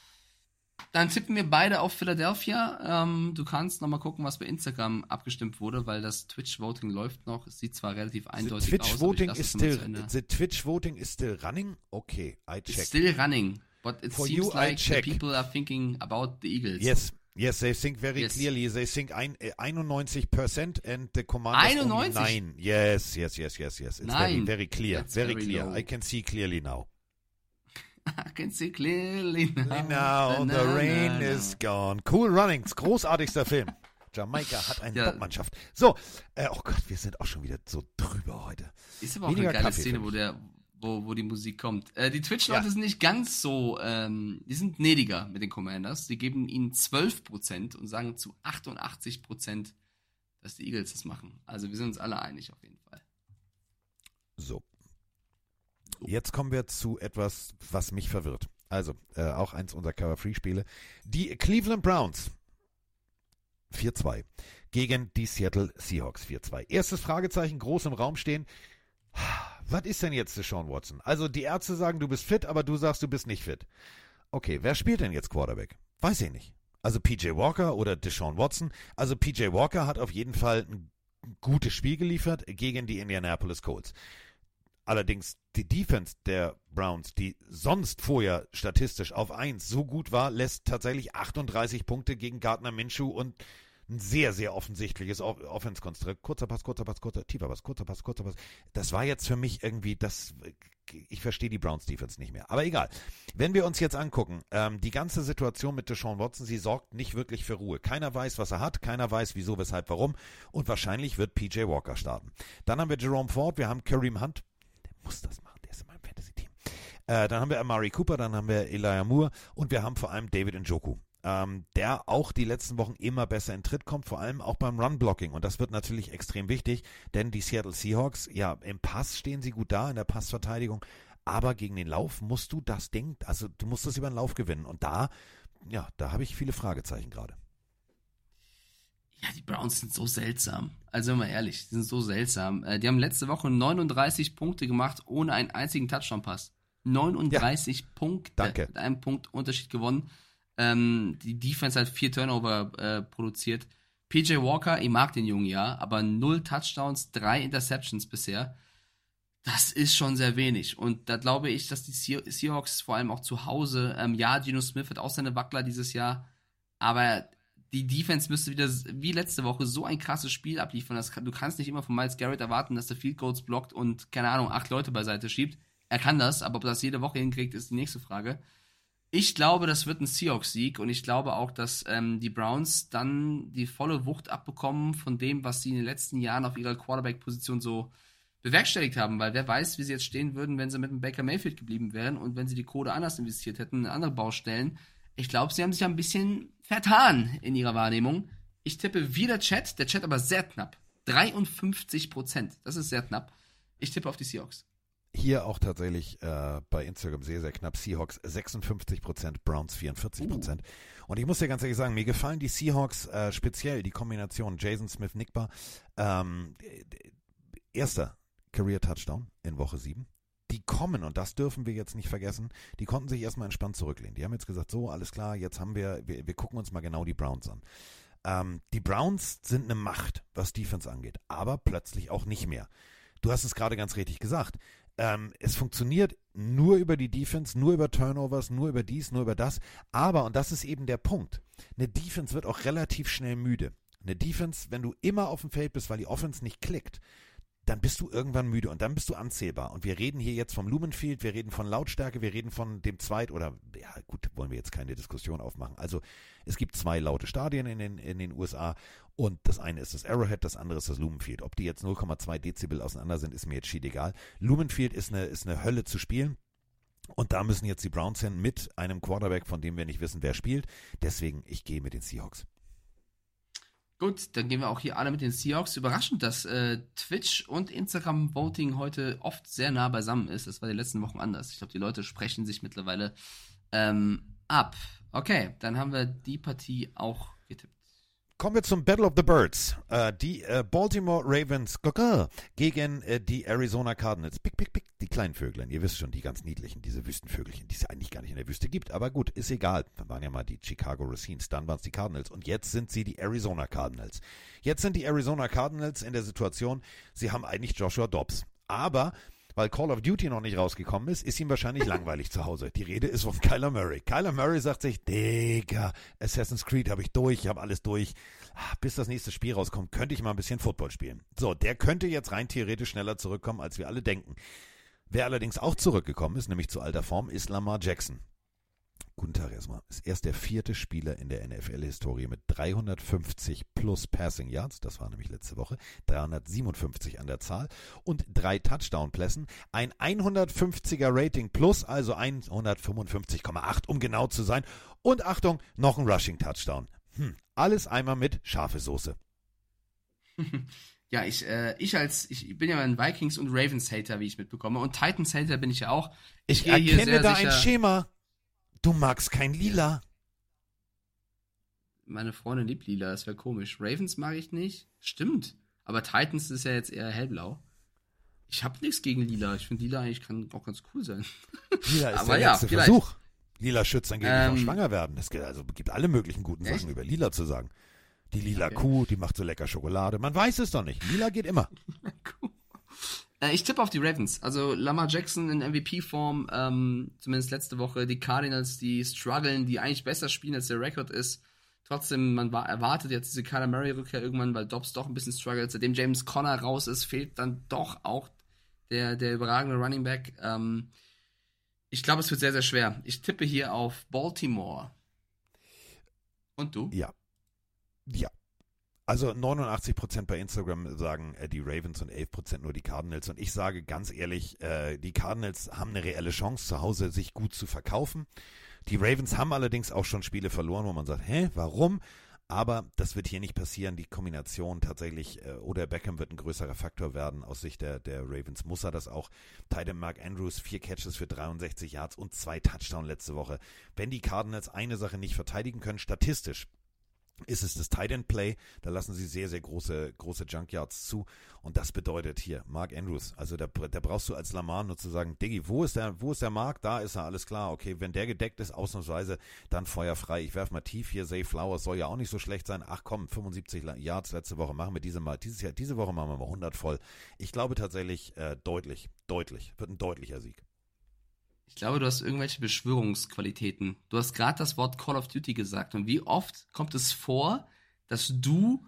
Dann tippen wir beide auf Philadelphia. Ähm, du kannst nochmal gucken, was bei Instagram abgestimmt wurde, weil das Twitch-Voting läuft noch. Es sieht zwar relativ eindeutig the aus. Twitch ich voting is still the Twitch voting is still running. Okay, I It's check. still running, but it For seems you, like the people are thinking about the Eagles. Yes, yes, they think very Yes. clearly. They think ein, äh, 91% and the commanders 91? only 9. Yes, yes, yes, yes, yes. It's very, Nine. very clear. That's Very, very clear. I can see clearly now. I can see clearly now. Now the na, rain na, na. is gone. Cool Runnings, großartigster Film. Jamaika hat eine Ja. Top-Mannschaft. So, äh, oh Gott, wir sind auch schon wieder so drüber heute. Ist aber auch Weniger eine geile Kaffee, Szene, wo, der, wo, wo die Musik kommt. Äh, die Twitch-Leute Ja. sind nicht ganz so, ähm, die sind gnädiger mit den Commanders. Die geben ihnen 12% und sagen zu 88%, dass die Eagles das machen. Also wir sind uns alle einig auf jeden Fall. So. Jetzt kommen wir zu etwas, was mich verwirrt. Also, äh, auch eins unserer Cover-Free-Spiele. Die Cleveland Browns 4-2 gegen die Seattle Seahawks 4-2. Erstes Fragezeichen, groß im Raum stehen. Was ist denn jetzt Deshaun Watson? Also, die Ärzte sagen, du bist fit, aber du sagst, du bist nicht fit. Okay, wer spielt denn jetzt Quarterback? Weiß ich nicht. Also PJ Walker oder Deshaun Watson. Also PJ Walker hat auf jeden Fall ein gutes Spiel geliefert gegen die Indianapolis Colts. Allerdings die Defense der Browns, die sonst vorher statistisch auf 1 so gut war, lässt tatsächlich 38 Punkte gegen Gardner Minshew und ein sehr, sehr offensichtliches Off- Offense-Konstrukt. Kurzer Pass, kurzer Pass, kurzer, tiefer Pass, kurzer Pass, kurzer Pass. Das war jetzt für mich irgendwie, das, ich verstehe die Browns-Defense nicht mehr. Aber egal. Wenn wir uns jetzt angucken, ähm, die ganze Situation mit Deshaun Watson, sie sorgt nicht wirklich für Ruhe. Keiner weiß, was er hat, keiner weiß, wieso, weshalb, warum. Und wahrscheinlich wird PJ Walker starten. Dann haben wir Jerome Ford, wir haben Kareem Hunt. Der muss das machen, der ist in meinem Fantasy-Team. Äh, dann haben wir Amari Cooper, dann haben wir Elijah Moore und wir haben vor allem David Njoku. Ähm, der auch die letzten Wochen immer besser in Tritt kommt, vor allem auch beim Run-Blocking. Und das wird natürlich extrem wichtig, denn die Seattle Seahawks, ja, im Pass stehen sie gut da, in der Passverteidigung, Aber gegen den Lauf musst du das Ding, also du musst das über den Lauf gewinnen. Und da, ja, da habe ich viele Fragezeichen gerade. Ja, die Browns sind so seltsam. Also mal ehrlich, die sind so seltsam. Äh, die haben letzte Woche 39 Punkte gemacht, ohne einen einzigen Touchdown-Pass. 39 ja. Punkte. Danke. Mit einem Punkt Unterschied gewonnen. Ähm, die Defense hat vier Turnover äh, produziert. PJ Walker, ich mag den Jungen ja, aber null Touchdowns, drei Interceptions bisher. Das ist schon sehr wenig. Und da glaube ich, dass die Seahawks vor allem auch zu Hause, ähm, ja, Geno Smith hat auch seine Wackler dieses Jahr, aber die Defense müsste wieder wie letzte Woche so ein krasses Spiel abliefern. Dass, du kannst nicht immer von Miles Garrett erwarten, dass der Field Goals blockt und, keine Ahnung, acht Leute beiseite schiebt. Er kann das, aber ob das jede Woche hinkriegt, ist die nächste Frage. Ich glaube, das wird ein Seahawks-Sieg und ich glaube auch, dass ähm, die Browns dann die volle Wucht abbekommen von dem, was sie in den letzten Jahren auf ihrer Quarterback-Position so bewerkstelligt haben, weil wer weiß, wie sie jetzt stehen würden, wenn sie mit dem Baker Mayfield geblieben wären und wenn sie die Kohle anders investiert hätten in andere Baustellen. Ich glaube, sie haben sich ein bisschen vertan in ihrer Wahrnehmung. Ich tippe wieder Chat, der Chat aber sehr knapp. 53 Prozent. Das ist sehr knapp. Ich tippe auf die Seahawks. Hier auch tatsächlich äh, bei Instagram sehr, sehr knapp. Seahawks 56 Prozent, Browns 44 Prozent. Uh. Und ich muss dir ganz ehrlich sagen, mir gefallen die Seahawks äh, speziell, die Kombination Jason Smith-Nickbar. Ähm, erster Career-Touchdown in Woche 7 die kommen, und das dürfen wir jetzt nicht vergessen, die konnten sich erstmal entspannt zurücklehnen. Die haben jetzt gesagt, so, alles klar, jetzt haben wir, wir, wir gucken uns mal genau die Browns an. Ähm, die Browns sind eine Macht, was Defense angeht, aber plötzlich auch nicht mehr. Du hast es gerade ganz richtig gesagt. Ähm, es funktioniert nur über die Defense, nur über Turnovers, nur über dies, nur über das. Aber, und das ist eben der Punkt, eine Defense wird auch relativ schnell müde. Eine Defense, wenn du immer auf dem Feld bist, weil die Offense nicht klickt, dann bist du irgendwann müde und dann bist du anzählbar. Und wir reden hier jetzt vom Lumenfield, wir reden von Lautstärke, wir reden von dem Zweit- oder, ja gut, wollen wir jetzt keine Diskussion aufmachen. Also es gibt zwei laute Stadien in den, in den USA und das eine ist das Arrowhead, das andere ist das Lumenfield. Ob die jetzt 0,2 Dezibel auseinander sind, ist mir jetzt schied egal. Lumenfield ist eine, ist eine Hölle zu spielen. Und da müssen jetzt die Browns hin mit einem Quarterback, von dem wir nicht wissen, wer spielt. Deswegen, ich gehe mit den Seahawks. Gut, dann gehen wir auch hier alle mit den Seahawks. Überraschend, dass äh, Twitch und Instagram Voting heute oft sehr nah beisammen ist. Das war die letzten Wochen anders. Ich glaube, die Leute sprechen sich mittlerweile ähm, ab. Okay, dann haben wir die Partie auch. Kommen wir zum Battle of the Birds. Äh, die äh, Baltimore Ravens gegen äh, die Arizona Cardinals. Pick, pick, pick, die kleinen Vöglein. Ihr wisst schon, die ganz niedlichen, diese Wüstenvögelchen, die es eigentlich gar nicht in der Wüste gibt. Aber gut, ist egal. Dann waren ja mal die Chicago Racines, dann waren es die Cardinals und jetzt sind sie die Arizona Cardinals. Jetzt sind die Arizona Cardinals in der Situation, sie haben eigentlich Joshua Dobbs. Aber weil Call of Duty noch nicht rausgekommen ist, ist ihm wahrscheinlich langweilig zu Hause. Die Rede ist von Kyler Murray. Kyler Murray sagt sich, Digga, Assassin's Creed habe ich durch, ich habe alles durch. Ah, bis das nächste Spiel rauskommt, könnte ich mal ein bisschen Football spielen. So, der könnte jetzt rein theoretisch schneller zurückkommen, als wir alle denken. Wer allerdings auch zurückgekommen ist, nämlich zu alter Form, ist Lamar Jackson. Guten Tag erstmal. Ist erst der vierte Spieler in der NFL-Historie mit 350 plus Passing Yards. Das war nämlich letzte Woche. 357 an der Zahl. Und drei Touchdown-Plässen. Ein 150er Rating plus, also 155,8, um genau zu sein. Und Achtung, noch ein Rushing-Touchdown. Hm, alles einmal mit scharfe Soße. Ja, ich, äh, ich als, ich bin ja ein Vikings- und Ravens-Hater, wie ich mitbekomme. Und Titans-Hater bin ich ja auch. Ich, ich erkenne da sicher, ein Schema. Du magst kein Lila. Meine Freundin liebt Lila, das wäre komisch. Ravens mag ich nicht. Stimmt. Aber Titans ist ja jetzt eher hellblau. Ich habe nichts gegen Lila. Ich finde Lila eigentlich kann auch ganz cool sein. Lila ist der letzte ja, Versuch. Lila schützt angeblich ähm, auch schwanger werden. Es gibt, also, gibt alle möglichen guten echt? Sachen über Lila zu sagen. Die lila okay. Kuh, die macht so lecker Schokolade. Man weiß es doch nicht. Lila geht immer. Kuh. Äh, ich tippe auf die Ravens. Also Lamar Jackson in MVP-Form, ähm, zumindest letzte Woche. Die Cardinals, die strugglen, die eigentlich besser spielen, als der Rekord ist. Trotzdem, man war, erwartet jetzt diese Kyler Murray-Rückkehr irgendwann, weil Dobbs doch ein bisschen struggelt. Seitdem James Conner raus ist, fehlt dann doch auch der, der überragende Running Back. Ähm, ich glaube, es wird sehr, sehr schwer. Ich tippe hier auf Baltimore. Und du? Ja. Ja. Also 89% bei Instagram sagen äh, die Ravens und 11% nur die Cardinals. Und ich sage ganz ehrlich, äh, die Cardinals haben eine reelle Chance, zu Hause sich gut zu verkaufen. Die Ravens haben allerdings auch schon Spiele verloren, wo man sagt, hä, warum? Aber das wird hier nicht passieren. Die Kombination tatsächlich, äh, oder Beckham wird ein größerer Faktor werden. Aus Sicht der, der Ravens muss er das auch. Titan Mark Andrews, vier Catches für 63 Yards und zwei Touchdown letzte Woche. Wenn die Cardinals eine Sache nicht verteidigen können, statistisch, ist es das Tight End Play. Da lassen sie sehr, sehr große, große Junkyards zu. Und das bedeutet hier, Mark Andrews. Also da, da brauchst du als Lamar nur zu sagen, Diggi, wo ist der, wo ist der Mark? Da ist er, alles klar. Okay, wenn der gedeckt ist, ausnahmsweise, dann feuerfrei. Ich werf mal tief hier. Zay Flowers soll ja auch nicht so schlecht sein. Ach komm, 75 Yards letzte Woche. Machen wir diese mal, dieses Jahr, diese Woche machen wir mal 100 voll. Ich glaube tatsächlich, äh, deutlich, deutlich. Wird ein deutlicher Sieg. Ich glaube, du hast irgendwelche Beschwörungsqualitäten. Du hast gerade das Wort Call of Duty gesagt. Und wie oft kommt es vor, dass du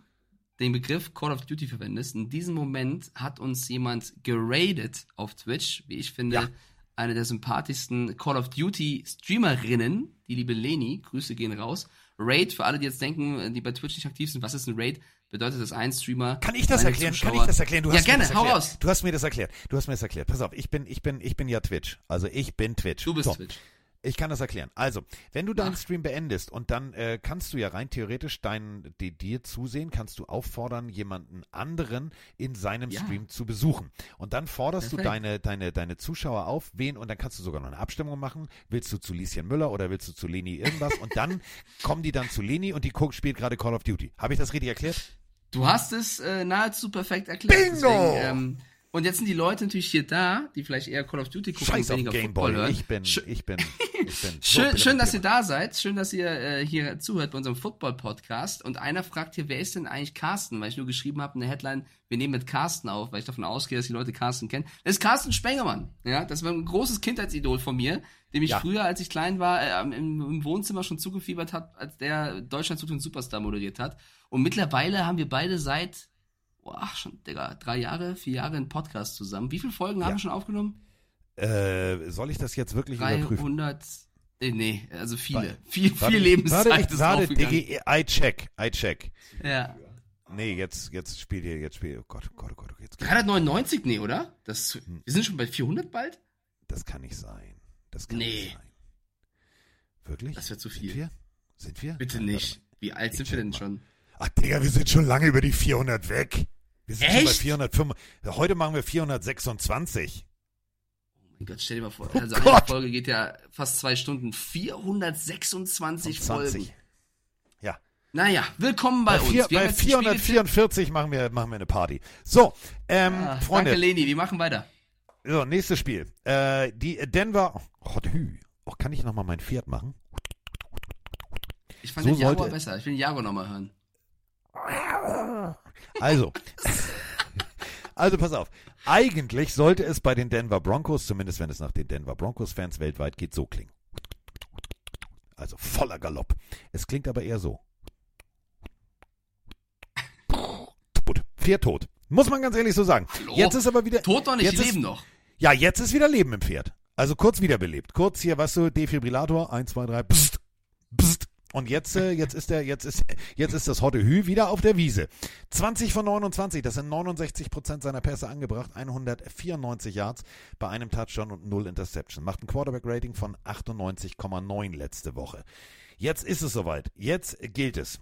den Begriff Call of Duty verwendest? In diesem Moment hat uns jemand geradet auf Twitch, wie ich finde, Ja. eine der sympathischsten Call of Duty Streamerinnen, die liebe Leni, Grüße gehen raus. Raid, für alle, die jetzt denken, die bei Twitch nicht aktiv sind, was ist ein Raid? Bedeutet das ein Streamer. Kann ich das erklären? Kann Zuschauer- ich das erklären? Du ja, hast gerne, mir das hau erklärt. raus. Du hast mir das erklärt. Du hast mir das erklärt. Pass auf, ich bin, ich bin, ich bin ja Twitch. Also ich bin Twitch. Du bist so. Twitch. Ich kann das erklären. Also, wenn du deinen Ach. Stream beendest und dann äh, kannst du ja rein theoretisch dein, die, dir zusehen, kannst du auffordern, jemanden anderen in seinem Ja. Stream zu besuchen. Und dann forderst du Perfekt. deine, deine, deine Zuschauer auf, wen, und dann kannst du sogar noch eine Abstimmung machen. Willst du zu Lieschen Müller oder willst du zu Leni irgendwas? Und dann kommen die dann zu Leni und die guckt, spielt gerade Call of Duty. Habe ich das richtig erklärt? Du hast es äh, nahezu perfekt erklärt. Bingo! Deswegen, ähm, und jetzt sind die Leute natürlich hier da, die vielleicht eher Call of Duty gucken Scheiß und weniger. Football hören. Ich bin, Sch- ich bin, ich bin. so, Schön, schön, dass ihr da seid. Schön, dass ihr äh, hier zuhört bei unserem Football-Podcast. Und einer fragt hier, wer ist denn eigentlich Carsten? Weil ich nur geschrieben habe in der Headline, wir nehmen mit Carsten auf, weil ich davon ausgehe, dass die Leute Carsten kennen. Das ist Carsten Spengemann. Ja, das war ein großes Kindheitsidol von mir, dem ich Ja. früher, als ich klein war, äh, im, im Wohnzimmer schon zugefiebert hat, als der Deutschland sucht den Superstar moderiert hat. Und mittlerweile haben wir beide seit, boah, schon, Digga, drei Jahre, vier Jahre einen Podcast zusammen. Wie viele Folgen haben Ja. wir schon aufgenommen? Äh, soll ich das jetzt wirklich überprüfen? 300, äh, nee, also viele. Warte. viel, Warte, viel Lebenszeit warte, ich, ist warte, I check, I check. Ja. Nee, jetzt, jetzt spielt ihr, jetzt spielt ihr, oh Gott, oh Gott, oh Gott, jetzt, 399? Nee, oder? Das, Hm. wir sind schon bei 400 bald? das kann nicht sein. Das kann Nee. nicht sein. Wirklich? Das wäre zu Sind viel. wir? Sind wir? Bitte Warte nicht. Wie alt Ich sind wir denn mal. schon? Ach, Digga, wir sind schon lange über die 400 weg. Wir sind schon bei Echt? 405. Heute machen wir 426. Oh mein Gott, stell dir mal vor. Oh Also eine Gott. Folge geht ja fast zwei Stunden. 426 Folgen. Ja. Naja, willkommen bei, Bei, uns. vier, Wir haben bei jetzt die Spiele- 444 machen wir, machen wir eine Party. So, ähm, Ah, Freunde. Danke, Leni. Wir machen weiter. So, nächstes Spiel. Äh, die Denver. Oh. Oh, kann ich nochmal mein Pferd machen? Ich fand So den Jaguar sollte- besser. Ich will den Jaguar nochmal hören. Also. Also pass auf. Eigentlich sollte es bei den Denver Broncos, zumindest wenn es nach den Denver Broncos-Fans weltweit geht, so klingen. Also voller Galopp. Es klingt aber eher so. Tot. Pferd tot. Muss man ganz ehrlich so sagen. Hallo? Jetzt ist aber wieder. Tot noch nicht, jetzt ist- leben noch. Ja, jetzt ist wieder Leben im Pferd. Also kurz wiederbelebt. Kurz hier, was du, Defibrillator, 1, 2, 3, pst, pst. Und jetzt, äh, jetzt ist der, jetzt ist, jetzt ist das Hotte Hü wieder auf der Wiese. 20 von 29, das sind 69 Prozent seiner Pässe angebracht, 194 Yards bei einem Touchdown und 0 Interception. Macht ein Quarterback-Rating von 98,9 letzte Woche. Jetzt ist es soweit. Jetzt gilt es.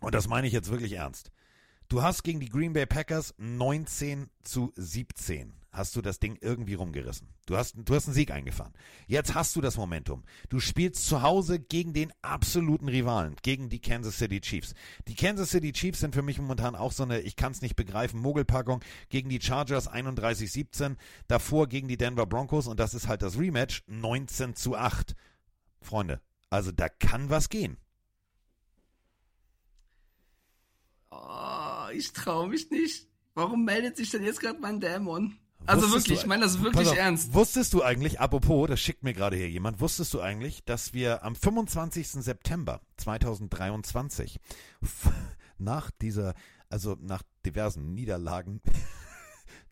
Und das meine ich jetzt wirklich ernst. Du hast gegen die Green Bay Packers 19 zu 17 hast du das Ding irgendwie rumgerissen. Du hast, du hast einen Sieg eingefahren. Jetzt hast du das Momentum. Du spielst zu Hause gegen den absoluten Rivalen, gegen die Kansas City Chiefs. Die Kansas City Chiefs sind für mich momentan auch so eine, ich kann es nicht begreifen, Mogelpackung gegen die Chargers 31-17, davor gegen die Denver Broncos und das ist halt das Rematch 19 zu 8. Freunde, also da kann was gehen. Oh, ich traue mich nicht. Warum meldet sich denn jetzt gerade mein Dämon? Also Wusstest wirklich, du- ich meine das wirklich auf, ernst. Wusstest du eigentlich, apropos, das schickt mir gerade hier jemand, wusstest du eigentlich, dass wir am 25. September 2023 f- nach dieser, also nach diversen Niederlagen,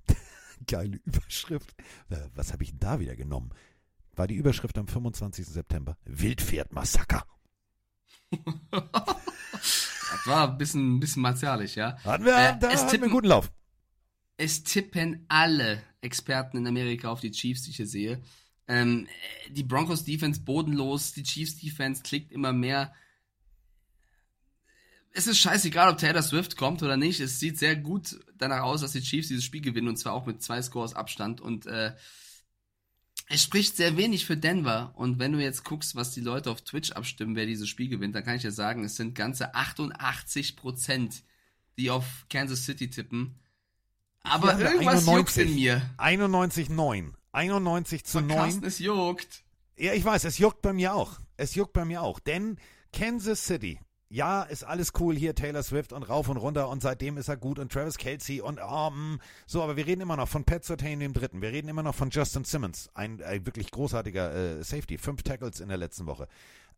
geile Überschrift, äh, was habe ich da wieder genommen? War die Überschrift am 25. September Wildpferdmassaker. Das war ein bisschen, ein bisschen martialisch, ja. Hatten wir, Äh, da es hatten wir tippen- einen guten Lauf. Es tippen alle Experten in Amerika auf die Chiefs, die ich hier sehe. Ähm, äh, die Broncos Defense bodenlos, die Chiefs Defense klickt immer mehr. es ist scheißegal, ob Taylor Swift kommt oder nicht. Es sieht sehr gut danach aus, dass die Chiefs dieses Spiel gewinnen und zwar auch mit zwei Scores Abstand und äh, es spricht sehr wenig für Denver. Und wenn du jetzt guckst, was die Leute auf Twitch abstimmen, wer dieses Spiel gewinnt, dann kann ich dir sagen, es sind ganze 88 Prozent, die auf Kansas City tippen. Aber irgendwas juckt in mir. 91,9. 91 zu 9. Carsten, es juckt. Ja, ich weiß, es juckt bei mir auch. Es juckt bei mir auch. Denn Kansas City, ja, ist alles cool hier, Taylor Swift und rauf und runter und seitdem ist er gut und Travis Kelsey und um, so, aber wir reden immer noch von Pat Surtain dem Dritten. Wir reden immer noch von Justin Simmons, ein, ein wirklich großartiger äh, Safety. Fünf Tackles in der letzten Woche.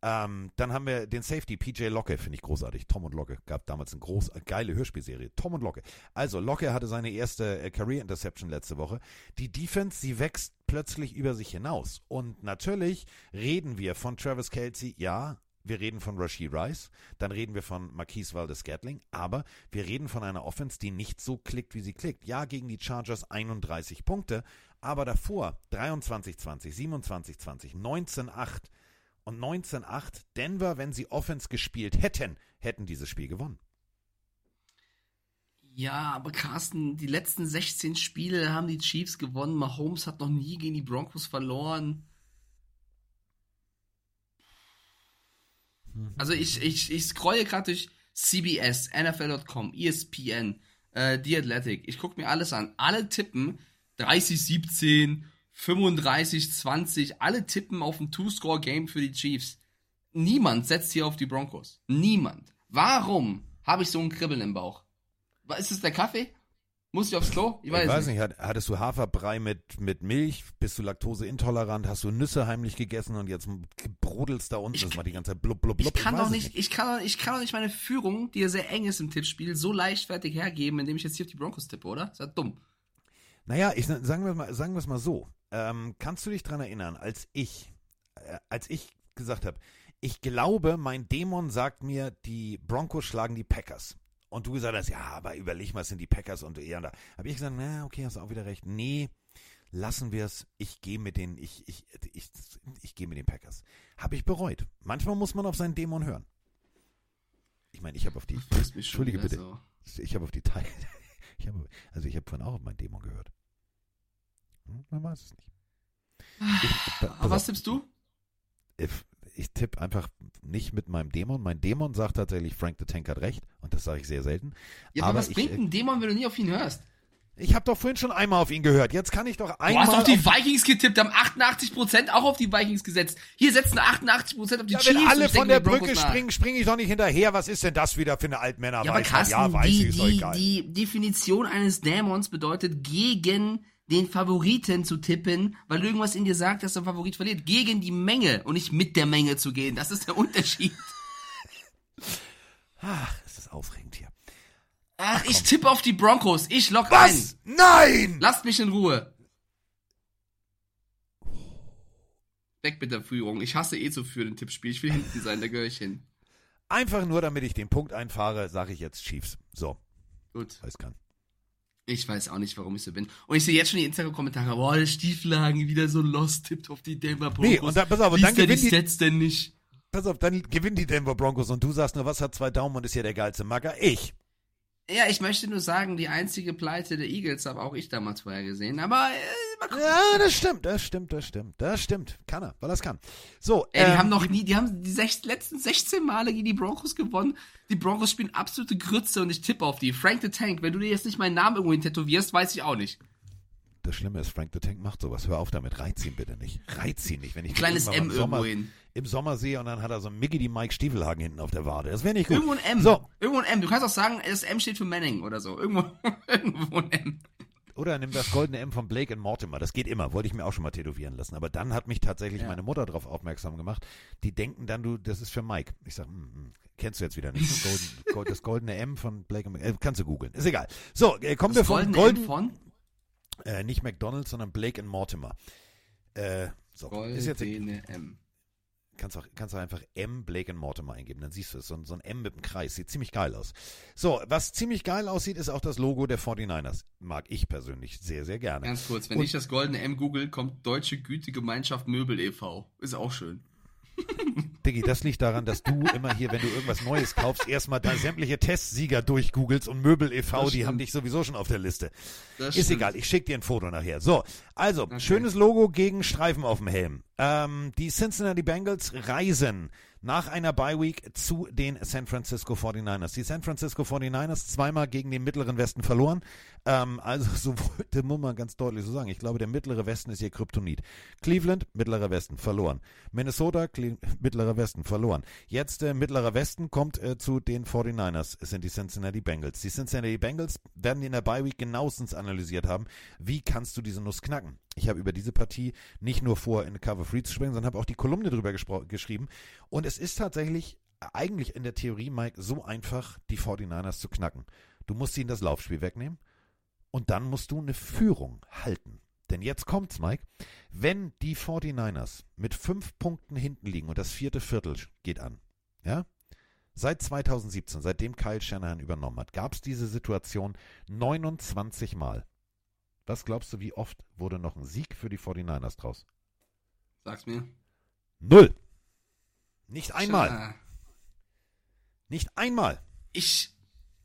Ähm, dann haben wir den Safety PJ Locke, finde ich großartig. Tom und Locke gab damals eine groß, äh, geile Hörspielserie. Tom und Locke. Also Locke hatte seine erste äh, Career Interception letzte Woche. Die Defense, sie wächst plötzlich über sich hinaus. Und natürlich reden wir von Travis Kelsey, ja, wir reden von Rashid Rice, dann reden wir von Marquise Valdez-Scantling, aber wir reden von einer Offense, die nicht so klickt, wie sie klickt. Ja, gegen die Chargers 31 Punkte, aber davor 23-20, 27-20, 19-8 und 19-8. Denver, wenn sie Offense gespielt hätten, hätten dieses Spiel gewonnen. Ja, aber Carsten, die letzten 16 Spiele haben die Chiefs gewonnen. Mahomes hat noch nie gegen die Broncos verloren. Also ich, ich, ich scrolle gerade durch CBS, NFL.com, ESPN, äh, The Athletic. Ich gucke mir alles an. Alle tippen 30-17, 35-20. Alle tippen auf ein Two-Score-Game für die Chiefs. Niemand setzt hier auf die Broncos. Niemand. Warum habe ich so ein Kribbeln im Bauch? Ist es der Kaffee? Muss ich aufs Klo? Ich weiß, ich weiß nicht. nicht, hat- hattest du Haferbrei mit, mit Milch? Bist du laktoseintolerant? Hast du Nüsse heimlich gegessen und jetzt brodelst da unten? Ich- das war die ganze Zeit blub, blub, blub. Ich kann weiß doch es nicht, ich kann doch, ich kann doch nicht meine Führung, die ja sehr eng ist im Tippspiel, so leichtfertig hergeben, indem ich jetzt hier auf die Broncos tippe, oder? Ist ja dumm. Naja, ich, sagen wir mal, sagen wir es mal so. Ähm, kannst du dich dran erinnern, als ich, äh, als ich gesagt habe, ich glaube, mein Dämon sagt mir, die Broncos schlagen die Packers. Und du gesagt hast, ja, aber überleg mal, es sind die Packers und eher da. Habe ich gesagt, na, okay, hast du auch wieder recht. Nee, lassen wir es. Ich gehe mit den, ich, ich, ich, ich gehe mit den Packers. Habe ich bereut. Manchmal muss man auf seinen Dämon hören. Ich meine, ich habe auf die, Entschuldige wieder bitte, ich habe auf die Teil, ich habe, also ich habe vorhin auch auf meinen Dämon gehört. Hm, man weiß es nicht. Ich, pass Aber was tippst du? ich, ich tippe einfach nicht mit meinem Dämon. Mein Dämon sagt tatsächlich, Frank the Tank hat recht. Und das sage ich sehr selten. Ja, aber, aber was ich, bringt äh, ein Dämon, wenn du nie auf ihn hörst? Ich habe doch vorhin schon einmal auf ihn gehört. Jetzt kann ich doch Du einmal. hast auf die Vikings getippt, haben 88% auch auf die Vikings gesetzt. Hier setzen 88% auf die ja, Chiefs. wenn alle ich von der Brücke springen, springe ich doch nicht hinterher. Was ist denn das wieder für eine Altmänner? Ja, aber Carsten, ja, weiß die, ich, ist die, die Definition eines Dämons bedeutet gegen den Favoriten zu tippen, weil irgendwas in dir sagt, dass der Favorit verliert. Gegen die Menge und nicht mit der Menge zu gehen. Das ist der Unterschied. Ach, ist das aufregend hier. Ach, ich tippe auf die Broncos. Ich lock Was? ein. Nein! Lasst mich in Ruhe. Weg mit der Führung. Ich hasse eh zu führen, Tippspiel. Ich will hinten sein, da gehöre ich hin. Einfach nur, damit ich den Punkt einfahre, sage ich jetzt Chiefs. So, Gut. weiß kann. Ich weiß auch nicht, warum ich so bin. Und ich sehe jetzt schon die Instagram-Kommentare. Boah, der Stieflagen wieder so lost, tippt auf die Denver Broncos. Nee, und dann, pass auf, und dann gewinnt die, Stats denn nicht? pass auf, dann gewinnen die Denver Broncos und du sagst nur, was hat zwei Daumen und ist hier der geilste Macker? Ich. Ja, ich möchte nur sagen, die einzige Pleite der Eagles habe auch ich damals vorher gesehen. Aber äh. Ja, das stimmt, das stimmt, das stimmt, das stimmt. Kann er, weil es kann. So, Ey, die ähm, haben noch nie, die haben die sech, letzten 16 Male gegen die Broncos gewonnen. Die Broncos spielen absolute Grütze und ich tippe auf die. Frank the Tank, wenn du dir jetzt nicht meinen Namen irgendwo hin tätowierst, weiß ich auch nicht. Das Schlimme ist, Frank the Tank macht sowas. Hör auf damit, reiz ihn bitte nicht. Reiz ihn nicht, wenn ich ihn Kleines M im Sommer, hin. im Sommer sehe und dann hat er so ein Mickey die Mike Stiefelhagen hinten auf der Wade. Das wäre nicht gut. Irgendwo ein M. So, Irgendwo ein M. Du kannst auch sagen, das M steht für Manning oder so. Irgendwo, irgendwo ein M. Oder nimm das goldene M von Blake und Mortimer. Das geht immer. Wollte ich mir auch schon mal tätowieren lassen. Aber dann hat mich tatsächlich Ja. meine Mutter darauf aufmerksam gemacht. Die denken dann, du, das ist für Mike. Ich sag, mm, mm, kennst du jetzt wieder nicht. Das, Golden, Gold- das goldene M von Blake und äh, Kannst du googeln. Ist egal. So, äh, kommen wir Das von goldene Golden. M von Äh, nicht McDonalds, sondern Blake und Mortimer. Äh, so, ist jetzt, Goldene M. kannst auch, kannst auch einfach M Blake and Mortimer eingeben, dann siehst du es. So, ein- so ein M mit einem Kreis. Sieht ziemlich geil aus. So, was ziemlich geil aussieht, ist auch das Logo der 49ers. Mag ich persönlich sehr, sehr gerne. Ganz kurz, wenn Und- ich das goldene M google, kommt Deutsche Gütegemeinschaft Möbel e.V. Ist auch schön. Diggi, das liegt daran, dass du immer hier, wenn du irgendwas Neues kaufst, erstmal da sämtliche Testsieger durchgoogelst und Möbel e.V., die haben dich sowieso schon auf der Liste. Das Ist stimmt. egal, ich schicke dir ein Foto nachher. So, also, Okay. schönes Logo gegen Streifen auf dem Helm. Ähm, die Cincinnati Bengals reisen nach einer Bye-Week zu den San Francisco 49ers. Die San Francisco 49ers zweimal gegen den Mittleren Westen verloren. Ähm, also, das muss man ganz deutlich so sagen. Ich glaube, der Mittlere Westen ist ihr Kryptonit. Cleveland, Mittlerer Westen, verloren. Minnesota, Cle Mittlerer Westen, verloren. Jetzt äh, Mittlerer Westen kommt äh, zu den 49ers. Es sind die Cincinnati Bengals. Die Cincinnati Bengals werden in der Bye-Week genauestens analysiert haben. Wie kannst du diese Nuss knacken? Ich habe über diese Partie nicht nur vor, in Cover Free zu springen, sondern habe auch die Kolumne drüber geschrieben. Und es ist tatsächlich eigentlich in der Theorie, Mike, so einfach, die 49ers zu knacken. Du musst ihnen das Laufspiel wegnehmen und dann musst du eine Führung halten. Denn jetzt kommt's, Mike. Wenn die 49ers mit fünf Punkten hinten liegen und das vierte Viertel geht an, ja, Seit 2017, seitdem Kyle Shanahan übernommen hat, gab es diese Situation 29 Mal. Was glaubst du, wie oft wurde noch ein Sieg für die 49ers draus? Sag's mir. Null. Nicht einmal. Tja. Nicht einmal. Ich,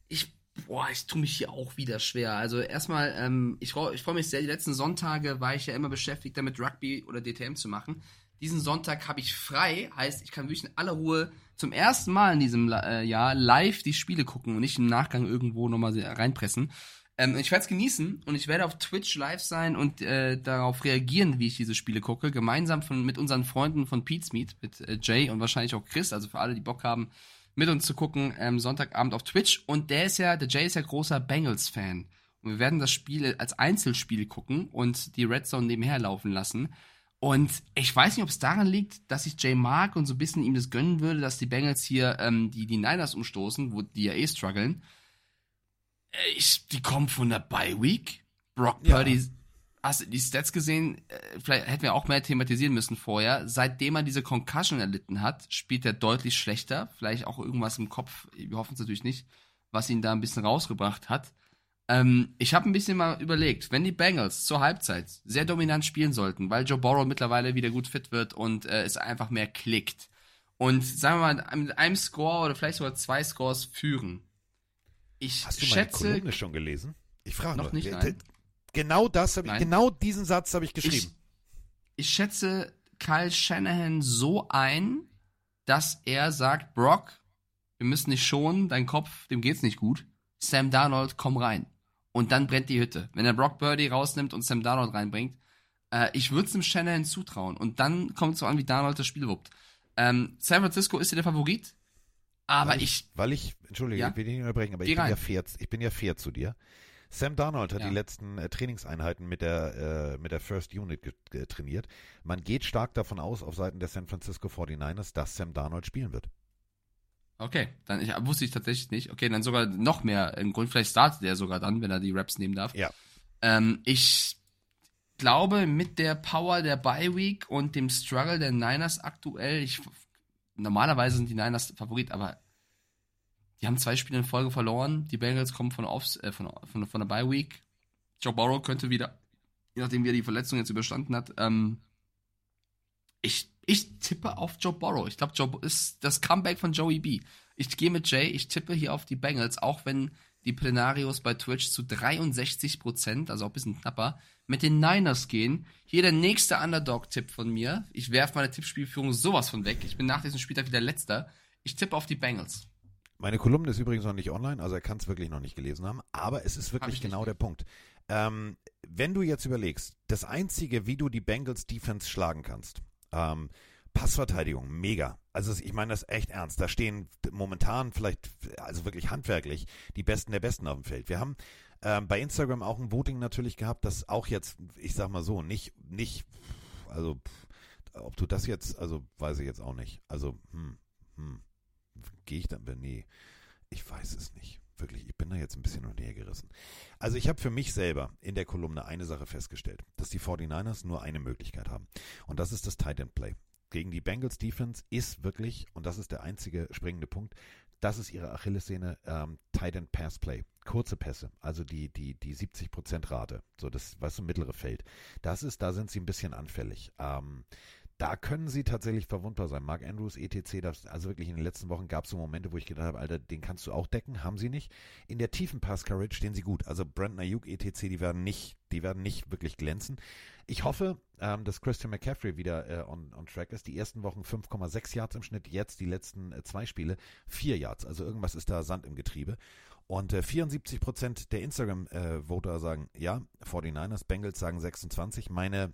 ich, boah, ich tue mich hier auch wieder schwer. Also erstmal, ähm, ich, ich freue mich sehr. Die letzten Sonntage war ich ja immer beschäftigt damit, Rugby oder DTM zu machen. Diesen Sonntag habe ich frei, heißt, ich kann wirklich in aller Ruhe zum ersten Mal in diesem äh, Jahr live die Spiele gucken und nicht im Nachgang irgendwo nochmal se- reinpressen. Ähm, ich werde es genießen und ich werde auf Twitch live sein und äh, darauf reagieren, wie ich diese Spiele gucke, gemeinsam von, mit unseren Freunden von Pete's Meet, mit äh, Jay und wahrscheinlich auch Chris, also für alle, die Bock haben, mit uns zu gucken, ähm, Sonntagabend auf Twitch. Und der ist ja, der Jay ist ja großer Bengals-Fan. Und wir werden das Spiel als Einzelspiel gucken und die Red Zone nebenher laufen lassen. Und ich weiß nicht, ob es daran liegt, dass ich Jay mag und so ein bisschen ihm das gönnen würde, dass die Bengals hier ähm, die, die Niners umstoßen, wo die ja eh strugglen. Äh, Ich, die kommen von der Bye Week. Brock Ja. Purdy, hast du die Stats gesehen? Äh, Vielleicht hätten wir auch mehr thematisieren müssen vorher. Seitdem er diese Concussion erlitten hat, spielt er deutlich schlechter. Vielleicht auch irgendwas im Kopf, wir hoffen es natürlich nicht, was ihn da ein bisschen rausgebracht hat. Ähm, ich habe ein bisschen mal überlegt, wenn die Bengals zur Halbzeit sehr dominant spielen sollten, weil Joe Burrow mittlerweile wieder gut fit wird und äh, es einfach mehr klickt und sagen wir mal mit einem Score oder vielleicht sogar zwei Scores führen. Ich Hast du meine schätze, Kolumne schon gelesen? Ich frage Noch nur. nicht, nein. Genau das habe ich, genau diesen Satz habe ich geschrieben. Ich, ich schätze Kyle Shanahan so ein, dass er sagt, Brock, wir müssen dich schonen, dein Kopf, dem geht's nicht gut. Sam Darnold, komm rein. Und dann brennt die Hütte. Wenn er Brock Birdie rausnimmt und Sam Darnold reinbringt, äh, ich würde es dem Shanahan zutrauen. Und dann kommt es so an, wie Darnold das Spiel wuppt. Ähm, San Francisco ist ja der Favorit, aber weil ich, Weil ich, Entschuldige, Ja? ich will dich nicht unterbrechen, aber Geh ich bin, rein. ja fair, ich bin ja fair zu dir. Sam Darnold hat Ja. die letzten äh, Trainingseinheiten mit der, äh, mit der First Unit trainiert. Man geht stark davon aus, auf Seiten der San Francisco 49ers, dass Sam Darnold spielen wird. okay, dann ich, wusste ich tatsächlich nicht. Okay, dann sogar noch mehr im Grund. Vielleicht startet er sogar dann, wenn er die Raps nehmen darf. Ja. Ähm, ich glaube, mit der Power der Bye Week und dem Struggle der Niners aktuell, ich, normalerweise sind die Niners Favorit, aber die haben zwei Spiele in Folge verloren. Die Bengals kommen von, Offs, äh, von, von, von der Bye Week. Joe Burrow könnte wieder, je nachdem wie er die Verletzung jetzt überstanden hat, ähm, ich, ich tippe auf Joe Burrow. Ich glaube, Joe ist das Comeback von Joey B. Ich gehe mit Jay, ich tippe hier auf die Bengals, auch wenn die Plenarios bei Twitch zu 63 Prozent, also auch ein bisschen knapper, mit den Niners gehen. Hier der nächste Underdog-Tipp von mir. Ich werfe meine Tippspielführung sowas von weg. Ich bin nach diesem Spieltag wieder letzter. Ich tippe auf die Bengals. Meine Kolumne ist übrigens noch nicht online, also er kann es wirklich noch nicht gelesen haben, aber es ist wirklich genau der Punkt. Ähm, wenn du jetzt überlegst, das Einzige, wie du die Bengals Defense schlagen kannst, ähm, Passverteidigung, mega. Also ich meine das echt ernst. Da stehen momentan vielleicht, also wirklich handwerklich, die Besten der Besten auf dem Feld. Wir haben ähm, bei Instagram auch ein Voting natürlich gehabt, das auch jetzt, ich sag mal so, nicht, nicht, also ob du das jetzt, also weiß ich jetzt auch nicht. Also, hm, hm, gehe ich dann, nee, ich weiß es nicht. Wirklich, ich bin da jetzt ein bisschen hin und gerissen. Also ich habe für mich selber in der Kolumne eine Sache festgestellt, dass die 49ers nur eine Möglichkeit haben. Und das ist das Tight End Play. Gegen die Bengals Defense ist wirklich, und das ist der einzige springende Punkt, das ist ihre Achillessehne, ähm, Tight End Pass Play. Kurze Pässe, also die, die, die 70% Rate, so das, was im mittlere Feld. Das ist, da sind sie ein bisschen anfällig. Ähm, da können sie tatsächlich verwundbar sein. Mark Andrews, ETC, das, also wirklich in den letzten Wochen gab es so Momente, wo ich gedacht habe, Alter, den kannst du auch decken, haben sie nicht. In der tiefen Pass-Courage stehen sie gut. Also Brandon Ayuk, ETC, die werden nicht, die werden nicht wirklich glänzen. Ich hoffe, ähm, dass Christian McCaffrey wieder äh, on, on track ist. Die ersten Wochen 5,6 Yards im Schnitt, jetzt die letzten äh, zwei Spiele 4 Yards. Also irgendwas ist da Sand im Getriebe. Und äh, 74 Prozent der Instagram-Voter äh, sagen ja, 49ers, Bengals sagen 26. Meine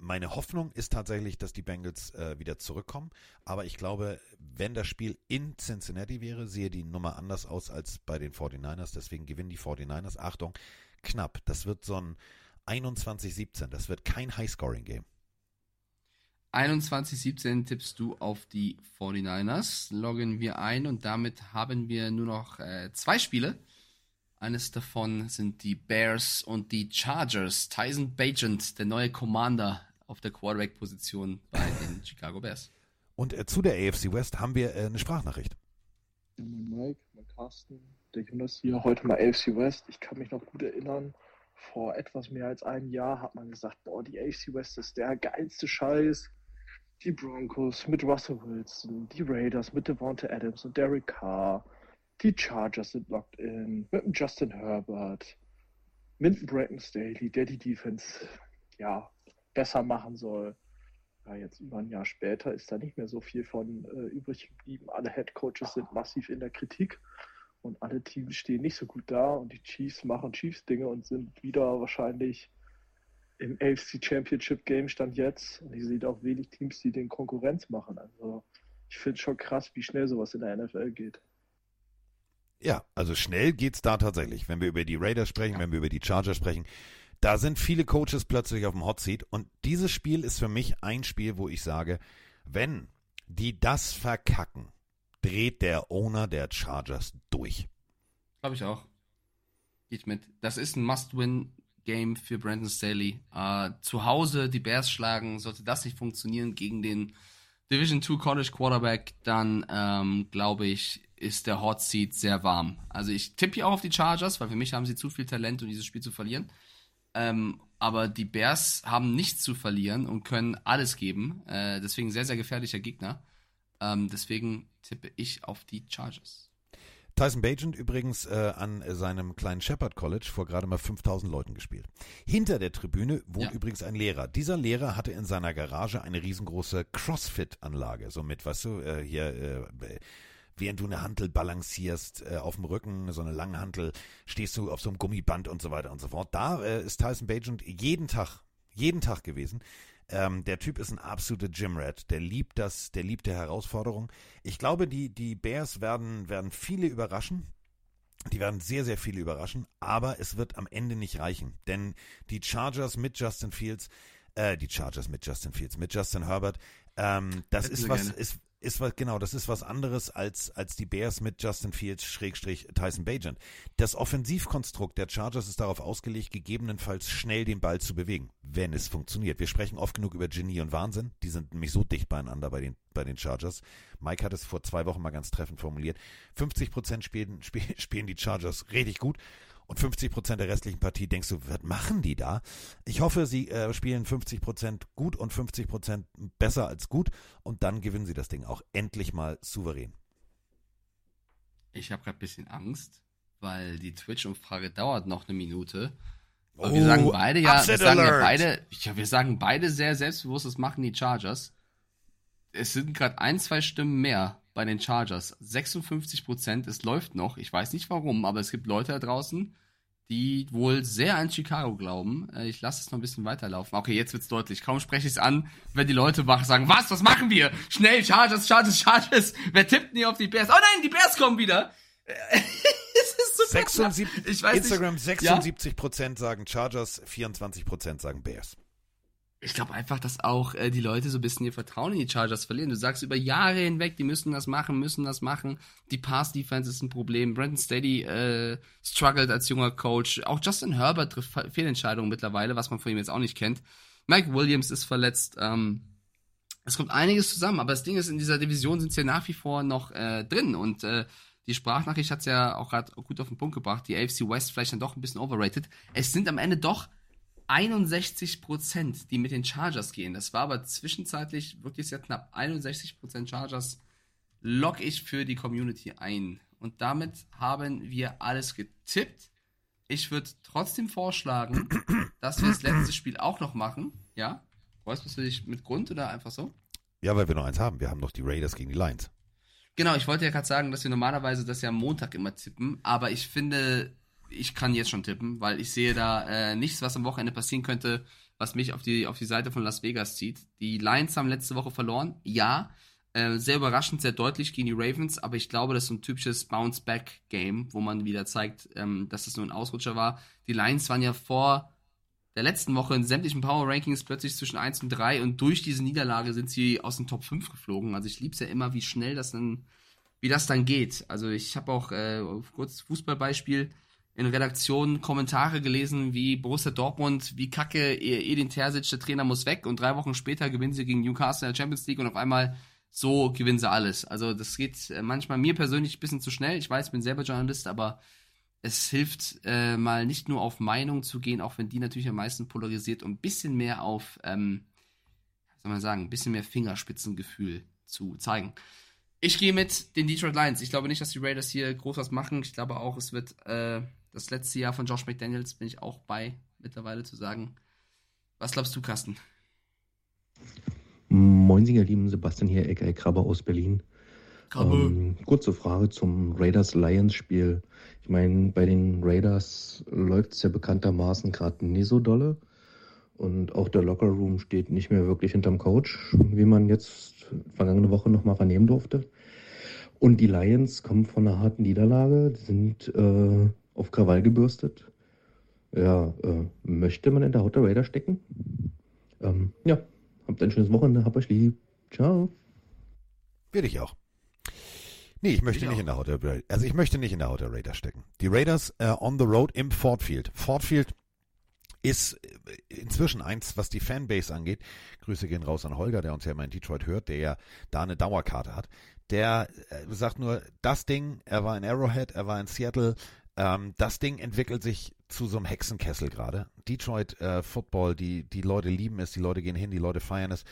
meine Hoffnung ist tatsächlich, dass die Bengals äh, wieder zurückkommen. Aber ich glaube, wenn das Spiel in Cincinnati wäre, sehe die Nummer anders aus als bei den 49ers. Deswegen gewinnen die 49ers. Achtung, knapp. Das wird so ein 21-17. Das wird kein High-Scoring-Game. 21-17 tippst du auf die 49ers. Loggen wir ein und damit haben wir nur noch äh, zwei Spiele. Eines davon sind die Bears und die Chargers. Tyson Bagent, der neue Commander auf der Quarterback-Position bei den Chicago Bears. Und äh, zu der AFC West haben wir äh, eine Sprachnachricht. Mein Mike, mein Carsten, der Jonas hier, heute mal AFC West. Ich kann mich noch gut erinnern, vor etwas mehr als einem Jahr hat man gesagt, boah, die AFC West ist der geilste Scheiß. Die Broncos mit Russell Wilson, die Raiders mit Devonta Adams und Derek Carr, die Chargers sind locked in, mit dem Justin Herbert, mit Brandon Staley, der die Defense, ja, besser machen soll. Ja, jetzt über ein Jahr später ist da nicht mehr so viel von äh, übrig geblieben. Alle Head Coaches sind massiv in der Kritik und alle Teams stehen nicht so gut da und die Chiefs machen Chiefs-Dinge und sind wieder wahrscheinlich im AFC Championship Game stand jetzt. Und ich sehe auch wenig Teams, die den Konkurrenz machen. Also ich finde schon krass, wie schnell sowas in der NFL geht. Ja, also schnell geht es da tatsächlich. Wenn wir über die Raiders sprechen, wenn wir über die Chargers sprechen, da sind viele Coaches plötzlich auf dem Hot Seat. Und dieses Spiel ist für mich ein Spiel, wo ich sage, wenn die das verkacken, dreht der Owner der Chargers durch. Glaube ich auch. Geht mit. Das ist ein Must-Win-Game für Brandon Staley. Äh, zu Hause die Bears schlagen, sollte das nicht funktionieren gegen den Division 2 College Quarterback, dann ähm, glaube ich, ist der Hot Seat sehr warm. Also ich tippe hier auch auf die Chargers, weil für mich haben sie zu viel Talent, um dieses Spiel zu verlieren. Ähm, aber die Bears haben nichts zu verlieren und können alles geben. Äh, deswegen sehr, sehr gefährlicher Gegner. Ähm, deswegen tippe ich auf die Chargers. Tyson Bagent übrigens äh, an seinem kleinen Shepherd College vor gerade mal 5000 Leuten gespielt. Hinter der Tribüne wohnt ja. übrigens ein Lehrer. Dieser Lehrer hatte in seiner Garage eine riesengroße Crossfit-Anlage. So mit, weißt du, äh, hier, äh, während du eine Hantel balancierst äh, auf dem Rücken, so eine lange Hantel, stehst du auf so einem Gummiband und so weiter und so fort. Da äh, ist Tyson Bagent jeden Tag, jeden Tag gewesen. Ähm, der Typ ist ein absoluter Gymrat. Der liebt das, der liebt die Herausforderung. Ich glaube, die, die Bears werden, werden viele überraschen. Die werden sehr, sehr viele überraschen, aber es wird am Ende nicht reichen. Denn die Chargers mit Justin Fields, äh, die Chargers mit Justin Fields, mit Justin Herbert, ähm, das ist was, ist, ist was, genau, das ist was anderes als, als die Bears mit Justin Fields Schrägstrich Tyson Bagent. Das Offensivkonstrukt der Chargers ist darauf ausgelegt, gegebenenfalls schnell den Ball zu bewegen, wenn es funktioniert. Wir sprechen oft genug über Genie und Wahnsinn. Die sind nämlich so dicht beieinander bei den, bei den Chargers. Mike hat es vor zwei Wochen mal ganz treffend formuliert. 50 Prozent spielen, spielen die Chargers richtig gut und 50 Prozent der restlichen Partie denkst du, was machen die da? Ich hoffe, sie äh, spielen 50 Prozent gut und 50 Prozent besser als gut und dann gewinnen sie das Ding auch endlich mal souverän. Ich habe gerade ein bisschen Angst, weil die Twitch-Umfrage dauert noch eine Minute. Oh, wir sagen beide ja, wir sagen ja beide, ja, wir sagen beide sehr selbstbewusst, das machen die Chargers. Es sind gerade ein, zwei Stimmen mehr bei den Chargers. 56 Prozent, es läuft noch. Ich weiß nicht warum, aber es gibt Leute da draußen, die wohl sehr an Chicago glauben. Äh, ich lasse es noch ein bisschen weiterlaufen. Okay, jetzt wird's deutlich. Kaum spreche ich es an, wenn die Leute sagen, was, was machen wir? Schnell, Chargers, Chargers, Chargers. Wer tippt denn hier auf die Bears? Oh nein, die Bears kommen wieder. es ist so 76, ich weiß Instagram nicht. 76 Prozent ja? sagen Chargers, 24 Prozent sagen Bears ich glaube einfach, dass auch äh, die Leute so ein bisschen ihr Vertrauen in die Chargers verlieren. Du sagst über Jahre hinweg, die müssen das machen, müssen das machen. Die Pass-Defense ist ein Problem. Brandon Steady äh, struggelt als junger Coach. Auch Justin Herbert trifft Fehlentscheidungen mittlerweile, was man von ihm jetzt auch nicht kennt. Mike Williams ist verletzt. Ähm, es kommt einiges zusammen, aber das Ding ist, in dieser Division sind sie ja nach wie vor noch äh, drin und äh, die Sprachnachricht hat es ja auch gerade gut auf den Punkt gebracht. Die AFC West vielleicht dann doch ein bisschen overrated. Es sind am Ende doch 61%, die mit den Chargers gehen. Das war aber zwischenzeitlich wirklich sehr knapp. 61% Chargers log ich für die Community ein. Und damit haben wir alles getippt. Ich würde trotzdem vorschlagen, dass wir das letzte Spiel auch noch machen. Ja? Freust du dich mit Grund oder einfach so? Ja, weil wir noch eins haben. Wir haben noch die Raiders gegen die Lions. Genau, ich wollte ja gerade sagen, dass wir normalerweise das ja am Montag immer tippen, aber ich finde, ich kann jetzt schon tippen, weil ich sehe da äh, nichts, was am Wochenende passieren könnte, was mich auf die, auf die Seite von Las Vegas zieht. Die Lions haben letzte Woche verloren, ja. Äh, sehr überraschend, sehr deutlich gegen die Ravens, aber ich glaube, das ist so ein typisches Bounce-Back-Game, wo man wieder zeigt, ähm, dass es nur ein Ausrutscher war. Die Lions waren ja vor der letzten Woche in sämtlichen Power-Rankings plötzlich zwischen 1 und 3 und durch diese Niederlage sind sie aus den Top 5 geflogen. Also ich liebe es ja immer, wie schnell das dann, wie das dann geht. Also ich habe auch äh, kurz Fußballbeispiel in Redaktionen Kommentare gelesen, wie Borussia Dortmund, wie kacke Edin Terzic, der Trainer muss weg und drei Wochen später gewinnen sie gegen Newcastle in der Champions League und auf einmal so gewinnen sie alles. Also das geht äh, manchmal mir persönlich ein bisschen zu schnell. Ich weiß, ich bin selber Journalist, aber es hilft äh, mal nicht nur auf Meinung zu gehen, auch wenn die natürlich am meisten polarisiert, um ein bisschen mehr auf, ähm, soll man sagen, ein bisschen mehr Fingerspitzengefühl zu zeigen. Ich gehe mit den Detroit Lions. Ich glaube nicht, dass die Raiders hier groß was machen. Ich glaube auch, es wird äh, das letzte Jahr von Josh McDaniels, bin ich auch bei mittlerweile zu sagen. Was glaubst du, Carsten? Moin, ihr lieben Sebastian hier, aka Krabber aus Berlin. Ähm, kurze Frage zum Raiders-Lions-Spiel. Ich meine, bei den Raiders läuft es ja bekanntermaßen gerade nicht so dolle. Und auch der Locker-Room steht nicht mehr wirklich hinterm Coach, wie man jetzt vergangene Woche nochmal vernehmen durfte. Und die Lions kommen von einer harten Niederlage, sind äh, auf Krawall gebürstet. Ja, äh, möchte man in der Haut der Raiders stecken? Ähm, ja, habt ein schönes Wochenende, habt euch lieb. Ciao. Will ich auch. Nee, ich möchte ich nicht auch. in der Haut der Raiders. Also ich möchte nicht in der Haut der Raiders stecken. Die Raiders äh, on the road im Ford Field. Ford Field ist äh, inzwischen eins, was die Fanbase angeht. Grüße gehen raus an Holger, der uns ja immer in Detroit hört, der ja da eine Dauerkarte hat. Der äh, sagt nur, das Ding, er war in Arrowhead, er war in Seattle, ähm, das Ding entwickelt sich zu so einem Hexenkessel gerade. Detroit äh, Football, die, die Leute lieben es, die Leute gehen hin, die Leute feiern es.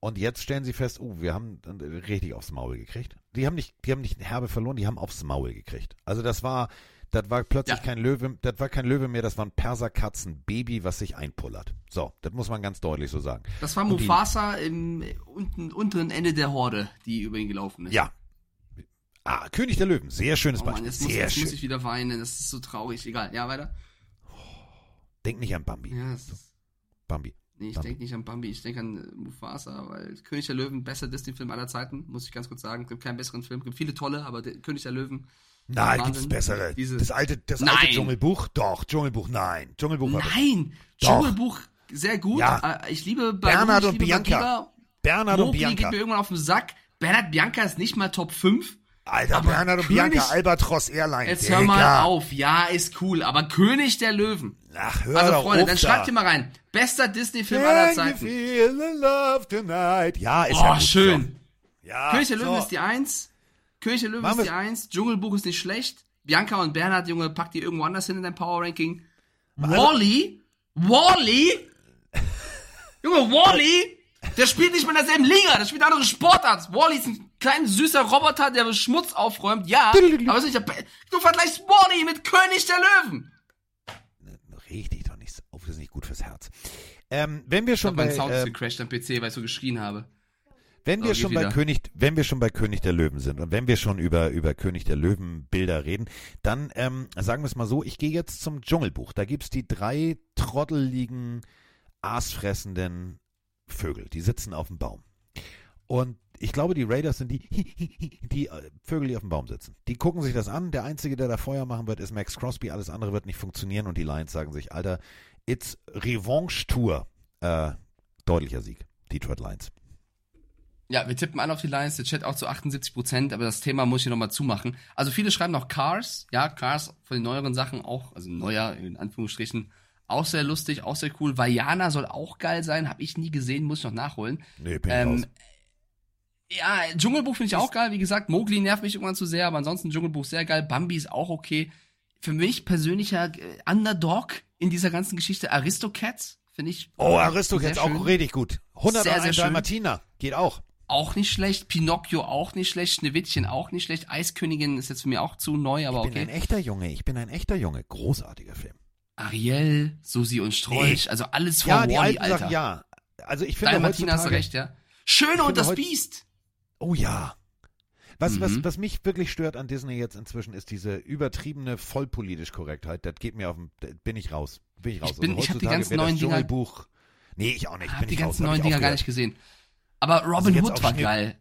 Und jetzt stellen sie fest, oh, wir haben richtig aufs Maul gekriegt. Die haben nicht, die haben nicht Herbe verloren, die haben aufs Maul gekriegt. Also das war, das war plötzlich ja. kein Löwe, das war kein Löwe mehr, das war ein Perserkatzenbaby, was sich einpullert. So, das muss man ganz deutlich so sagen. Das war Mufasa die, im unten, unteren Ende der Horde, die über ihn gelaufen ist. Ja. Ah, König der Löwen, sehr schönes oh Mann, Beispiel. Jetzt, muss, jetzt muss, ich wieder weinen, das ist so traurig. Egal, ja, weiter. Denk nicht an Bambi. Ja, Bambi. Nee, ich denke nicht an Bambi, ich denke an äh, Mufasa, weil König der Löwen, bester Disney-Film aller Zeiten, muss ich ganz kurz sagen. Es gibt keinen besseren Film, es gibt viele tolle, aber der König der Löwen. Nein, gibt es bessere. Diese, das alte, das alte Dschungelbuch? Doch, Dschungelbuch, nein. Dschungelbuch Nein, Dschungelbuch, sehr gut. Ja. Äh, ich liebe Bernhard und Bianca. Bagiba. Bernhard Mowgli und Bianca. geht mir irgendwann auf den Sack. Bernhard Bianca ist nicht mal Top 5. Alter, Aber Bernhard und König- Bianca, Albatros Airlines. Jetzt hör mal auf. Ja, ist cool. Aber König der Löwen. Ach, hör Also doch Freunde, auf dann da. schreibt ihr mal rein. Bester Disney-Film aller Can you Zeiten. feel the love tonight? Ja, ist Oh, ja gut. schön. Ja, König der Löwen so. ist die Eins. König der Löwen Machen ist die Eins. Dschungelbuch ist nicht schlecht. Bianca und Bernhard, Junge, packt die irgendwo anders hin in dein Power Ranking. Wally? Wally? Junge, Wally? Der spielt nicht mal in derselben Liga, der spielt eine andere Sportart. Wally ist ein kleiner süßer Roboter, der Schmutz aufräumt, ja. aber ist nicht der Be Du vergleichst Wally mit König der Löwen. Reg dich doch nicht so auf, das ist nicht gut fürs Herz. Ähm, wenn wir Ich schon hab bei, mein Sound ist äh, gecrashed am PC, weil ich so geschrien habe. wenn So, wir schon bei wieder. König, wenn wir schon bei König der Löwen sind und wenn wir schon über über König der Löwen Bilder reden, dann ähm, sagen wir es mal so: Ich gehe jetzt zum Dschungelbuch. Da gibt's die drei trotteligen, aasfressenden Vögel. Die sitzen auf dem Baum. Und ich glaube, die Raiders sind die, die äh, Vögel, die auf dem Baum sitzen. Die gucken sich das an. Der Einzige, der da Feuer machen wird, ist Max Crosby. Alles andere wird nicht funktionieren. Und die Lions sagen sich, Alter, it's Revanche-Tour. Äh, deutlicher Sieg. Detroit Lions. Ja, wir tippen alle auf die Lions, der Chat auch zu 78 Prozent, aber das Thema muss ich nochmal zumachen. Also viele schreiben noch Cars, ja, Cars von den neueren Sachen auch, also neuer in Anführungsstrichen, auch sehr lustig, auch sehr cool. Vajana soll auch geil sein, habe ich nie gesehen, muss ich noch nachholen. Nee, bin ich Ähm, raus. Ja, Dschungelbuch finde ich auch geil, wie gesagt, Mowgli nervt mich irgendwann zu sehr, aber ansonsten Dschungelbuch sehr geil, Bambi ist auch okay. Für mich persönlicher äh, Underdog in dieser ganzen Geschichte Aristocats finde ich. Oh, Aristocats auch schön. richtig gut. 101 Sehr, sehr schön. Dalmatiner. Geht auch. Auch nicht schlecht. Pinocchio auch nicht schlecht. Schneewittchen auch nicht schlecht. Eiskönigin ist jetzt für mich auch zu neu, aber Ich bin okay. ein echter Junge. Ich bin ein echter Junge. Großartiger Film. Ariel, Susi und Strolch, also alles vor Ja, die Wally, alten Alter. Sachen, ja. Also ich finde Dalmatiner hast du heutzutage- recht, ja. Schöne Ich und das Biest. Oh ja. Was, Mhm. was, was mich wirklich stört an Disney jetzt inzwischen ist diese übertriebene vollpolitisch Korrektheit. Das geht mir auf den, bin ich raus. Bin ich raus. Ich bin- ich hab die ganzen neuen Dinger- Dschungelbuch. Nee, ich auch nicht. Ich bin hab die ich ganzen raus, neuen ich Dinger gar nicht gesehen. Aber Robin Also Hood war geil.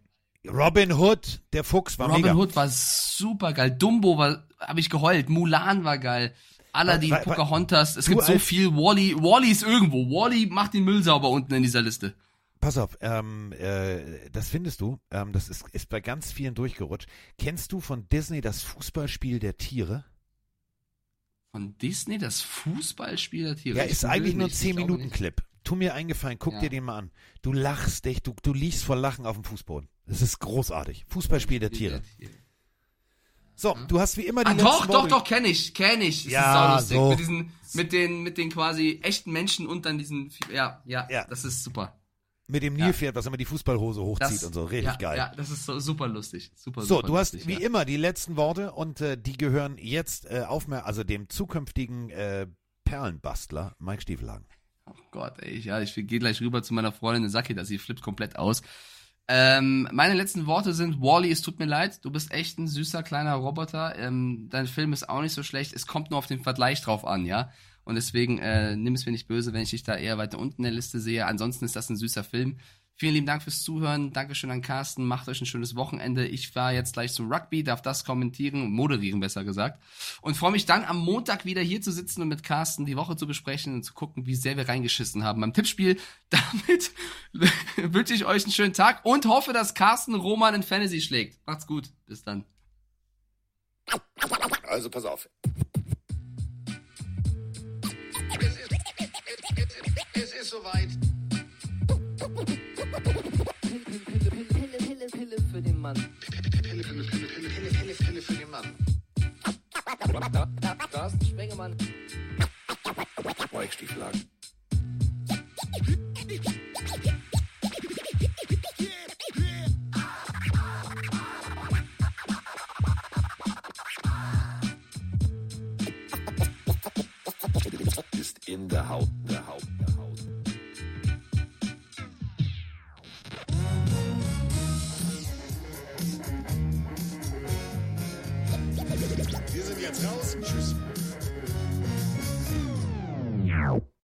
Robin Hood, der Fuchs war Robin mega. Hood war super geil. Dumbo war, habe ich geheult. Mulan war geil. Aladdin, Pocahontas. Es gibt so viel. Wally, Wally ist irgendwo. Wally macht den Müll sauber unten in dieser Liste. Pass auf, ähm, äh, das findest du, ähm, das ist, ist bei ganz vielen durchgerutscht. Kennst du von Disney das Fußballspiel der Tiere? Von Disney das Fußballspiel der Tiere. Ja, ist eigentlich nur ein nicht, ich glaube 10-Minuten-Clip. Tu mir einen Gefallen, guck Ja. dir den mal an. Du lachst dich, du, du liegst vor Lachen auf dem Fußboden. Das ist großartig. Fußballspiel der Tiere. So, du hast wie immer die Ah, doch, doch, doch, kenne ich, kenne ich. Das Ja, ist saulustig. so. Mit diesen, mit den, mit den quasi echten Menschen und dann diesen, ja, ja, Ja. das ist super. Mit dem Ja. Nilpferd, was immer die Fußballhose hochzieht Das, und so. Richtig ja, geil. Ja, das ist so super lustig. Super, So, super du hast lustig, wie ja. immer die letzten Worte und äh, die gehören jetzt äh, aufmer also dem zukünftigen äh, Perlenbastler Mike Stiefelhagen. Oh Gott, ey, ja, ich gehe gleich rüber zu meiner Freundin und sag ihr das, sie flippt komplett aus. Ähm, meine letzten Worte sind, Wally, es tut mir leid, du bist echt ein süßer kleiner Roboter. Ähm, dein Film ist auch nicht so schlecht, es kommt nur auf den Vergleich drauf an, ja. Und deswegen äh, nimm es mir nicht böse, wenn ich dich da eher weiter unten in der Liste sehe. Ansonsten ist das ein süßer Film. Vielen lieben Dank fürs Zuhören. Dankeschön an Carsten. Macht euch ein schönes Wochenende. Ich war jetzt gleich zum Rugby, darf das kommentieren, moderieren besser gesagt. Und freue mich dann am Montag wieder hier zu sitzen und mit Carsten die Woche zu besprechen und zu gucken, wie sehr wir reingeschissen haben beim Tippspiel. Damit wünsche ich euch einen schönen Tag und hoffe, dass Carsten Roman in Fantasy schlägt. Macht's gut. Bis dann. Also pass auf. Es ist soweit. Pille, Pille, Pille für den Mann. Pille, Pille, Pille, Pille, Pille, Pille, Pille für den Mann. Carsten Spengemann. Mike